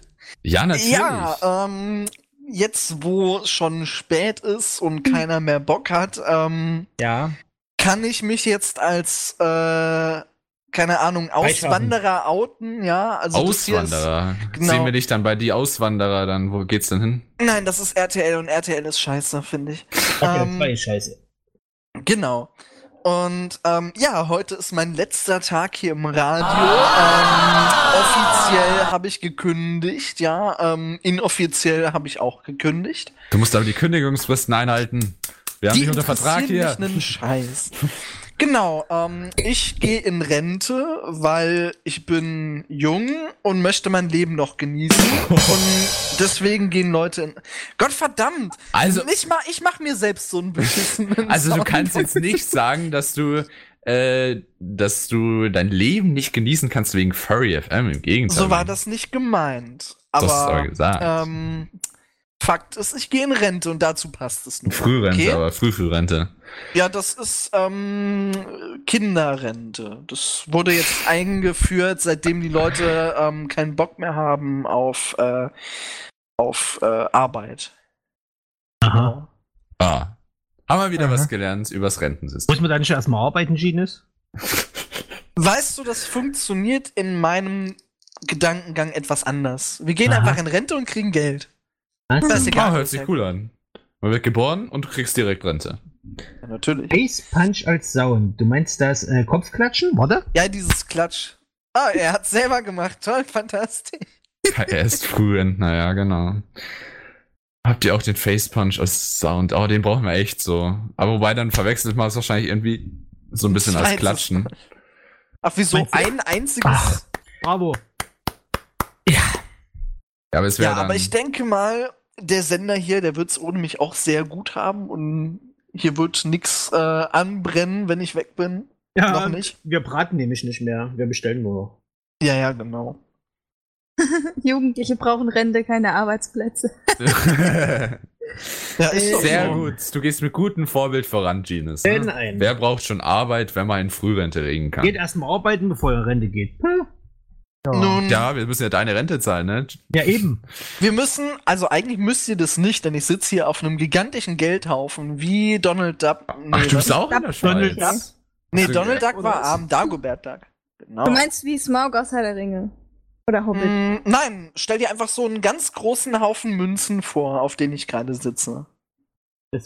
Ja, natürlich. Ja, ähm, jetzt wo es schon spät ist und keiner mehr Bock hat, ähm, Ja. kann ich mich jetzt als, äh, keine Ahnung. Auswanderer outen, ja? Also Auswanderer. Genau. Sehen wir dich dann bei die Auswanderer, dann wo geht's denn hin? Ist, nein, das ist RTL und RTL ist scheiße, finde ich. Okay, Ähm, zwei Scheiße. Genau. Und ähm, ja, heute ist mein letzter Tag hier im Radio. Ähm, offiziell habe ich gekündigt, ja. Ähm, inoffiziell habe ich auch gekündigt. Du musst aber die Kündigungsfristen einhalten. Wir haben dich unter Vertrag hier. mich einen Scheiß. Genau, ähm, ich gehe in Rente, weil ich bin jung und möchte mein Leben noch genießen. und deswegen gehen Leute in. Gott verdammt! Also- ich mach, ich mach mir selbst so einen beschissenen Also du Sound. kannst jetzt nicht sagen, dass du, äh, dass du dein Leben nicht genießen kannst wegen Furry FM. Im Gegenteil. So war das nicht gemeint. Das Aber, hast du aber gesagt. ähm, Fakt ist, ich gehe in Rente und dazu passt es nur. Frührente, okay? aber Frühfrührente. Ja, das ist ähm, Kinderrente. Das wurde jetzt eingeführt, seitdem die Leute ähm, keinen Bock mehr haben auf, äh, auf äh, Arbeit. Aha. Ah. Haben wir wieder Aha. was gelernt übers Rentensystem. Muss man da nicht erstmal arbeiten, Genius? Weißt du, das funktioniert in meinem Gedankengang etwas anders. Wir gehen Aha. einfach in Rente und kriegen Geld. Das ist Ah, egal. hört sich cool an. Man wird geboren und du kriegst direkt Rente. Ja, natürlich. Ace Punch als Sound. Du meinst das äh, Kopfklatschen? Warte. Ja, dieses Klatsch. Ah, er hat selber gemacht. Toll, fantastisch. Er ist Frührentner, ja, genau. Habt ihr auch den Facepunch als Sound? Oh, den brauchen wir echt so. Aber wobei, dann verwechselt man es wahrscheinlich irgendwie so ein bisschen als. Klatschen. Ach, wieso ein einziges? Ach. Bravo. Ja, aber Ja, aber ich denke mal, der Sender hier, der wird es ohne mich auch sehr gut haben und hier wird nix äh, anbrennen, wenn ich weg bin. Ja, Noch nicht. wir braten nämlich nicht mehr. Wir bestellen nur noch. Ja, ja, genau. Jugendliche brauchen Rente, keine Arbeitsplätze. Ja, ist doch Sehr so. gut. Du gehst mit gutem Vorbild voran, Genius. Ne? Wer braucht schon Arbeit, wenn man in Frührente reden kann? Geht erstmal arbeiten, bevor er in Rente geht. Hm. Nun, Ja, wir müssen ja deine Rente zahlen, ne? Ja, eben. wir müssen, also eigentlich müsst ihr das nicht, denn ich sitze hier auf einem gigantischen Geldhaufen wie Donald Duck. Nee, Ach, du bist auch in der Donald Schweiz. Nee, du Donald Duck war arm, Dagobert Duck. Genau. Du meinst wie Smaug aus Herr der Ringe? Oder Hobbit? Mm, nein, stell dir einfach so einen ganz großen Haufen Münzen vor, auf den ich gerade sitze.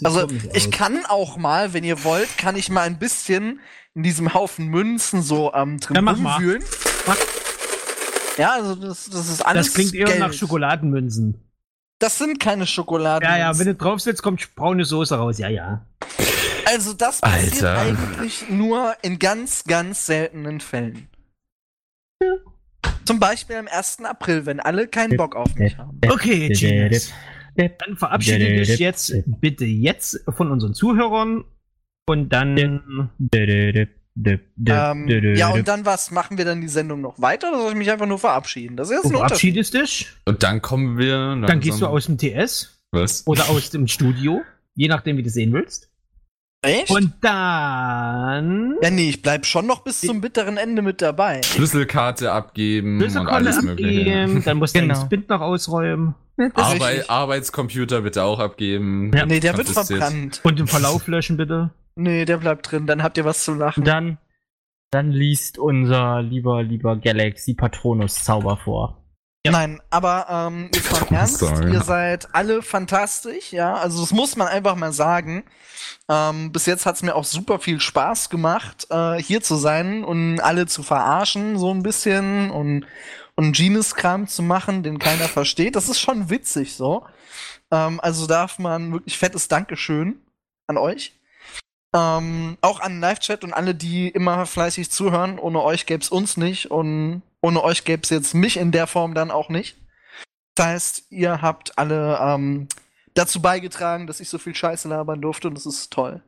Also ich aus. kann auch mal, wenn ihr wollt, kann ich mal ein bisschen in diesem Haufen Münzen so ähm, drin Ja, mach mal. rumwühlen. Mach. Ja, also das, das ist alles Das klingt eher Geld. nach Schokoladenmünzen. Das sind keine Schokoladen. Ja, ja, wenn du drauf sitzt, kommt braune Soße raus. Ja, ja. also das passiert Alter. eigentlich nur in ganz, ganz seltenen Fällen. Zum Beispiel am 1. April, wenn alle keinen Bock auf mich haben. Okay, Genius. Dann verabschiede dich jetzt bitte jetzt von unseren Zuhörern und dann. Ähm, ja, und dann was? Machen wir dann die Sendung noch weiter oder soll ich mich einfach nur verabschieden? Das ist jetzt Du ein verabschiedest dich, Und dann kommen wir. dann gehst du langsam- aus dem TS Was? oder aus dem Studio, je nachdem, wie du sehen willst. Echt? Und dann. ja, nee, ich bleib schon noch bis zum bitteren Ende mit dabei. Schlüsselkarte abgeben und alles Mögliche. abgeben, dann musst du Genau. den Spind noch ausräumen Arbeit. Arbeitscomputer bitte auch abgeben. Ja. Nee, der wird verbrannt. und den Verlauf löschen, bitte. Nee, der bleibt drin. Dann habt ihr was zu lachen. Dann, dann liest unser lieber, lieber Galaxy Patronus Zauber vor. Nein, aber ähm, jetzt mal Ernst, ihr seid alle fantastisch, ja. Also das muss man einfach mal sagen. Ähm, bis jetzt hat's mir auch super viel Spaß gemacht, äh, hier zu sein und alle zu verarschen, so ein bisschen und, und Genius-Kram zu machen, den keiner versteht. Das ist schon witzig so. Ähm, also darf man wirklich fettes Dankeschön an euch. Ähm, auch an Live-Chat und alle, die immer fleißig zuhören. Ohne euch gäb's uns nicht und ohne euch gäb's jetzt mich in der Form dann auch nicht. Das heißt, ihr habt alle ähm, dazu beigetragen, dass ich so viel Scheiße labern durfte und das ist toll.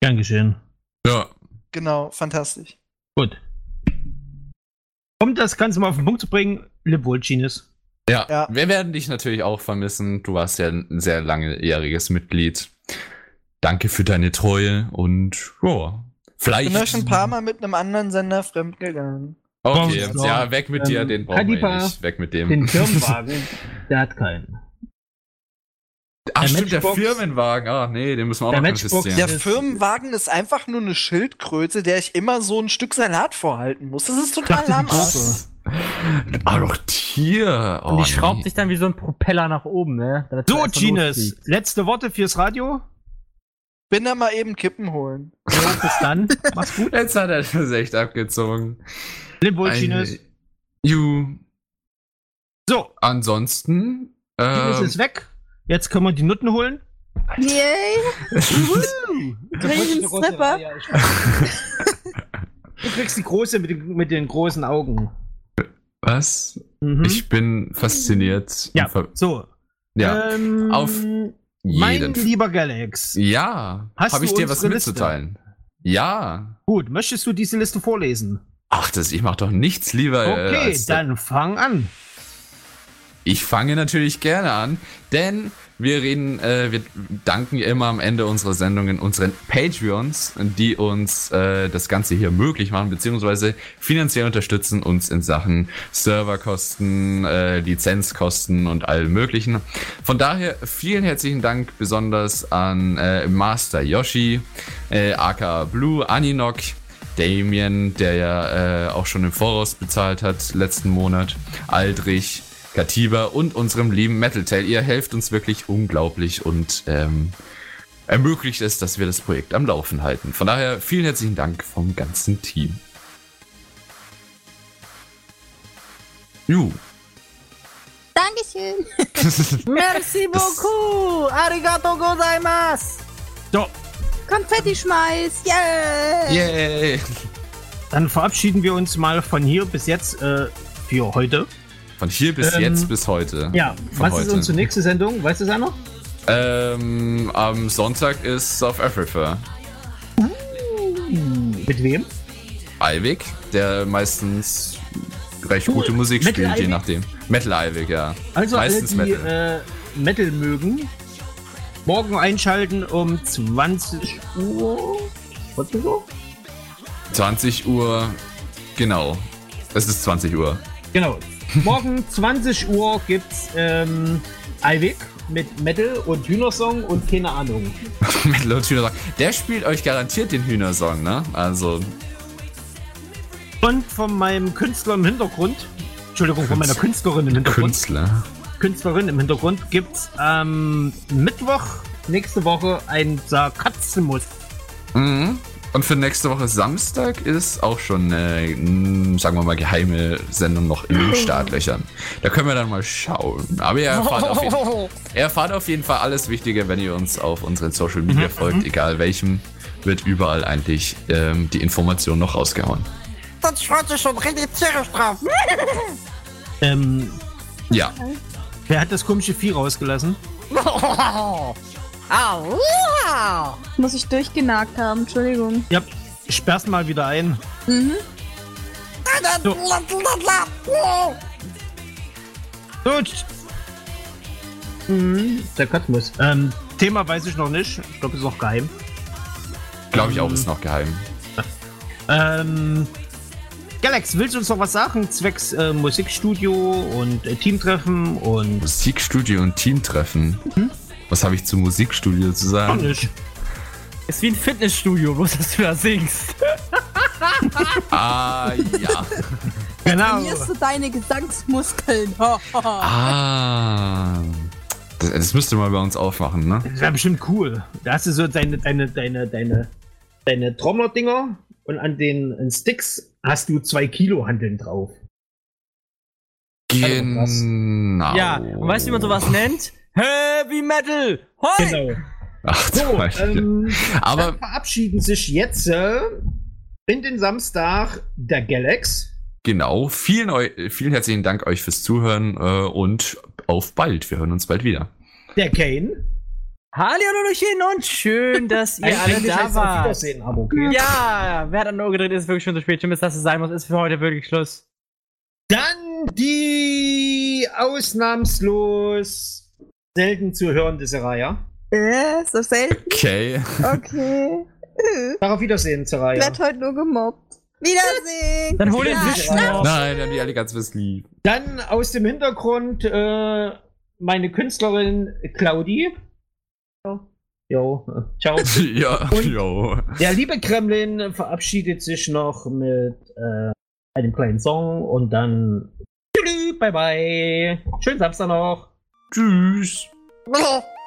Gern geschehen. Ja, genau, fantastisch. Gut. Um das Ganze mal auf den Punkt zu bringen, Lip Genius. Ja, Ja. wir werden dich natürlich auch vermissen. Du warst ja ein sehr langjähriges Mitglied. Danke für deine Treue und ja, Ich vielleicht. bin ja schon ein paar Mal mit einem anderen Sender fremd gegangen. Okay, So. ja, weg mit dir, Ähm, den brauchen wir nicht. Weg mit dem. Den Firmenwagen, der hat keinen. Ach, der stimmt, der Matchbox- Firmenwagen. Ah, nee, den müssen wir auch Der noch Matchbox-. Der Firmenwagen ist einfach nur eine Schildkröte, der ich immer so ein Stück Salat vorhalten muss. Das ist total lahmarsch. Ah, doch Tier. Oh, Und die schraubt nee. sich dann wie so ein Propeller nach oben, ne? So, losfliegt. letzte Worte fürs Radio. Bin da mal eben Kippen holen. Jo, bis dann. Mach's gut. Jetzt hat er das echt abgezogen. Eine- Ju. So, Ansonsten. Ähm, ist weg. Jetzt können wir die Nutten holen. Yay! Riesen Stripper. Du kriegst die große mit den, mit den großen Augen. was? Mhm. Ich bin fasziniert. ja, so. ja. Ähm, auf mein jeden lieber Galax. Ja. Habe ich dir was unsere Liste? mitzuteilen? Ja. Gut, möchtest du diese Liste vorlesen? Ach, das, ich mache doch nichts lieber. äh, Okay, als dann fang an. Ich fange natürlich gerne an, denn wir reden, äh, wir danken immer am Ende unserer Sendungen unseren Patreons, die uns äh, das Ganze hier möglich machen, beziehungsweise finanziell unterstützen uns in Sachen Serverkosten, äh, Lizenzkosten und allem möglichen. Von daher vielen herzlichen Dank besonders an äh, Master Yoshi, äh, aka Blue, Aninok, Damien, der ja äh, auch schon im Voraus bezahlt hat letzten Monat, Aldrich, Katiba und unserem lieben Metal Tail. Ihr helft uns wirklich unglaublich und ähm, ermöglicht es, dass wir das Projekt am Laufen halten. Von daher vielen herzlichen Dank vom ganzen Team. Ju. Dankeschön. Merci beaucoup! Arigato gozaimasu! So, Konfetti schmeiß. Yeah! Yay! dann verabschieden wir uns mal von hier bis jetzt äh, für heute. Von hier bis Ähm, jetzt bis heute. Ja, Von was heute. ist unsere nächste Sendung? Weißt du es einer? Ähm, am Sonntag ist South Africa. Mit wem? Eivik, der meistens recht gute Musik Metal spielt, je Eivik? nachdem. Metal Eivik, ja. Also Meistens alle, die Metal. Äh, Metal mögen, morgen einschalten um 20 Uhr. Was ist so? 20 Uhr, genau. Es ist 20 Uhr. Genau. Morgen 20 Uhr gibt's ähm, Eivik mit Metal und Hühnersong und keine Ahnung. Metal und Hühnersong. Der spielt euch garantiert den Hühnersong, ne? Also, Und von meinem Künstler im Hintergrund, Entschuldigung, von meiner Künstlerin im Hintergrund, Künstler. Künstlerin im Hintergrund gibt's am Mittwoch nächste Woche ein Sarkasmus. Mhm. Und für nächste Woche Samstag ist auch schon eine, mh, sagen wir mal, geheime Sendung noch in den Startlöchern. Da können wir dann mal schauen. Aber ihr erfahrt auf jeden, ihr erfahrt auf jeden Fall alles Wichtige, wenn ihr uns auf unseren Social Media folgt, egal welchem, wird überall eigentlich ähm, die Information noch rausgehauen. Das freut sich schon richtig tierisch drauf. Ähm, Ja. wer hat das komische Vieh rausgelassen? Au. Muss ich durchgenagt haben, Entschuldigung. Ja, sperr's mal wieder ein. Mhm. So. Gut. Mhm, der Katmus. Ähm, Thema weiß ich noch nicht. Ich glaube, ist noch geheim. Glaube ich auch, ist noch geheim. Ähm, Galax, willst du uns noch was sagen? Zwecks äh, Musikstudio und äh, Teamtreffen und. Musikstudio und Teamtreffen. Was habe ich zum Musikstudio zu sagen? nicht. Ist wie ein Fitnessstudio, bloß dass du da singst. Ah, ja. Genau. Trainierst du deine Gesangsmuskeln? Ah. Das, das müsste mal bei uns aufmachen, ne? Das wäre bestimmt cool. Da hast du so deine, deine, deine, deine, deine Trommler-Dinger und an den Sticks hast du zwei Kilo Handeln drauf. Genau. Ja, und weißt du, wie man sowas nennt? Heavy Metal! Hoi! Genau. Ach, So, Beispiel. ähm, Aber dann verabschieden sich jetzt äh, in den Samstag der Galax. genau, vielen, vielen herzlichen Dank euch fürs Zuhören äh, und auf bald. Wir hören uns bald wieder. Der Kane. Hallihallöchen und schön, dass ihr alle da wart. Wiedersehen, aber okay. Ja, wer hat an Ohr gedreht, ist wirklich schon zu spät. Schlimm ist, dass es sein muss, ist für heute wirklich Schluss. Dann die ausnahmslos selten zu hörende Seraya. Äh, so selten. Okay. Okay. Äh, Sag auf Wiedersehen, Ich Seraya. werd heute nur gemobbt. Wiedersehen. Dann hol den Ja, Wischmopp. Nein, haben die alle ganz was lieb. Dann aus dem Hintergrund äh, meine Künstlerin Claudi. Jo, ciao. ja, Und- jo. Der liebe Kremlin verabschiedet sich noch mit äh, einem kleinen Song und dann tschüss, bye bye. Schönen Samstag noch. Tschüss.